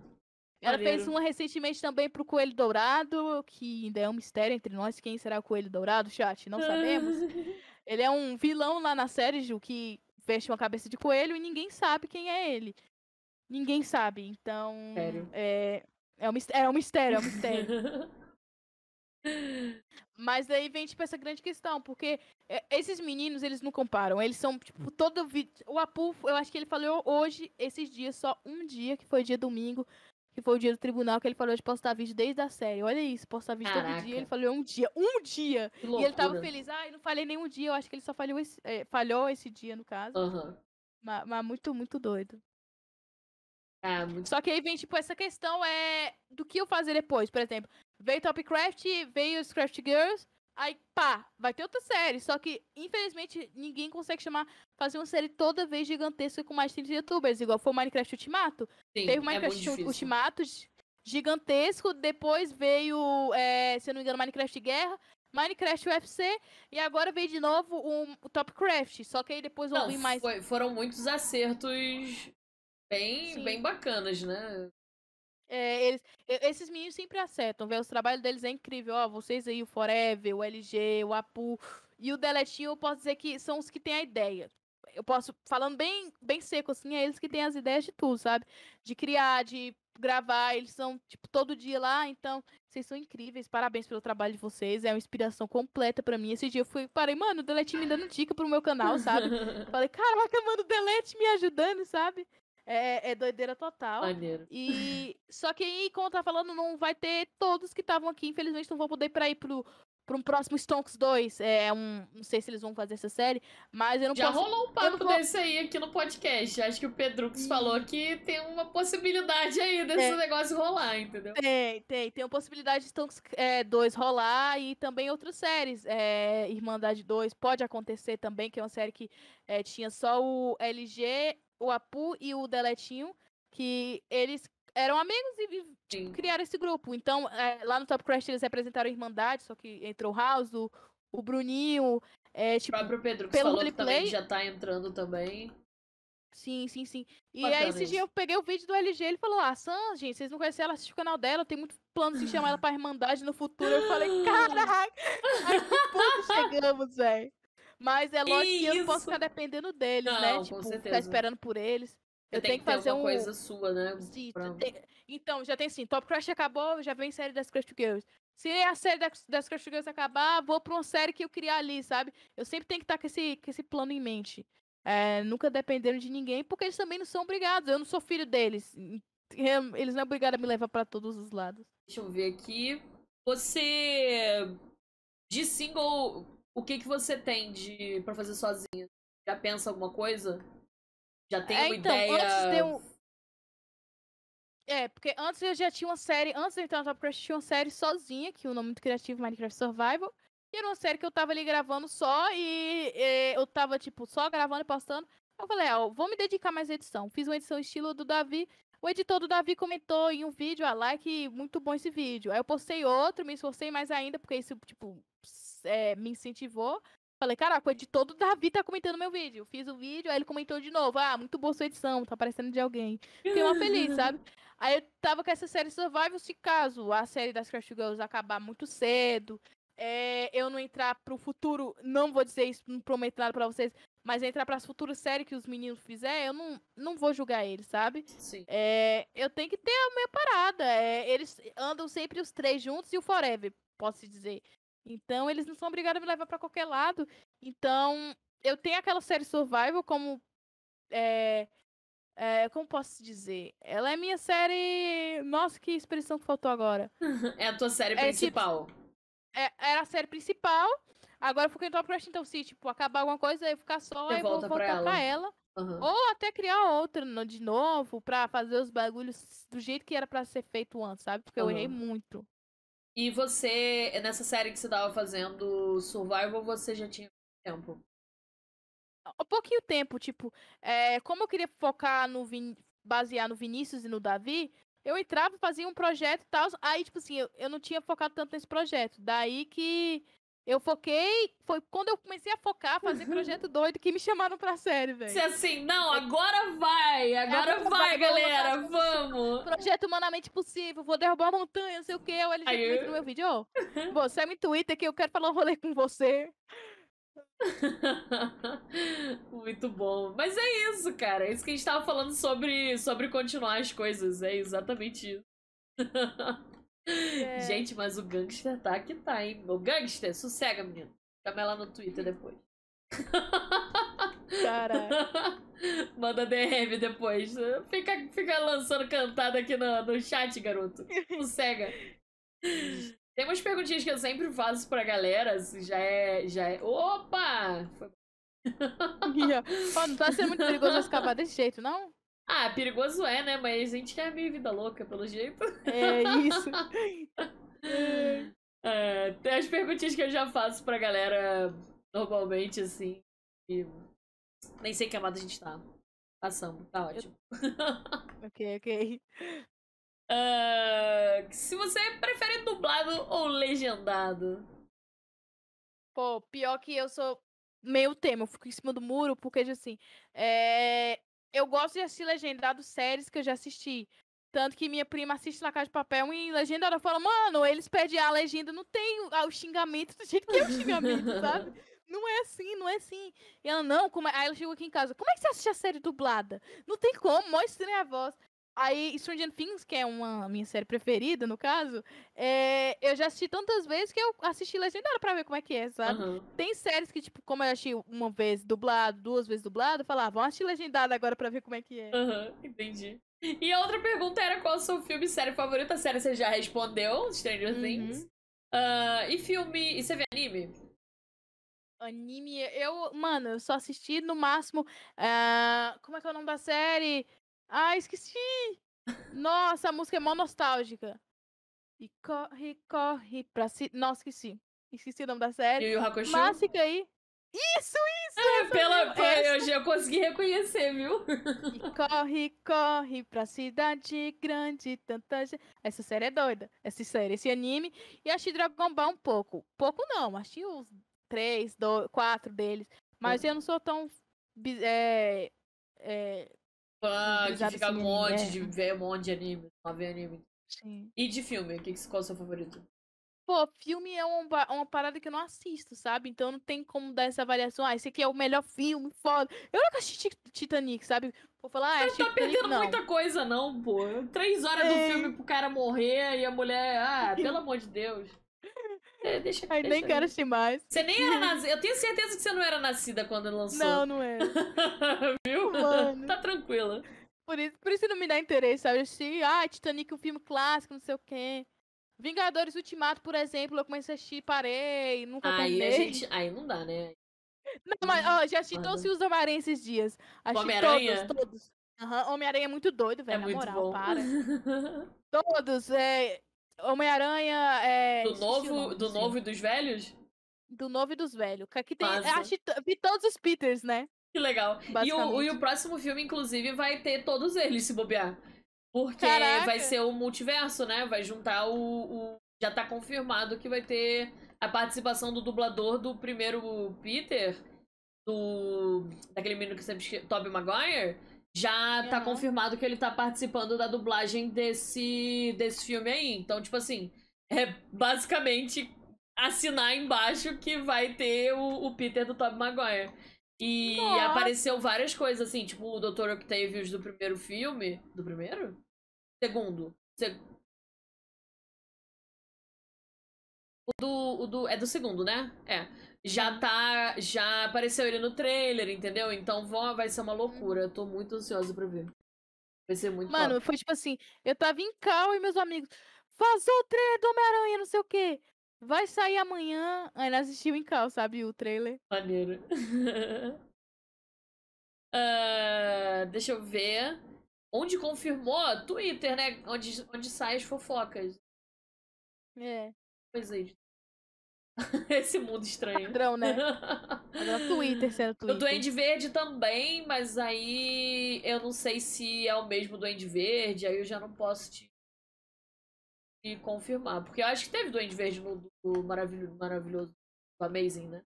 Ela fez uma recentemente também pro Coelho Dourado, que ainda é um mistério entre nós. Quem será o Coelho Dourado, chat? Não sabemos. (laughs) Ele é um vilão lá na série, Ju, que veste uma cabeça de coelho e ninguém sabe quem é ele. Ninguém sabe. Então. Sério. É, é, um, mis- é um mistério, é um mistério. (laughs) Mas daí vem, tipo, essa grande questão, porque é, esses meninos, eles não comparam. Eles são, tipo, todo vídeo. O Apu, eu acho que ele falou hoje, esses dias, só um dia, que foi dia domingo, que foi o dia do tribunal, que ele falou de postar vídeo desde a série. Olha isso, postar vídeo todo Caraca. dia. Ele falou um dia, um dia! E ele tava feliz. Ah, eu não falei nenhum dia, eu acho que ele só falhou esse, é, falhou esse dia, no caso. Aham. Mas, mas muito, muito doido. Ah, muito Só que aí vem, tipo, essa questão é do que eu fazer depois. Por exemplo, veio Topcraft, veio os Craft Girls, aí pá, vai ter outra série. Só que, infelizmente, ninguém consegue chamar, fazer uma série toda vez gigantesca com mais de 30 youtubers, igual foi o Minecraft Ultimato. Sim, Teve o é Minecraft difícil. Ultimato gi- gigantesco, depois veio, é, se eu não me engano, Minecraft Guerra. Minecraft UFC e agora veio de novo o, o Topcraft. Só que aí depois vão Não, vir mais. foi- foram muitos acertos bem, Sim. bem bacanas, né? É, eles, esses meninos sempre acertam, velho. Os trabalhos deles é incrível. Ó, vocês aí, o Forever, o LG, o Apu e o Deletinho, eu posso dizer que são os que têm a ideia. Eu posso, falando bem, bem seco assim, é eles que têm as ideias de tudo, sabe? De criar, de gravar, eles são, tipo, todo dia lá, então, vocês são incríveis, parabéns pelo trabalho de vocês, é uma inspiração completa pra mim. Esse dia eu fui, parei, mano, o Deletinho me dando dica pro meu canal, sabe? (laughs) Falei, caraca, mano, o Delete me ajudando, sabe? É, é doideira total. Maneiro. E (laughs) só que aí, como eu tava falando, não vai ter todos que estavam aqui, infelizmente não vão poder ir pra ir pro, pra um próximo Stonks 2. É um. Não sei se eles vão fazer essa série, mas eu não Já posso. rolou um papo vou- desse aí aqui no podcast. Acho que o Pedrux Hum. falou que tem uma possibilidade aí desse É. negócio rolar, entendeu? Tem, tem. Tem a possibilidade de Stonks 2 rolar e também outras séries. É, Irmandade 2 pode acontecer também, que é uma série que é, tinha só o LG, o Apu e o Deletinho, que eles eram amigos e Sim. criaram esse grupo. Então, é, lá no Top Crash eles representaram a Irmandade, só que entrou o House, o, o Bruninho, é, O tipo, próprio Pedrux pelo falou que já tá entrando também. sim, sim, sim. E Bacana aí, esse isso. dia eu peguei o vídeo do LG, ele falou, ah, Sam, gente, vocês não conhecem ela, assiste o canal dela, eu tenho muitos planos de chamar ela pra Irmandade no futuro. Eu falei, (laughs) caraca, a que ponto chegamos, velho. Mas é lógico que eu não posso ficar dependendo deles, Não, né? com Tipo, certeza. ficar esperando por eles. Eu tenho que ter fazer alguma um... coisa sua, né? Sim, tem- Então, já tem assim, Top Crush acabou, já vem série das Crush Girls. Se a série das, das Crush Girls acabar, vou pra uma série que eu criar ali, sabe? Eu sempre tenho que estar com esse, com esse plano em mente. É, nunca dependendo de ninguém, porque eles também não são obrigados. Eu não sou filho deles. Eles não são obrigados a me levar pra todos os lados. Deixa eu ver aqui. Você. De single, o que que você tem de pra fazer sozinha? Já pensa alguma coisa? Já tem É, uma então, ideia? antes de eu- É, porque antes eu já tinha uma série, antes de eu entrar no Top Crush, tinha uma série sozinha, que o nome muito criativo, Minecraft Survival. E era uma série que eu tava ali gravando só e, eh, eu tava, tipo, só gravando e postando. Eu falei, ó, vou me dedicar mais à edição. Fiz uma edição estilo do Davi. O editor do Davi comentou em um vídeo, ah, like, muito bom esse vídeo. Aí eu postei outro, me esforcei mais ainda, porque isso, tipo, eh, me incentivou. Falei, caraca, o editor do Davi tá comentando meu vídeo. Fiz o vídeo, aí ele comentou de novo. Ah, muito boa sua edição, tá parecendo de alguém. Fiquei uma feliz, (laughs) sabe? Aí eu tava com essa série Survival, se caso a série das Crash Girls acabar muito cedo, é, eu não entrar pro futuro, não vou dizer isso, não prometo nada pra vocês, mas entrar pras futuras séries que os meninos fizer, eu não, não vou julgar eles, sabe? Sim. É, eu tenho que ter a minha parada. É, eles andam sempre os três juntos e o Forever, posso dizer. Então, eles não são obrigados a me levar pra qualquer lado. Então, eu tenho aquela série Survival como. É, é, como posso dizer? Ela é minha série. Nossa, que expressão que faltou agora. (laughs) É a tua série É, tipo, principal. É, era a série principal. Agora eu fico em Top Crush, então se tipo, acabar alguma coisa, eu ficar só, eu vou volta pra voltar pra ela. ela. Aham. Ou até criar outra de novo, pra fazer os bagulhos do jeito que era pra ser feito antes, sabe? Porque eu errei muito. E você, nessa série que você tava fazendo Survival, você já tinha tempo? Um pouquinho tempo, tipo, é, como eu queria focar no Vin... basear no Vinícius e no Davi, eu entrava, fazia um projeto e tal. Aí, tipo assim, eu, eu não tinha focado tanto nesse projeto. Daí que eu foquei. Foi quando eu comecei a focar, fazer (laughs) projeto doido que me chamaram pra série, velho. Você assim, não, agora vai! Agora vai, vai, galera! vamos Vamos! Projeto humanamente possível, vou derrubar a montanha, não sei o que. Aí ele já eu- no meu vídeo, ó. (laughs) Você me Twitter que eu quero falar um rolê com você. (laughs) Muito bom. Mas é isso, cara. É isso que a gente tava falando sobre, sobre continuar as coisas. É exatamente isso. É. Gente, mas o gangster tá que tá, hein? O gangster, sossega, menino. Chama ela no Twitter depois. Caralho. (laughs) Manda DM depois. Fica, fica lançando cantada aqui no, no chat, garoto. Sossega. Tem umas perguntinhas que eu sempre faço pra galera. assim, Já é. Já é. Opa! Foi (laughs) Ó, não tá sendo muito perigoso escapar desse jeito, não? Ah, perigoso é, né? Mas a gente quer meio vida louca, pelo jeito. É isso. (laughs) É, tem as perguntinhas que eu já faço pra galera normalmente, assim. E nem sei que amada a gente tá passando. Tá ótimo. (laughs) ok, ok. Ah, se você prefere dublado ou legendado? Pô, pior que eu sou meio tema, eu fico em cima do muro, porque, assim, é... eu gosto de assistir legendado séries que eu já assisti. Tanto que minha prima assiste La Casa de Papel e legendada fala, mano, eles pedem a legenda, não tem o, o xingamento do jeito que é o xingamento, (laughs) sabe? Não é assim, não é assim. E ela, não, como é? Aí ela chegou aqui em casa, como é que você assiste a série dublada? Não tem como, mó estranha a voz. Aí, Stranger Things, que é uma minha série preferida, no caso, é, eu já assisti tantas vezes que eu assisti legendada pra ver como é que é, sabe? Aham. Tem séries que, tipo, como eu achei uma vez dublado, duas vezes dublado, eu falava, vamos assistir legendado agora pra ver como é que é. Aham, entendi. E a outra pergunta era qual é o seu filme série favorita? A série você já respondeu, Stranger Uhum. Things. Ah, e filme. E você vê anime? Anime, eu, mano, eu só assisti no máximo. ah, como é que é o nome da série? Ah, esqueci! Nossa, a música é mó nostálgica. E corre, corre pra si. Nossa, esqueci. Esqueci o nome da série. Yu Hakusho? Mas fica aí. Isso, isso! (laughs) essa Pela, eu já consegui reconhecer, viu? E corre, corre pra cidade grande, tanta gente. Essa série é doida. Essa série, esse anime. E achei Dragon Ball um pouco. Pouco não, achei os três, dois, quatro deles. Mas eu não sou tão. É, é, Fã Brisado ficar um monte, é. de ver um monte de anime. Só ver anime. sim. E de filme? O que, que- qual é o seu favorito? Pô, filme é um ba- uma parada que eu não assisto, sabe? Então não tem como dar essa avaliação. Ah, esse aqui é o melhor filme, foda. Eu nunca assisti Ti- Titanic, sabe? Vou falar, ah, Não tá perdendo muita coisa, não, pô. Três horas do É. filme pro cara morrer e a mulher. Ah, (laughs) pelo amor de Deus. É, deixa, Ai, nem deixa quero aí. assistir mais. Você nem era (laughs) nascida. Eu tenho certeza que você não era nascida quando lançou. Não, não é. (laughs) Viu? Mano. tá tranquila. Por isso, por isso não me dá interesse, sabe? Eu assisti, ah, Titanic é um filme clássico, não sei o quê. Vingadores Ultimato, por exemplo, eu comecei a assistir, parei, nunca Aí terminei. gente. Aí não dá, né? Não, mas, ó, já assisti todos os Homem-Aranha esses dias. Homem-Aranha? todos, todos. Aham, Homem-Aranha é muito doido, É velho, na muito moral, bom. para. (laughs) Todos, é... Homem-Aranha, é... Do novo, nome do novo e dos velhos? Do novo e dos velhos. que Aqui tem, Massa. acho, vi todos os Peters, né? Que legal. E o, e o próximo filme, inclusive, vai ter todos eles, se bobear. Porque Caraca. vai ser o multiverso, né? Vai juntar o, o- Já tá confirmado que vai ter a participação do dublador do primeiro Peter, do. daquele menino que sempre Tobey Maguire. Já tá confirmado que ele tá participando da dublagem desse, desse filme aí. Então, tipo assim, é basicamente assinar embaixo que vai ter o, o Peter do Tobey Maguire. E Nossa. apareceu várias coisas, assim, tipo o Dr. Octavius do primeiro filme. Do primeiro? Segundo. Se- O do, o do. É do segundo, né? É. Já tá. Já apareceu ele no trailer, entendeu? Então vão, vai ser uma loucura. Eu tô muito ansiosa pra ver. Vai ser muito Mano, top. foi tipo assim, eu tava em cal e meus amigos, vazou o trailer do Homem-Aranha, não sei o quê. Vai sair amanhã. Aí nós assistimos em cal, sabe, o trailer. Maneiro. (laughs) Ah, deixa eu ver. Onde confirmou? Twitter, né? Onde, onde saem as fofocas. É, Coisa aí. (laughs) Esse mundo estranho. padrão, né? (laughs) Padrão Twitter sendo O Twitter. Duende Verde também, mas aí eu não sei se é o mesmo Duende Verde, aí eu já não posso te, te confirmar. Porque eu acho que teve Duende Verde no do maravilhoso, maravilhoso do Amazing, né?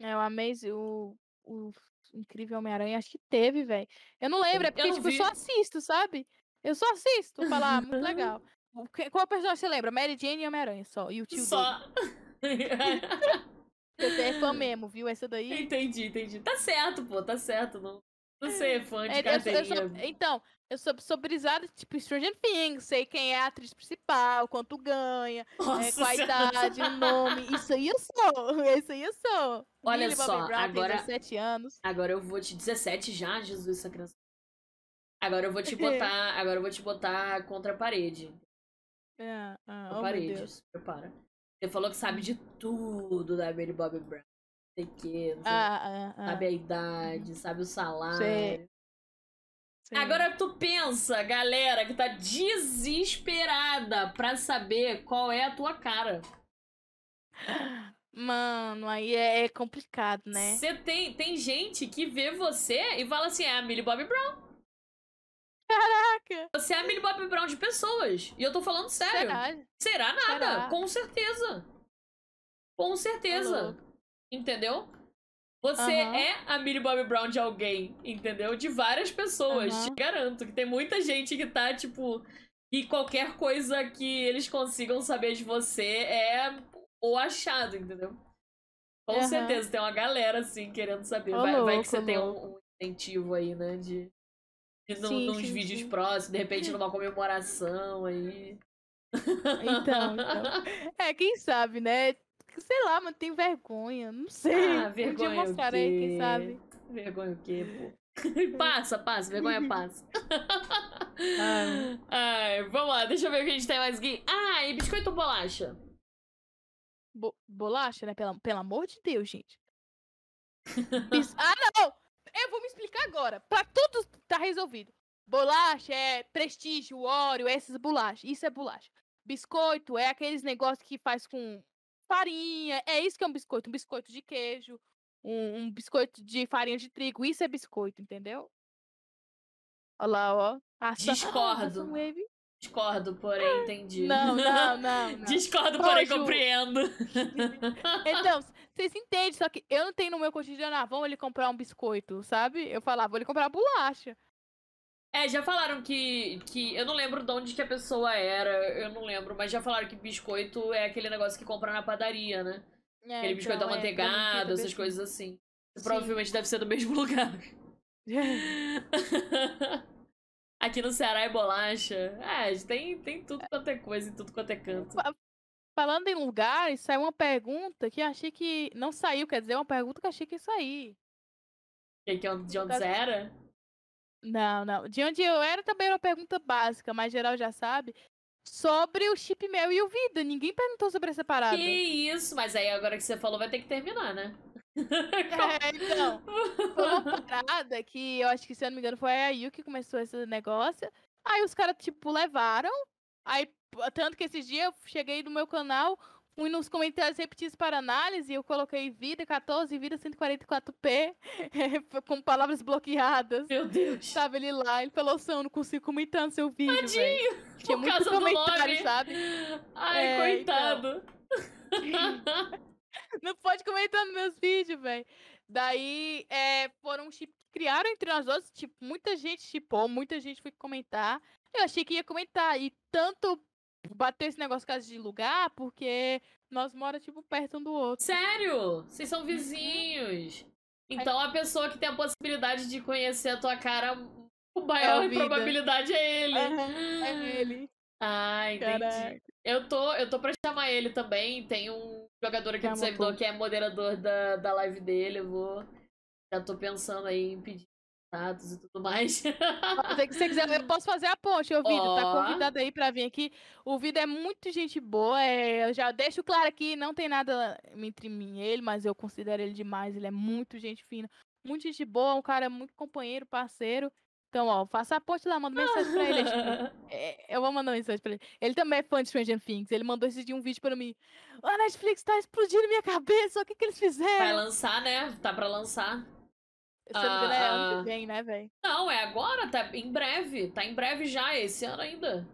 É, o Amazing, o, o Incrível Homem-Aranha, acho que teve, velho. Eu não lembro, é Eu porque, não tipo, eu só assisto, sabe? Eu só assisto, falar, muito (laughs) legal. O Qual personagem você lembra? Mary Jane e Homem-Aranha só. E o tio Só. dele. (laughs) Você é fã mesmo, viu? Essa daí. entendi, entendi. Tá certo, pô, tá certo. Não, não ser fã de É, eu sou- eu sou- carteirinha. então, eu sou, sou brisada, tipo, Stranger Things, sei quem é a atriz principal, quanto ganha, é, qual a idade, o nome. Isso aí eu sou. (laughs) Isso aí eu sou. Olha Millie só, Brown agora- tem 17 anos. Agora eu vou te. 17 já, Jesus, essa criança. Agora eu vou te botar. (laughs) Agora eu vou te botar contra a parede. Ah, ah, oh, a meu parede. Deus. Se prepara. Você falou que sabe de tudo da Millie Bobby Brown. Não sei o que, não sei Ah, ah, ah. sabe a idade, sabe o salário. Sei. Sim. Agora tu pensa, galera, que tá desesperada pra saber qual é a tua cara. Mano, aí é, é complicado, né? Você tem, tem gente que vê você e fala assim: é a Millie Bobby Brown. Caraca! Você é a Millie Bobby Brown de pessoas. E eu tô falando sério. Será? Será nada, Será? com certeza. Com certeza. louco. Entendeu? Você é a Millie Bobby Brown de alguém, entendeu? De várias pessoas. Te garanto que tem muita gente que tá, tipo. E qualquer coisa que eles consigam saber de você é o achado, entendeu? Com certeza tem uma galera, assim, querendo saber. Ô, vai, vai que você tem um, um incentivo aí, né? De. Num- Sim, nos sim, vídeos sim. próximos, de repente (laughs) numa comemoração aí. Então, então. É, quem sabe, né? Sei lá, mas tem vergonha. Não sei. Ah, um dia vergonha mostrarei, quê? quem sabe. Vergonha o quê, pô? (laughs) passa, passa, vergonha (laughs) passa. Ai. Ai, vamos lá, deixa eu ver o que a gente tem mais aqui. Ah, e biscoito ou bolacha? Bo- bolacha, né? Pelo, pelo amor de Deus, gente. Bis- ah, não! Eu vou me explicar agora. Pra tudo tá resolvido. Bolacha é prestígio, óleo, essas bolachas. Isso é bolacha. Biscoito é aqueles negócios que faz com farinha. É isso que é um biscoito. Um biscoito de queijo. Um, um biscoito de farinha de trigo. Isso é biscoito, entendeu? Olha lá, ó. Aça- Discordo. (laughs) Discordo, porém entendi. Não, não, não. (laughs) não. Discordo, Ô, porém Ju. compreendo. (laughs) Então, vocês entendem, só que eu não tenho no meu cotidiano, ah, vamos ali comprar um biscoito, sabe? Eu falava, vou ali comprar bolacha. É, já falaram que, que. Eu não lembro de onde que a pessoa era, eu não lembro, mas já falaram que biscoito é aquele negócio que compra na padaria, né? É, Aquele biscoito então, é, amanteigado, fica essas coisas assim. Sim. Provavelmente deve ser do mesmo (laughs) lugar. Aqui no Ceará é bolacha. É, tem, tem tudo quanto é coisa e tudo quanto é canto. Fa- Falando em lugares, saiu uma pergunta que eu achei que. Não saiu, quer dizer, uma pergunta que eu achei que ia sair. Que, que, é de onde você era? Não, não. De onde eu era também era uma pergunta básica, mas geral já sabe. Sobre o chip mel e o vida. Ninguém perguntou sobre essa parada. Que isso, mas aí agora que você falou vai ter que terminar, né? (laughs) É, então. Foi uma (laughs) parada que eu acho que, se eu não me engano, foi a Yu que começou esse negócio. Aí os caras, tipo, levaram. Aí, tanto que esses dias eu cheguei no meu canal, fui nos comentários repetidos para análise, eu coloquei vida 14 e vida 144p, (laughs) com palavras bloqueadas. Meu Deus. Sabe, ele lá, ele falou assim, eu não consigo comentar no seu vídeo, velho. Tinha muito comentário, sabe? Ai, É, coitado. Não pode comentar nos meus vídeos, velho. Daí, é, foram chip que criaram entre nós dois, tipo, muita gente chipou, muita gente foi comentar. Eu achei que ia comentar, e tanto bateu esse negócio caso de lugar, porque Nós mora, tipo, perto um do outro. Sério? Vocês são vizinhos. Então a pessoa que tem a possibilidade de conhecer a tua cara, o É maior a vida. probabilidade é ele. Aham, é ele. Ah, entendi. Caraca. Eu tô, eu tô pra chamar ele também. Tem um jogador aqui do servidor que é moderador da, da live dele. Eu vou. Já tô pensando aí em pedir status e tudo mais. Se você quiser, eu (laughs) posso fazer a ponte, ô Vida. Tá Ó. convidado aí pra vir aqui. O Vida é muito gente boa. é, eu já deixo claro aqui, não tem nada entre mim e ele, mas eu considero ele demais. Ele é muito gente fina, muito gente boa, um cara muito companheiro, parceiro. Então, ó, faça a ponte lá, manda mensagem pra ele. é tipo, (laughs) é, eu vou mandar mensagem pra ele. Ele também é fã de Stranger Things. Ele mandou esse dia um vídeo pra mim. A Netflix tá explodindo minha cabeça. O que que eles Vai fizeram? lançar, né? Tá pra lançar. Se eu não é ano Ah, que vem, né, velho? Não, é agora, tá em breve. Tá em breve já, esse ano ainda.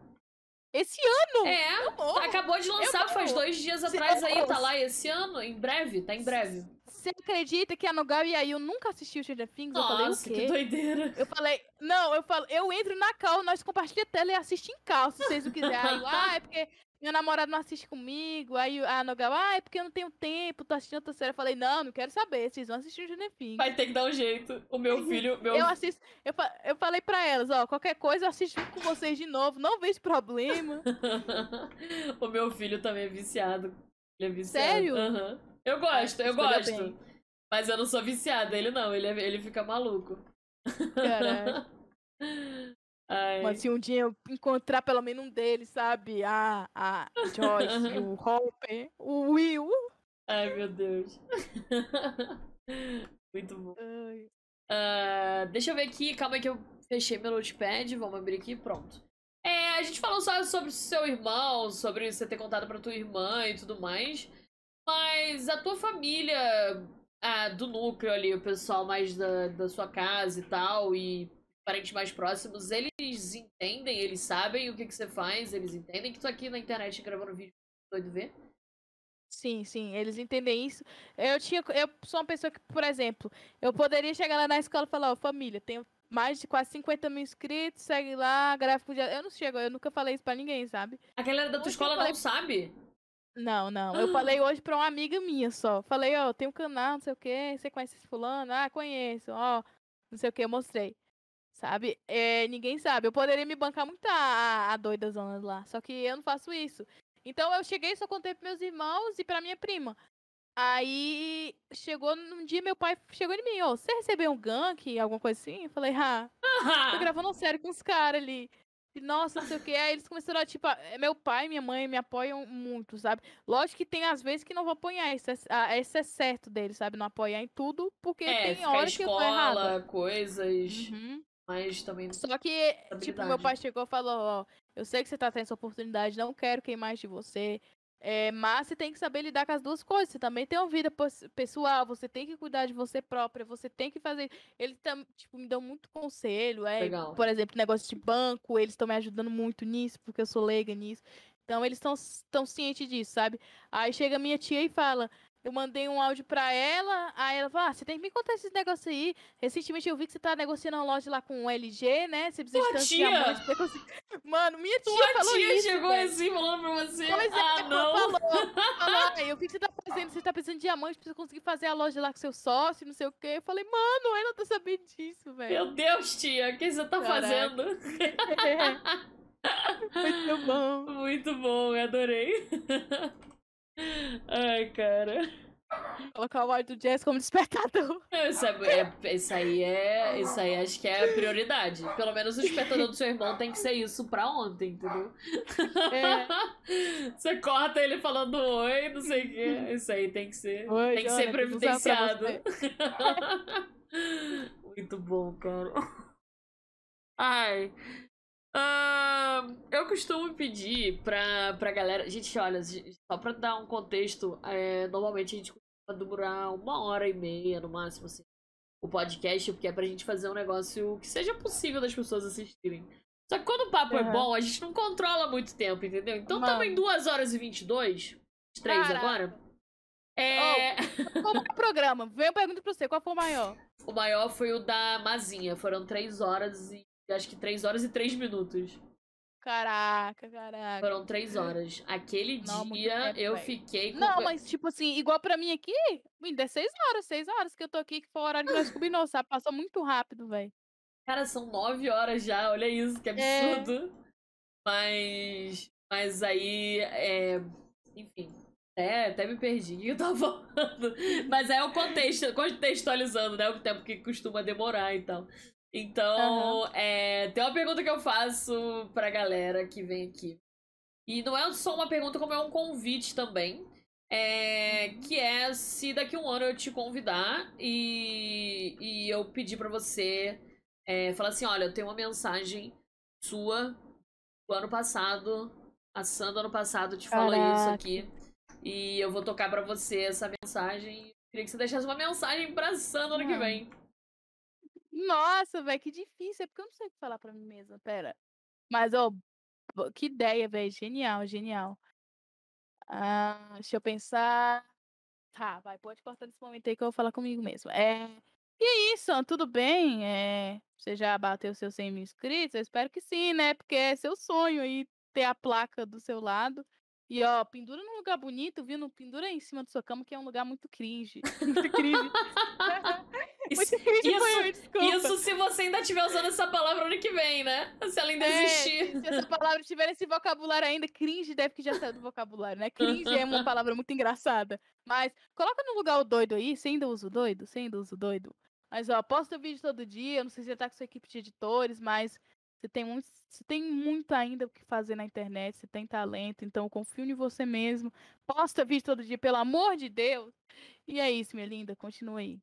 Esse ano? É, acabou de lançar faz dois dias atrás aí, tá lá esse ano, em breve, tá em breve. Você acredita que a Nogal e a Yu nunca assistiu Stranger Things? eu falei o Nossa, que quê? doideira. Eu falei, não, eu falo, eu entro na cal, nós compartilhamos a tela e assiste em cal, se vocês não quiserem. (laughs) Ah, é porque meu namorado não assiste comigo. Aí a Nogal, ah, é porque eu não tenho tempo, tô assistindo outra série. Eu falei, não, não quero saber, vocês vão assistir o Stranger Things. Vai ter que dar um jeito. O meu filho, meu Eu assisto, eu, eu falei pra elas, ó, qualquer coisa eu assisto com vocês de novo, não vejo problema. (laughs) o meu filho também é viciado. Ele é viciado. Sério? Aham. Eu gosto, eu gosto. bem. Mas eu não sou viciada, ele não, ele, é- ele fica maluco. Caralho. (laughs) Ai. Mas se um dia eu encontrar pelo menos um deles, sabe? A, a Joyce, (laughs) o Hopper, o Will. Ai, meu Deus. (laughs) Muito bom. Ah, deixa eu ver aqui, calma aí que eu fechei meu notepad, vamos abrir aqui, pronto. É, a gente falou só sobre seu irmão, sobre você ter contado pra tua irmã e tudo mais, mas a tua família, ah, do núcleo ali, o pessoal mais da, da sua casa e tal, e parentes mais próximos, eles entendem, eles sabem o que, que você faz, eles entendem que tu aqui na internet gravando vídeo doido ver? Sim, sim, eles entendem isso. Eu tinha, eu sou uma pessoa que, por exemplo, eu poderia chegar lá na escola e falar, ó, família, tenho mais de quase 50 mil inscritos, segue lá, gráfico de... Eu não chego, eu nunca falei isso pra ninguém, sabe? A galera da tua Hoje escola falei- não sabe? Não, não. Eu falei hoje pra uma amiga minha só. Falei, ó, tem um canal, não sei o quê. Você conhece esse fulano? Ah, conheço. Ó, não sei o quê, eu mostrei. Sabe? É, ninguém sabe. Eu poderia me bancar muito a, a doida zona lá. Só que eu não faço isso. Então eu cheguei, só contei pros meus irmãos e pra minha prima. Aí chegou num dia, meu pai chegou em mim, ó, você recebeu um gank, alguma coisa assim? Eu falei, ah, tô (laughs) gravando uma série com os caras ali. Nossa, não sei o que. Aí eles começaram a, tipo, a- meu pai e minha mãe me apoiam muito, sabe? Lógico que tem às vezes que não vão apoiar, isso é, isso é certo deles, sabe? Não apoiar em tudo, porque É, tem ficar hora que eu tô errada. coisas, Uhum. mas também Só que, tipo, meu pai chegou e falou, ó, eu sei que você tá tendo essa oportunidade, não quero queimar de você. É, mas você tem que saber lidar com as duas coisas. Você também tem uma vida pessoal, você tem que cuidar de você própria, você tem que fazer. Eles tam, tipo, me dão muito conselho. É, Legal. por exemplo, negócio de banco, eles estão me ajudando muito nisso, porque eu sou leiga nisso. Então eles estão tão cientes disso, sabe? Aí chega minha tia e fala. Eu mandei um áudio pra ela, aí ela fala, ah, você tem que me contar esses negócios aí. Recentemente eu vi que você tá negociando uma loja lá com o LG, né? Você precisa Tua tia? conseguir... Mano, minha tia Tua falou tia isso, chegou velho. assim falando pra você. Pois é, ah, não. falou, falou, (laughs) "Ai, eu vi que você tá fazendo, você tá precisando de diamante pra você conseguir fazer a loja lá com seu sócio, não sei o quê. Eu falei, mano, ela tá sabendo disso, velho. Meu Deus, tia, o que você tá Caraca. fazendo? (laughs) Muito bom. Muito bom, eu adorei. Ai, cara. Colocar o áudio do Jazz como despertador. Isso, é, é- isso aí é. Isso aí acho que é a prioridade. Pelo menos o despertador do seu irmão tem que ser isso pra ontem, entendeu? É. (laughs) Você corta ele falando oi, não sei o quê. Isso aí tem que ser. Oi, tem que ser previdenciado. (laughs) Muito bom, cara. Ai. Ahn, eu costumo pedir pra, pra galera. Gente, olha, só pra dar um contexto, é, normalmente a gente costuma durar uma hora e meia no máximo, assim, o podcast, porque é pra gente fazer um negócio que seja possível das pessoas assistirem. Só que quando o papo é Aham. bom, a gente não controla muito tempo, entendeu? Então Mano. estamos em 2 horas e 22, 3 Caraca. agora. É. Qual foi o programa? Vem eu pergunto pra você, qual foi o maior? O maior foi o da Mazinha. Foram 3 horas e. Acho que 3 horas e 3 minutos. Caraca, caraca. Foram três horas. Aquele Não, dia tempo, eu fiquei com. Não, mas tipo assim, igual pra mim aqui, ainda é seis horas, seis horas que eu tô aqui, que foi o horário que nós combinou, sabe? Passou muito rápido, velho. Cara, são nove horas já, olha isso, que É. absurdo. Mas. Mas aí. É... Enfim. Até, até me perdi o (laughs) que eu tava falando. Mas é o contexto, contextualizando, né? O tempo que costuma demorar e tal. Então, é, tem uma pergunta que eu faço pra galera que vem aqui. E não é só uma pergunta, como é um convite também. É, que é se daqui a um ano eu te convidar e, e eu pedir pra você é, falar assim: olha, eu tenho uma mensagem sua do ano passado. A Sandra ano passado te falou isso Caraca. aqui. E eu vou tocar pra você essa mensagem. Queria que você deixasse uma mensagem pra Sandra ano que vem. Nossa, velho, que difícil. É porque eu não sei o que falar pra mim mesma. Pera. Mas, ó, bo- que ideia, velho. Genial, genial. Ah, deixa eu pensar. Tá, vai, pode cortar nesse momento aí que eu vou falar comigo mesmo. É. E isso, Ana, tudo bem? É, você já bateu seus 100 mil inscritos? Eu espero que sim, né? Porque é seu sonho aí ter a placa do seu lado. E, ó, pendura num lugar bonito, viu? Não pendura em cima da sua cama, que é um lugar muito cringe. (laughs) Muito cringe. (laughs) (laughs) (laughs) Isso, isso- isso se você ainda estiver usando essa palavra ano que vem, né? Se ela ainda É, existir. se, essa palavra tiver nesse vocabulário ainda, cringe deve que já saiu do vocabulário, né? Cringe é uma (laughs) palavra muito engraçada. Mas coloca no lugar o doido aí. Você ainda usa o doido? Você ainda usa o doido? Mas, ó, posta vídeo todo dia. Eu não sei se você tá com sua equipe de editores, mas você tem muito, você tem muito ainda o que fazer na internet. Você tem talento, então confio em você mesmo. Posta vídeo todo dia, pelo amor de Deus. E é isso, minha linda. Continua aí.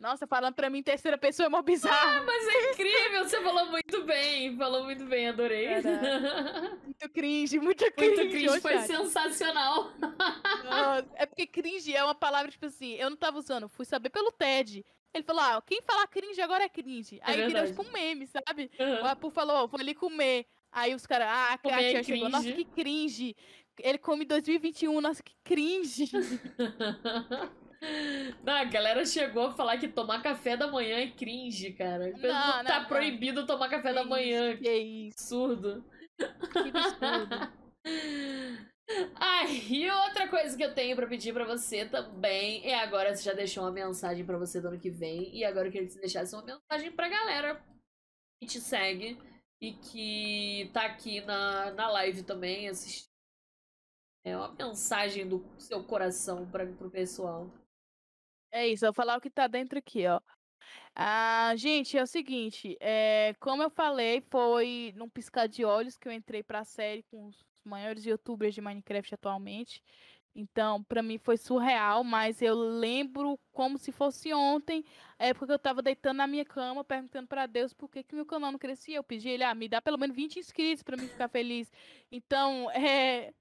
Nossa, falando pra mim em terceira pessoa é mó bizarro. Mas é incrível, você falou muito bem. Falou muito bem, adorei. (laughs) Muito cringe, muito cringe. Muito cringe, foi chat. sensacional. Nossa, é porque cringe é uma palavra, tipo assim, eu não tava usando, fui saber pelo TED. Ele falou, ah, quem falar cringe agora é cringe. Aí virou verdade. tipo um meme, sabe? Uhum. O Apu falou, vou ali comer. Aí os caras, ah, a Comer é chegou, nossa, que cringe. Ele come 2021, nossa, que cringe. (laughs) Não, a galera chegou a falar que tomar café da manhã é cringe, cara. Não, tá não, não. proibido tomar café da Que manhã. isso, Que isso, Absurdo. que absurdo. (laughs) Ai, e outra coisa que eu tenho pra pedir pra você também é agora você já deixou uma mensagem pra você do ano que vem e agora eu queria que você deixasse uma mensagem pra galera que te segue e que tá aqui na, na live também assistindo. É uma mensagem do seu coração para pro pessoal. É isso, eu vou falar o que tá dentro aqui, ó. Ah, gente, é o seguinte, é, como eu falei, foi num piscar de olhos que eu entrei pra série com os maiores youtubers de Minecraft atualmente. Então, pra mim foi surreal, mas eu lembro como se fosse ontem, a época que eu tava deitando na minha cama, perguntando pra Deus por que, que meu canal não crescia. Eu pedi ele, ah, me dá pelo menos 20 inscritos pra mim ficar feliz. Então, (laughs) é,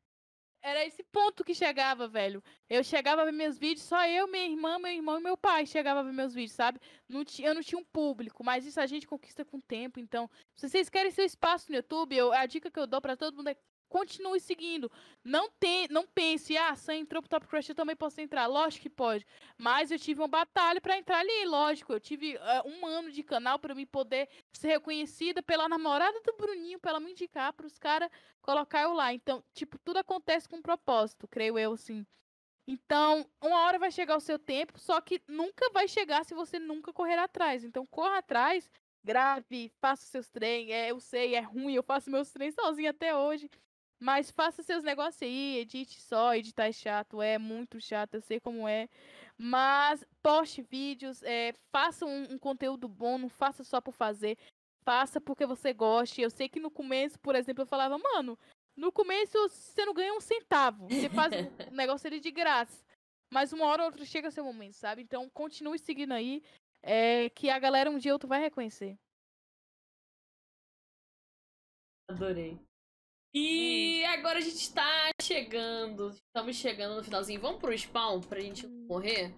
era esse ponto que chegava, velho. Eu chegava a ver meus vídeos, só eu, minha irmã, meu irmão e meu pai chegava a ver meus vídeos, sabe? Não ti- eu não tinha um público, mas isso a gente conquista com o tempo. Então, se vocês querem seu espaço no YouTube, eu- a dica que eu dou pra todo mundo é continue seguindo. Não, tem, não pense, ah, Sam entrou pro Top Crush, eu também posso entrar. Lógico que pode. Mas eu tive uma batalha pra entrar ali, lógico. Eu tive eh, um ano de canal pra me poder ser reconhecida pela namorada do Bruninho, pra ela me indicar pros caras colocar eu lá. Então, tipo, tudo acontece com um propósito, creio eu, assim. Então, uma hora vai chegar o seu tempo, só que nunca vai chegar se você nunca correr atrás. Então, corra atrás, grave, faça seus treinos. É, eu sei, é ruim, eu faço meus treinos sozinha até hoje. Mas faça seus negócios aí, edite só, editar é chato, é muito chato, eu sei como é. Mas poste vídeos, é, faça um, um conteúdo bom, não faça só por fazer. Faça porque você goste. Eu sei que no começo, por exemplo, eu falava, mano, no começo você não ganha um centavo. Você faz o (laughs) negócio ali de graça. Mas uma hora ou outra chega seu momento, sabe? Então continue seguindo aí. é, que a galera um dia ou outro vai reconhecer. Adorei. E agora a gente tá chegando. Estamos chegando no finalzinho. Vamos pro spawn pra gente não morrer?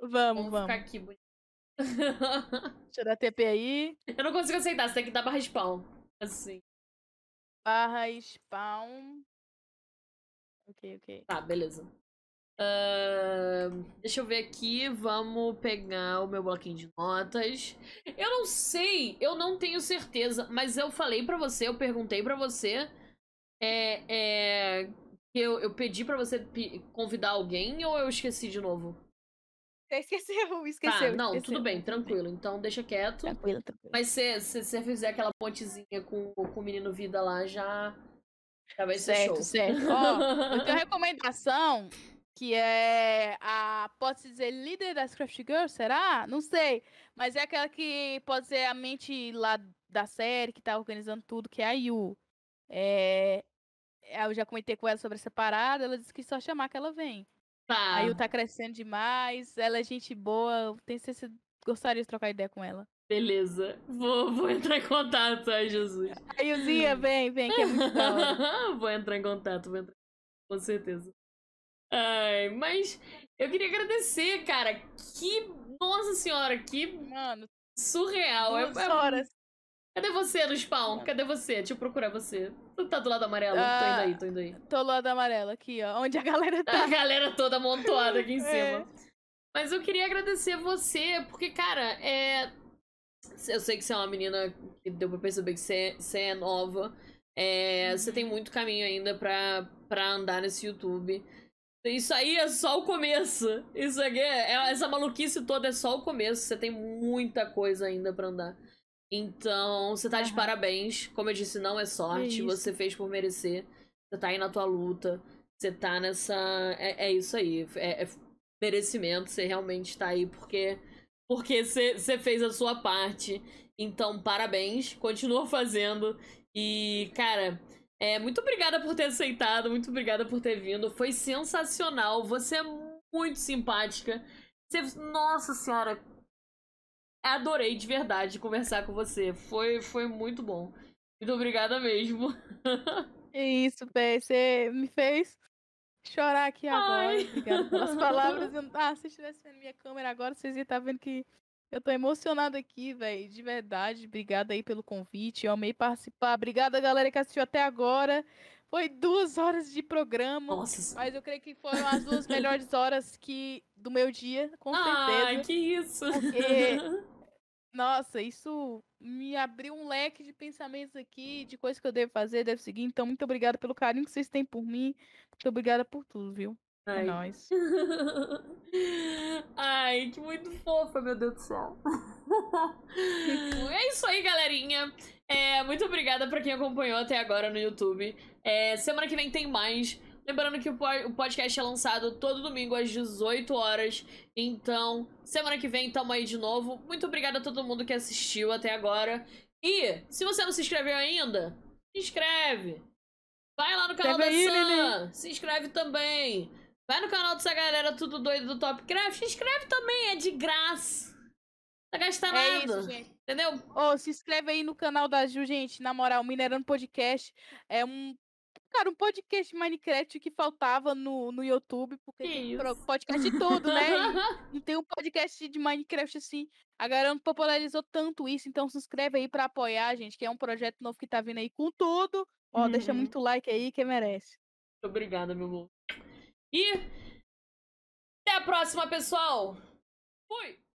Vamos, Vamos vamos. ficar aqui bonito. (laughs) Deixa eu dar TP aí. Eu não consigo aceitar, você tem que dar barra spawn. Assim. Barra spawn. Ok, ok. Tá, beleza. Uh, deixa eu ver aqui. Vamos pegar o meu bloquinho de notas. Eu não sei, eu não tenho certeza, mas eu falei pra você, eu perguntei pra você. É, é, eu, eu pedi pra você convidar alguém ou eu esqueci de novo? Esqueceu, (laughs) esqueceu. Tá, não, esqueceu. tudo bem, tranquilo. Então deixa quieto. Tranquilo, tranquilo. Mas se, se você fizer aquela pontezinha com, com o menino Vida lá, já, já vai ser certo, show. Certo, Ó, eu tenho uma recomendação que é a, pode-se dizer, líder das Craft Girls, será? Não sei, mas é aquela que pode ser a mente lá da série, que tá organizando tudo, que é a Yu. É, eu já comentei com ela sobre essa parada, ela disse que só chamar que ela vem. Tá. A Yu tá crescendo demais, ela é gente boa, tenho certeza gostaria de trocar ideia com ela. Beleza, vou, vou entrar em contato, ai Jesus. A Yuzinha, vem, vem, que é muito da hora. (laughs) vou entrar em contato, vou entrar com certeza. Ai, mas eu queria agradecer, cara. Que. Nossa senhora, que. Mano. Surreal. Duas é, horas. Cadê você no spawn? Cadê você? Deixa eu procurar você. Tu tá do lado amarelo? Ah, tô indo aí, tô indo aí. Tô do lado amarelo, aqui, ó. Onde a galera tá. A galera toda amontoada aqui em (laughs) é. cima. Mas eu queria agradecer você, porque, cara, é. Eu sei que você é uma menina que deu pra perceber que você, você é nova. É, uhum. Você tem muito caminho ainda pra, pra andar nesse YouTube. Isso aí é só o começo. Isso aqui é, é, essa maluquice toda é só o começo. Você tem muita coisa ainda para andar. Então, você tá de parabéns. Como eu disse, não é sorte. É você fez por merecer. Você tá aí na tua luta. Você tá nessa. É, é isso aí. É, é, merecimento. Você realmente tá aí porque. Porque você fez a sua parte. Então, parabéns. Continua fazendo. E, cara, é, muito obrigada por ter aceitado, muito obrigada por ter vindo. Foi sensacional. Você é muito simpática. Você, nossa senhora, adorei de verdade conversar com você. Foi, foi muito bom. Muito obrigada mesmo. (laughs) É isso, Pé. Você me fez chorar aqui agora. Ai. Obrigada pelas (laughs) palavras. Ah, se estivesse vendo minha câmera agora, vocês iam estar vendo que eu tô emocionada aqui, velho. De verdade. Obrigada aí pelo convite. Eu amei participar. Obrigada, galera, que assistiu até agora. Foi duas horas de programa. Nossa. Mas eu creio que foram as duas melhores horas que do meu dia, com certeza. Ai, que isso! Porque, (laughs) nossa, isso me abriu um leque de pensamentos aqui, de coisas que eu devo fazer, devo seguir. Então, muito obrigada pelo carinho que vocês têm por mim. Muito obrigada por tudo, viu? É Ai. É nóis. (laughs) Ai, que muito fofa, meu Deus do céu. (laughs) é isso aí, galerinha. É, muito obrigada pra quem acompanhou até agora no YouTube. É, semana que vem tem mais. Lembrando que o podcast é lançado todo domingo às 18 horas. Então, semana que vem tamo aí de novo. Muito obrigada a todo mundo que assistiu até agora. E, se você não se inscreveu ainda, se inscreve. Vai lá no canal da Sam. Se inscreve também. Vai no canal dessa galera tudo doido do Topcraft. Inscreve também, é de graça. Não gasta é nada. Isso, gente. Entendeu? Ô, oh, se inscreve aí no canal da Ju, gente. Na moral, Minerando Podcast é um. Cara, um podcast Minecraft que faltava no, no YouTube, porque que tem isso? podcast de tudo, né? (laughs) não tem um podcast de Minecraft assim. A galera não popularizou tanto isso, então se inscreve aí pra apoiar, gente, que é um projeto novo que tá vindo aí com tudo. Ó, uhum. deixa muito like aí que merece. Obrigada, meu amor. E até a próxima, pessoal! Fui!